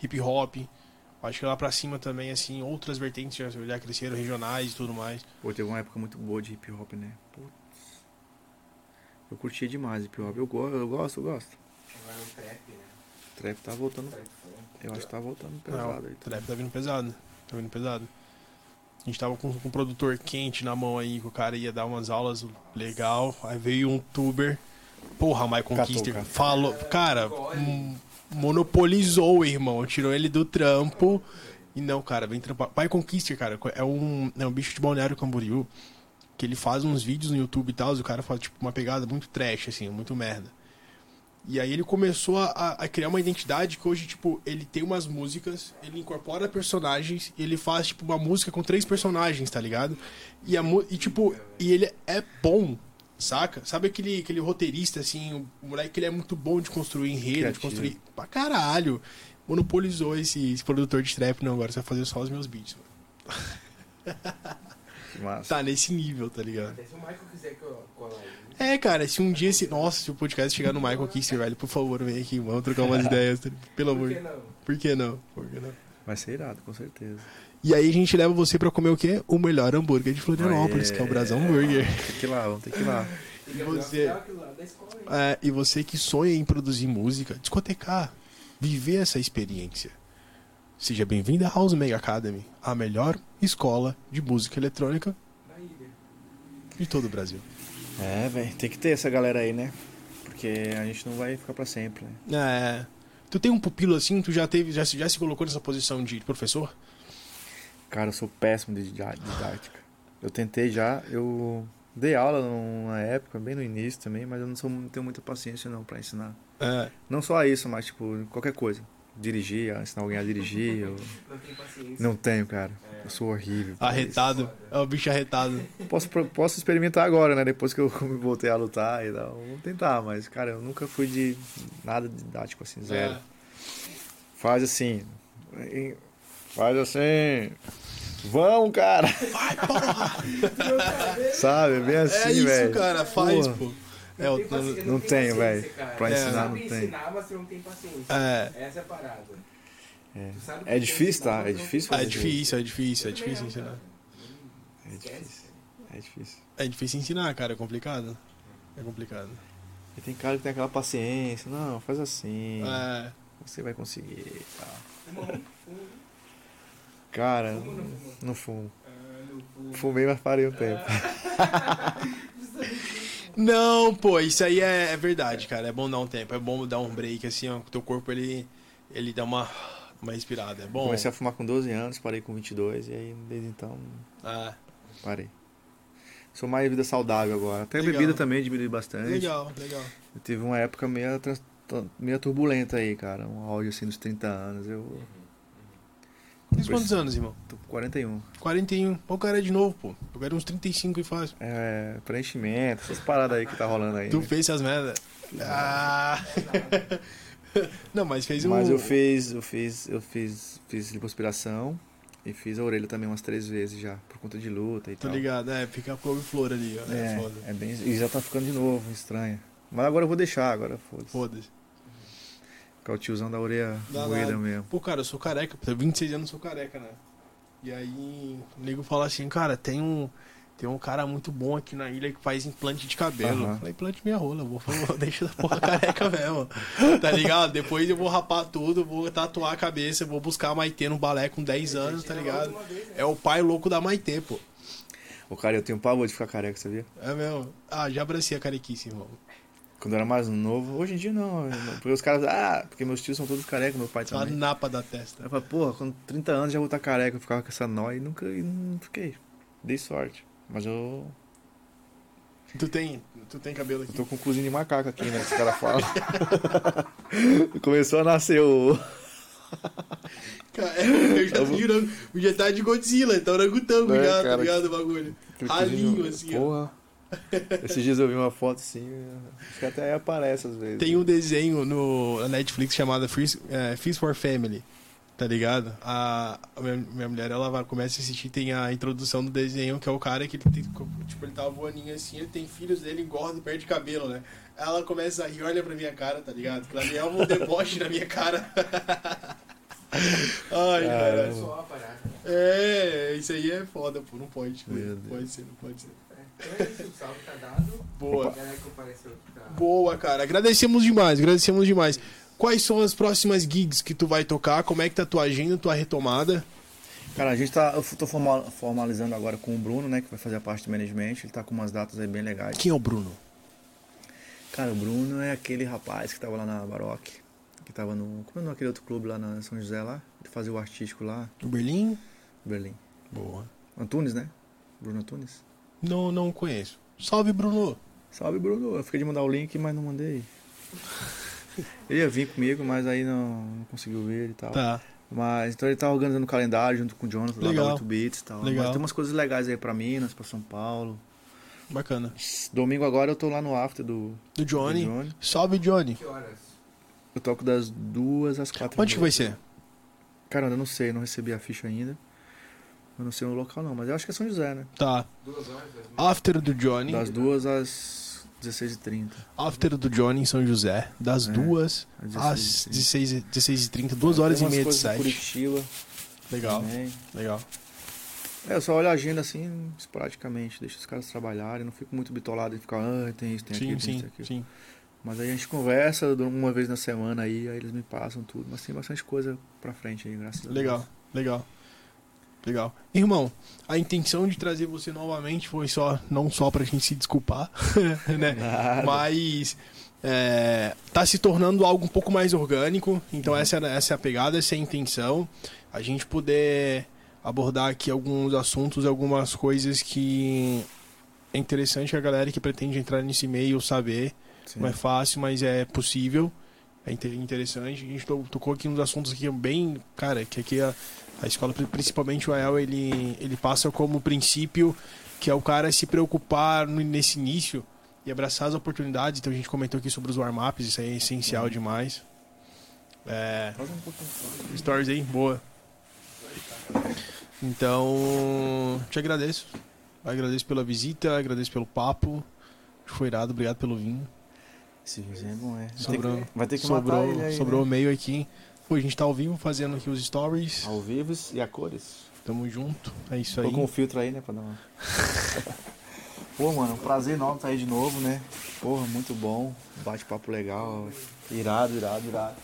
Hip hop. Acho que lá pra cima também, assim, outras vertentes já, já cresceram, regionais e tudo mais. Pô, teve uma época muito boa de hip hop, né? Putz. Eu curtia demais hip hop. Eu, go eu gosto, eu gosto. Agora o trap, né? Trap tá voltando. Trap. Eu acho que tá voltando Não, pesado aí. o trap tá vindo pesado. Tá vindo pesado. A gente tava com, com um produtor quente na mão aí, que o cara ia dar umas aulas legal. Aí veio um tuber. Porra, Michael Kister. cara. Falou. Cara, monopolizou, irmão. Tirou ele do trampo. E não, cara, vem trampar. Michael Kister, cara, é um, é um bicho de balneário Camboriú. Que ele faz uns vídeos no YouTube e tal. E o cara faz, tipo, uma pegada muito trash, assim, muito merda. E aí ele começou a, a criar uma identidade que hoje, tipo, ele tem umas músicas, ele incorpora personagens, e ele faz, tipo, uma música com três personagens, tá ligado? E, a, e tipo, e ele é bom, saca? Sabe aquele, aquele roteirista, assim, o, moleque que ele é muito bom de construir enredo, de construir. Pra caralho! Monopolizou esse, esse produtor de trap, não, agora você vai fazer só os meus beats. mano. (laughs) Massa. Tá nesse nível, tá ligado? Até se o Michael quiser que eu. É, cara, se um dia esse. Nossa, se o podcast chegar no Michael Kister, velho, por favor, vem aqui, vamos trocar umas (laughs) ideias. tá? Pelo Por amor que de não? Por que não? Por que não? Vai ser irado, com certeza. E aí a gente leva você pra comer o quê? O melhor hambúrguer de Florianópolis, Aê. que é o Brasão Hambúrguer. Tem que ir lá, vamos ter que ir lá. Que (laughs) E você? É, e você que sonha em produzir música, discotecar, viver essa experiência. Seja bem-vindo à House Mega Academy, a melhor escola de música eletrônica de todo o Brasil. É, velho, tem que ter essa galera aí, né? Porque a gente não vai ficar pra sempre, né? É. Tu tem um pupilo assim, tu já teve, já, se- já se colocou nessa posição de professor? Cara, eu sou péssimo de didá- didática. Eu tentei já, eu dei aula numa época, bem no início também, mas eu não, sou, não tenho muita paciência não pra ensinar. É. Não só isso, mas tipo, qualquer coisa. Dirigir, ensinar alguém a dirigir, eu Não tem paciência. não tenho, cara. Eu sou horrível. Arretado. É o bicho arretado. Posso, posso experimentar agora, né? Depois que eu me (laughs) voltei a lutar e tal. Vou tentar, mas, cara, eu nunca fui de nada didático assim, zero. É. Faz assim. Faz assim. Vamos, cara! Vai, porra! (laughs) Sabe? É bem assim, é isso, velho. cara, faz, Porra. pô. É, Não não tem tenho, velho. Pra É. ensinar, não tem. ensinar, mas você não tem paciência. É. Essa é a parada. É. É difícil, tá? É difícil é fazer difícil, é difícil, é Eu também difícil ensinar. É difícil. É difícil. É difícil ensinar, cara, é complicado. É complicado. E tem cara que tem aquela paciência. Não, faz assim. É. Você vai conseguir e fumou. Cara. Ah, não fumo. Fumei, mas parei um tempo. (laughs) Não, pô, isso aí é, é verdade, cara. É bom dar um tempo, é bom dar um break, assim, ó. O teu corpo, ele, ele dá uma, uma respirada. É bom. Comecei a fumar com 12 anos, parei com 22 e aí desde então Ah, parei. Sou mais vida saudável agora. Até a Legal. bebida também diminui bastante. legal, legal. Eu tive uma época meio, meio turbulenta aí, cara. Um áudio assim dos 30 anos. Eu Tem quantos anos, irmão? tô com 41. 41. Pô, o cara é de novo, pô. Eu quero uns 35 e faz. É, preenchimento, essas paradas aí que tá rolando aí. Tu né? fez essas merdas? Ah. (laughs) (laughs) Não, mas fez um. Mas eu fiz, eu fiz, eu fiz, fiz lipoaspiração e fiz a orelha também umas três vezes já, por conta de luta e Tô tal. ligado, é, fica couve-flor ali, ó. É, foda. É, é bem, e já tá ficando de novo, estranho. Mas agora eu vou deixar, agora foda-se. Foda-se. Ficar o tiozão da orelha Dá moída nada. mesmo. Pô, cara, eu sou careca, pô, 26 anos eu sou careca, né? E aí, o nego fala assim, cara, tem um, tem um cara muito bom aqui na ilha que faz implante de cabelo. Eu falei, implante minha rola, vou, deixa da porra careca mesmo. Tá ligado? Depois eu vou rapar tudo, vou tatuar a cabeça, vou buscar a Maitê no balé com 10 anos, tá ligado? Né? É o pai louco da Maitê, pô. Ô, cara, eu tenho pavor de ficar careca, sabia? É mesmo? Ah, já abracei a carequice, irmão. Quando eu era mais novo, hoje em dia não. Porque os caras, ah, porque meus tios são todos carecas, meu pai Só a também. napa da testa. Eu falei, porra, com 30 anos já vou estar careca, eu ficava com essa nóia e nunca e não fiquei. Dei sorte. Mas eu, Tu tem, tu tem cabelo eu aqui? tô com cozinha de macaco aqui, né? Que os caras falam. (laughs) Começou a nascer o. Cara, eu já tô girando. Já tá de Godzilla, tá orangotango É, já, tá cara. ligado o bagulho? Ralinho, cozinho- assim, ó. Porra. (laughs) Esses dias eu vi uma foto assim, acho que até aparece às vezes. Tem um desenho no, na Netflix chamado Feast, é, Feast for Family, tá ligado? A, a minha, minha mulher, ela vai, começa a assistir, tem a introdução do desenho, que é o cara que ele tem, tipo, ele tá voaninho assim, ele tem filhos dele, engorda e perde cabelo, né? Ela começa a rir, olha pra minha cara, tá ligado? Pra mim é um deboche na minha cara. (laughs) Ai, Caramba. cara. É, isso aí é foda, pô, não pode. Não pode ser, não pode ser. Então é isso, o salve tá dado. Boa. A galera que compareceu aqui tá. Boa, cara. Agradecemos demais, agradecemos demais. Quais são as próximas gigs que tu vai tocar? Como é que tá a tua agenda, tua retomada? Cara, a gente tá. Eu tô formal- formalizando agora com o Bruno, né? Que vai fazer a parte do management. Ele tá com umas datas aí bem legais. Quem é o Bruno? Cara, o Bruno é aquele rapaz que tava lá na Baroque. Que tava no. Como é naquele outro clube lá na São José lá? Ele fazia o artístico lá, O Berlim? Berlim. Boa. Antunes, né? Bruno Antunes. Não, não conheço. Salve, Bruno. Salve, Bruno. Eu fiquei de mandar o link, mas não mandei. (laughs) Ele ia vir comigo, mas aí não, não conseguiu vir e tal. Tá. Mas então ele tá organizando o calendário junto com o Jonathan lá Legal. da 8 Bits e tal. Legal. Mas tem umas coisas legais aí pra Minas, pra São Paulo. Bacana. Domingo agora eu tô lá no after do, Do Johnny. do Johnny. Salve, Johnny. Que horas? Eu toco das duas às quatro. Onde que vai ser? Cara, eu não sei, não recebi a ficha ainda. Eu não sei o local não, mas eu acho que é São José, né? Tá. Duas horas. After do Johnny. Das duas às 16h30. After do Johnny em São José. Das É, duas às às 16h30. 16, 16h30. Duas horas Tem e meia de set. Curitiba Legal, também. legal. É, eu só olho a agenda assim, esporadicamente, deixo os caras trabalharem, não fico muito bitolado em ficar, ah, tem isso, tem Sim, aquilo, tem isso, aquilo. sim. Mas aí a gente conversa uma vez na semana aí, aí eles me passam tudo. Mas tem bastante coisa pra frente aí, graças a Deus. Legal, legal. Legal. Irmão, a intenção de trazer você novamente foi só, não só pra gente se desculpar, (laughs) né? Nada. Mas é, tá se tornando algo um pouco mais orgânico. Então essa, é- essa é a pegada, essa é a intenção. A gente poder abordar aqui alguns assuntos, algumas coisas que é interessante a galera que pretende entrar nesse meio saber. Sim. Não é fácil, mas é possível. É inte- interessante. A gente to- tocou aqui uns assuntos aqui bem. Cara, que aqui a, a escola, pri- principalmente o AEL, ele, ele passa como princípio que é o cara se preocupar nesse início e abraçar as oportunidades. Então a gente comentou aqui sobre os warm-ups, isso aí é essencial demais. É, um stories aí, boa. Então, te agradeço. Agradeço pela visita, agradeço pelo papo. Foi irado, obrigado pelo vinho. Esse vizinho é bom, é. Vai ter Sobrou, que- vai ter que sobrou, matar ele aí, sobrou né? o meio aqui. Pô, a gente tá ao vivo fazendo aqui os stories. Ao vivo e a cores. Tamo junto. É isso aí. Tô com um filtro aí, né, pra dar uma... (laughs) Pô, mano, um prazer enorme estar aí de novo, né? Porra, muito bom. Bate-papo legal. Irado, irado, irado.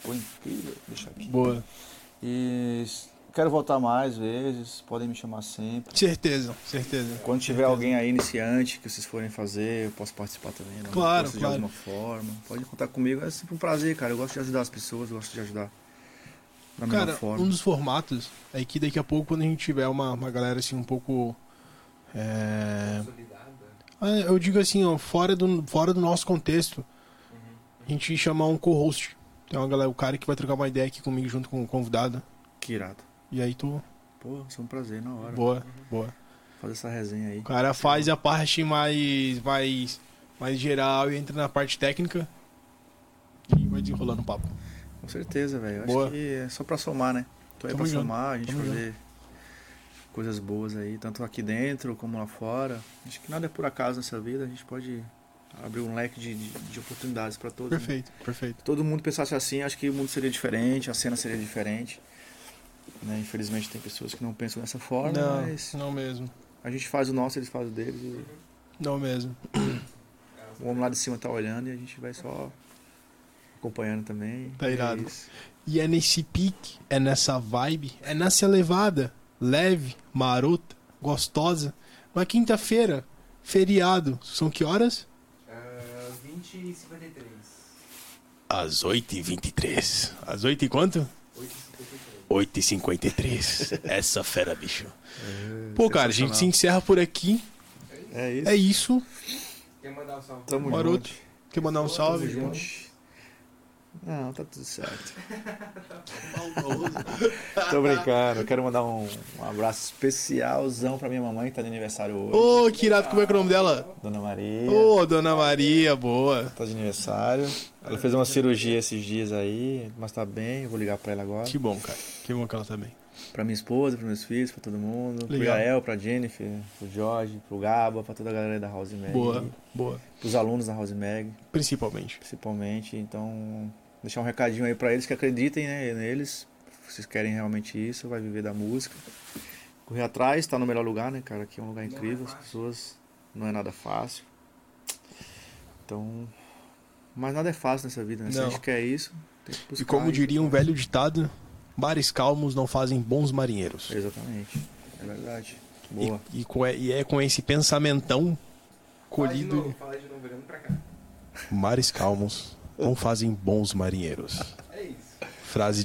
Foi incrível. Deixa aqui. Boa. E quero voltar mais vezes. Podem me chamar sempre. Certeza, certeza. Quando tiver alguém aí iniciante que vocês forem fazer, eu posso participar também. Claro, claro. De alguma forma. Pode contar comigo. É sempre um prazer, cara. Eu gosto de ajudar as pessoas, eu gosto de ajudar da melhor Cara, forma. um dos formatos é que daqui a pouco, quando a gente tiver uma, uma galera assim um pouco. É... Consolidada. ah, Eu digo assim, ó, fora do, fora do nosso contexto, a gente chamar um co-host. Tem uma galera, o cara que vai trocar uma ideia aqui comigo junto com o convidado. Que irado. E aí tu. Pô, isso é um prazer na hora. Boa, boa. Fazer essa resenha aí. O cara faz a parte mais, mais, mais geral e entra na parte técnica. E vai desenrolando o papo. Com certeza, velho. Acho que é só pra somar, né? Tô aí Tamo pra junto, somar, a gente tamo fazer coisas boas aí, tanto aqui dentro como lá fora. Acho que nada é por acaso nessa vida, a gente pode abrir um leque de, de, de oportunidades pra todos. né? Perfeito, perfeito. Todo mundo pensasse assim, acho que o mundo seria diferente, a cena seria diferente. Né? Infelizmente tem pessoas que não pensam dessa forma, Não, mas não mesmo. a gente faz o nosso, eles fazem o deles. E Não mesmo. o homem lá de cima tá olhando e a gente vai só acompanhando também. Tá E é irado. isso. E é nesse pique, é nessa vibe, é nessa levada. Leve, marota, gostosa. Uma quinta-feira, feriado. São que horas? Ah, 20 e 53. Às 8h23. Às 8 e quanto? 8 e 53. 8h53. Essa fera, bicho. Pô, cara, a gente se encerra por aqui. É isso. É isso. Quer mandar um salve? Tamo Maroto. junto. Quer mandar um salve? Tamo junto. Não, tá tudo certo. (laughs) Ô, (laughs) Tô brincando. Eu quero mandar um, um abraço especialzão pra minha mamãe que tá de aniversário hoje. Ô, que irado, como é que é o nome dela? Dona Maria. Ô, Dona Maria, boa. Tá de aniversário. Ela fez uma cirurgia esses dias aí, mas tá bem. Eu vou ligar pra ela agora. Que bom, cara. Que bom que ela tá bem. Pra minha esposa, pros meus filhos, pra todo mundo. Pro Legal. Gael, pra Jennifer, pro Jorge, pro Gaba, pra toda a galera da House Mag. Boa, boa. Pros alunos da House Mag, Principalmente. principalmente. Então, deixar um recadinho aí pra eles que acreditem né, neles. Vocês querem realmente isso, vai viver da música. Correr atrás, tá no melhor lugar, né, cara? Aqui é um lugar é incrível, as pessoas. Não é nada fácil. Então. Mas nada é fácil nessa vida, né? Se a gente quer isso, tem que buscar. E como diria um velho ditado, mares calmos não fazem bons marinheiros. Exatamente. É verdade. Boa. E, e, e é com esse pensamentão Fala de colhido. novo, fala de novo, pra cá. Mares calmos não fazem bons marinheiros. É isso. Frase de